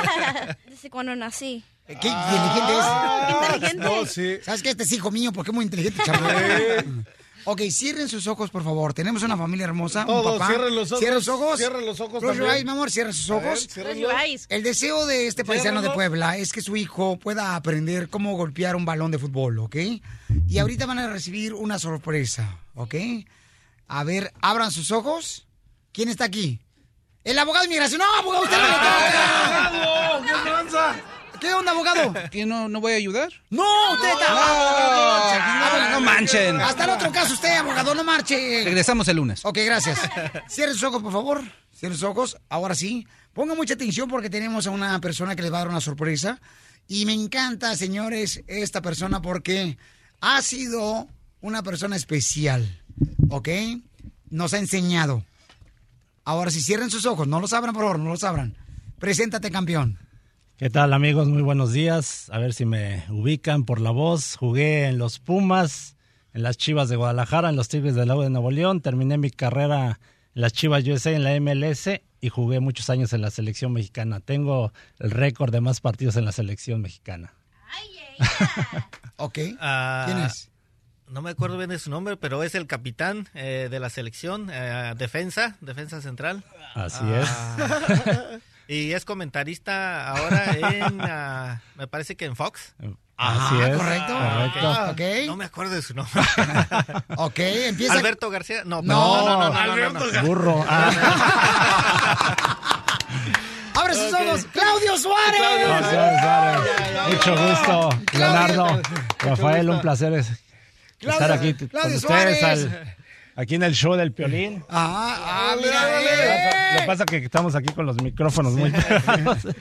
Desde cuando nací. Qué inteligente es. qué inteligente. No, sí. ¿Sabes qué? Este es hijo mío porque es muy inteligente, chaval. Ok, cierren sus ojos, por favor. Tenemos una familia hermosa. un Todos, papá. cierren los ojos. Cierren los ojos. Cierren los ojos Close your eyes, mi amor, cierren sus ver, ojos. your eyes. El deseo de este paisano de. Puebla es que su hijo pueda aprender cómo golpear un balón de fútbol, ¿ok? Y ahorita van a recibir una sorpresa, ¿ok? A ver, abran sus ojos. ¿Quién está aquí? El abogado de inmigración. ¡No, abogado! ¡Usted no le toca! ¿Qué onda, abogado? ¿Que no, no voy a ayudar? ¡No, usted está! No, no manchen. Hasta el otro caso usted, abogado, no marche. Regresamos el lunes. Ok, gracias. Cierre sus ojos, por favor. Cierre sus ojos. Ahora sí. Ponga mucha atención porque tenemos a una persona que les va a dar una sorpresa. Y me encanta, señores, esta persona porque ha sido una persona especial. ¿Ok? Nos ha enseñado. Ahora sí, cierren sus ojos. No los abran, por favor, no los abran. Preséntate, campeón. ¿Qué tal amigos? Muy buenos días. A ver si me ubican por la voz. Jugué en los Pumas, en las Chivas de Guadalajara, en los Tigres del Lago de Nuevo León. Terminé mi carrera en las Chivas USA en la MLS y jugué muchos años en la selección mexicana. Tengo el récord de más partidos en la selección mexicana. Ok. Ah, ¿Quién es? No me acuerdo bien de su nombre, pero es el capitán eh, de la selección, eh, defensa, defensa central. Así Ah, y es comentarista ahora en, ah, me parece que en Fox. Así es. correcto. Correcto. Ah, ok. No me acuerdo de su nombre. Ok, empieza. Alberto García. No, No, no, no, no, no, Alberto no, no. García. Burro. ¡Abre sus ojos! ¡Claudio Suárez! Claudio Suárez. Mucho gusto, Leonardo. Rafael, un placer es- Claudio- estar aquí con ustedes Suárez. al- aquí en el show del Piolín. Ah, ah, mira, Lo que pasa es que estamos aquí con los micrófonos muy pegados.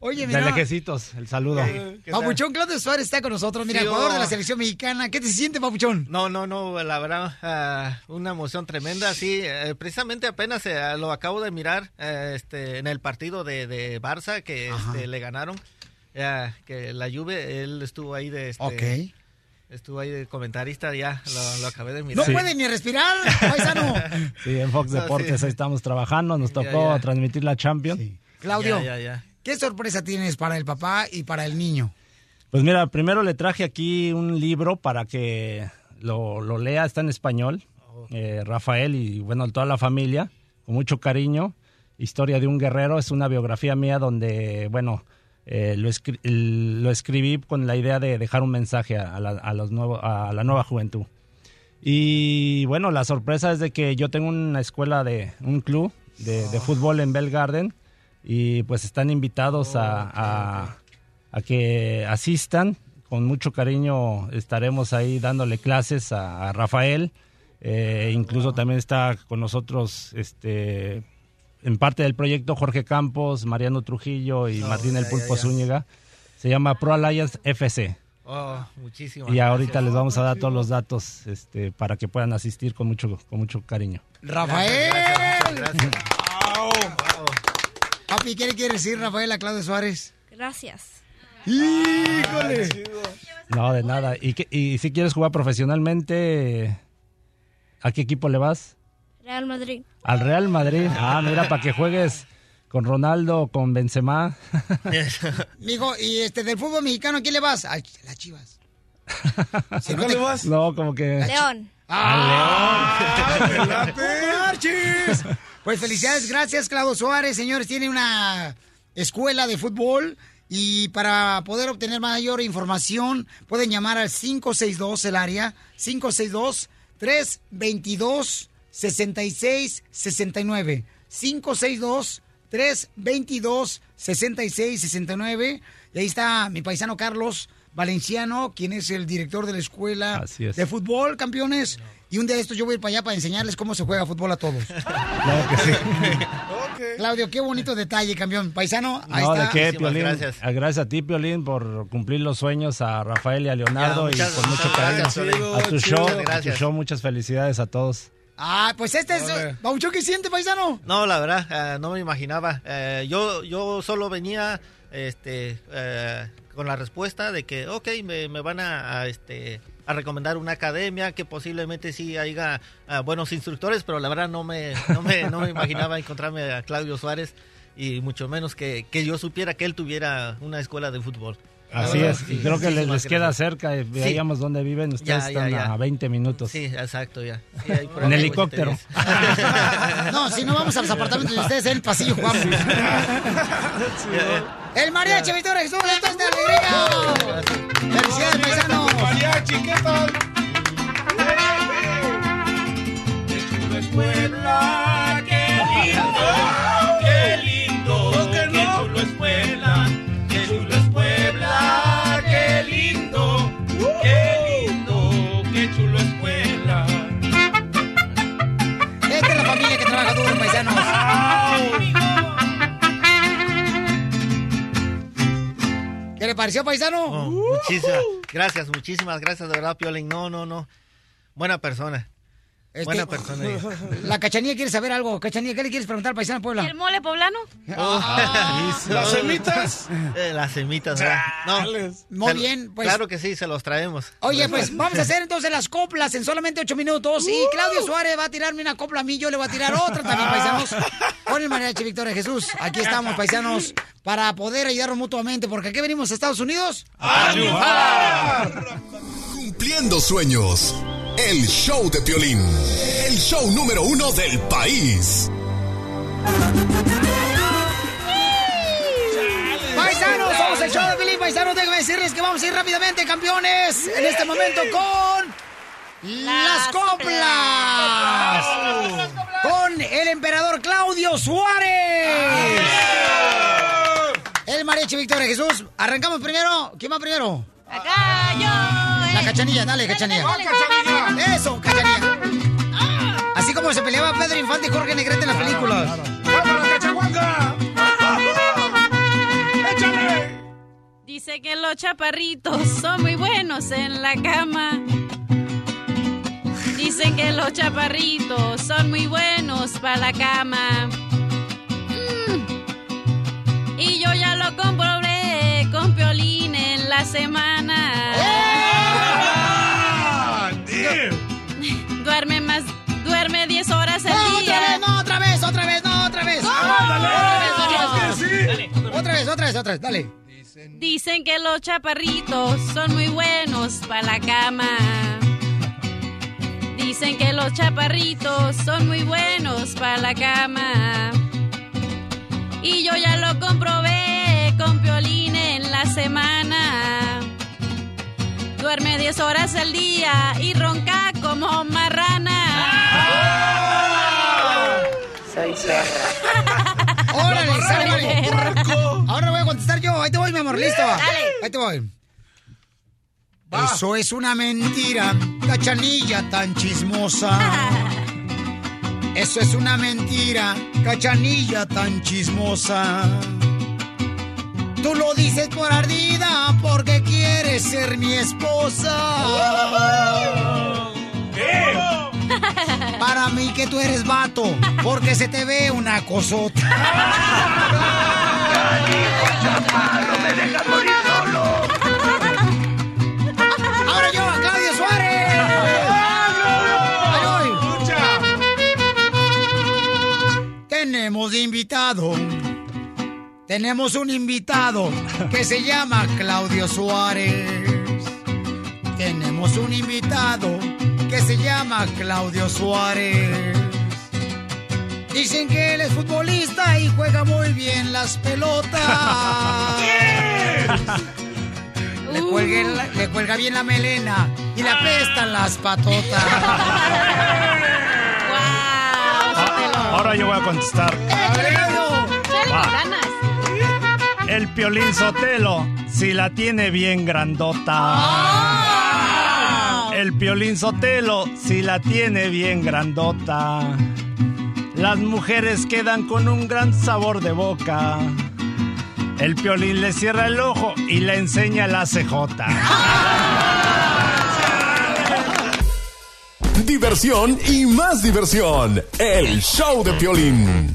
Oye, De mira. lejecitos, el saludo. Papuchón, Claudio Suárez está con nosotros. Mira, Sí, jugador oh. de la selección mexicana. ¿Qué te siente, Papuchón? No, no, no, la verdad, ah, una emoción tremenda. Sí, eh, precisamente apenas eh, lo acabo de mirar eh, este, en el partido de, de Barça que este, le ganaron. que la Juve, él estuvo ahí de... Este, Ok. Estuvo ahí de comentarista, ya lo, lo acabé de mirar. No puede ni respirar, paisano. Sí, en Fox Deportes sí. ahí estamos trabajando. Nos tocó ya. transmitir la Champions. Claudio, Ya, ya, ya. ¿qué sorpresa tienes para el papá y para el niño? Pues mira, primero le traje aquí un libro para que lo, lo lea, está en español. Eh, Rafael y bueno, toda la familia, con mucho cariño. Historia de un guerrero, es una biografía mía donde, bueno, eh, lo, escri- lo escribí con la idea de dejar un mensaje a, la, a los nuevos, a la nueva juventud. Y bueno, la sorpresa es de que yo tengo una escuela de un club de, de fútbol en Bell Garden y pues están invitados a, a- a que asistan. Con mucho cariño estaremos ahí dándole clases a, a Rafael. Eh, incluso también está con nosotros este, en parte del proyecto Jorge Campos, Mariano Trujillo y Martín El Pulpo ya. Zúñiga. Se llama Pro Alliance FC. Oh, muchísimas Y ahorita gracias. les vamos a dar todos los datos este, para que puedan asistir con mucho, con mucho cariño. Rafael. Gracias, gracias. Papi, ¿qué le quiere decir Rafael a Claudio Suárez? Gracias. ¡Híjole! No, de nada. ¿Y, qué- y si quieres jugar profesionalmente, ¿a qué equipo le vas? Real Madrid. Al Real Madrid. Ah, mira, para que juegues con Ronaldo, con Benzema. Mijo, y este del fútbol mexicano, ¿a quién le vas? Ay, las chivas. Si no ¿A te- cuál le vas? No, como que... León. ¡Ah! ¡Marchis! Pues felicidades, gracias Claudio Suárez, señores. Tiene una escuela de fútbol y para poder obtener mayor información pueden llamar al 562 el área 562 322 6669 562 322 6669 y ahí está mi paisano Carlos Valenciano, quien es el director de la escuela Así es. de fútbol, campeones. Y un día de estos yo voy a ir para allá para enseñarles cómo se juega fútbol a todos. Claro que sí. Claudio, qué bonito detalle, campeón. Paisano, ahí No, está. ¿de qué, Piolín? gracias. Ah, Gracias a ti, Piolín, por cumplir los sueños a Rafael y a Leonardo Ya, y con mucho cariño. gracias, a tu show, a tu show, muchas felicidades a todos. Ah, pues este es. Baucho, ¿qué siente, paisano? No, la verdad, eh, no me imaginaba. Eh, yo, yo solo venía este, eh, con la respuesta de que, ok, me, me van a, a, este, a recomendar una academia que posiblemente sí haya buenos instructores, pero la verdad no me, no me, no me imaginaba encontrarme a Claudio Suárez y mucho menos que, que yo supiera que él tuviera una escuela de fútbol. Así es, sí, creo que les, les queda gracias. cerca, Sí. veíamos dónde viven, ustedes Ya, están ya. a 20 minutos. Sí, exacto, ya. Sí, En helicóptero. No, si no vamos a los apartamentos de ustedes en el pasillo, jugamos. El mariachi, Victoria Jesús, esto es de alegría. Felicidades, paisano. Mariachi, ¿qué tal? Puebla, ¿Qué le pareció, paisano? Oh, muchísimas gracias, muchísimas gracias, de verdad, Piolín. No, no, no. Buena persona. Este, Buena persona. ella. La cachanilla quiere saber algo. Cachanilla, ¿qué le quieres preguntar al paisano Puebla? ¿El mole poblano? Oh, ¿Las semitas? Eh, las semitas, ¿verdad? No. Muy bien, pues. Claro que sí, se los traemos. Oye, pues vamos a hacer entonces las coplas en solamente ocho minutos. Y Uh. Claudio Suárez va a tirarme una copla a mí, yo le voy a tirar otra también, paisanos. Con el mariachi Victoria Jesús. Aquí estamos, paisanos, para poder ayudarnos mutuamente, porque aquí venimos a Estados Unidos. Cumpliendo sueños. El show de Piolín. El show número uno del país. Paisanos, somos el show de Felipe Paisanos. Déjenme decirles que vamos a ir rápidamente, campeones, en este momento con las coplas. Con el emperador Claudio Suárez. El mariachi Victoria Jesús. Arrancamos primero. ¿Quién va primero? Acá yo. La cachanilla, dale, cachanilla. dale, dale. Eso, cachanilla. Así como se peleaba Pedro Infante y Jorge Negrete en las películas. Dice que los chaparritos son muy buenos en la cama. Dicen que los chaparritos son muy buenos para la cama. Mm. Y yo ya lo comprobé con Piolín en la semana. Duerme más, duerme 10 horas al No, día. otra vez, no, otra vez, otra vez, no, otra vez. Ándale. Otra vez, otra vez, Claro que sí. Otra vez, otra vez, otra vez, dale. Dicen que los chaparritos son muy buenos para la cama. Dicen que los chaparritos son muy buenos para la cama. Y yo ya lo comprobé con Piolín en la semana. Duerme 10 horas al día y ronca como marrana. Soy Órale, sale, vale. Ahora voy a contestar yo. Ahí te voy, mi amor, listo. Dale. Ahí te voy. Eso es una mentira, cachanilla tan chismosa. Eso es una mentira, cachanilla tan chismosa. Tú lo dices por ardida porque quieres ser mi esposa. Para mí que tú eres vato, porque se te ve una cosota. me dejas morir solo. Ahora yo, Claudio Suárez. Ahí voy. Tenemos invitado. Tenemos un invitado que se llama Claudio Suárez. Tenemos un invitado que se llama Claudio Suárez. Dicen que él es futbolista y juega muy bien las pelotas. Le, cuelgue la- le cuelga bien la melena y le apestan las patotas. Ahora yo voy a contestar. Va. ganas. El Piolín Sotelo, si la tiene bien grandota. El Piolín Sotelo, si la tiene bien grandota. Las mujeres quedan con un gran sabor de boca. El Piolín le cierra el ojo y le enseña la CJ. Diversión y más diversión. El show de Piolín.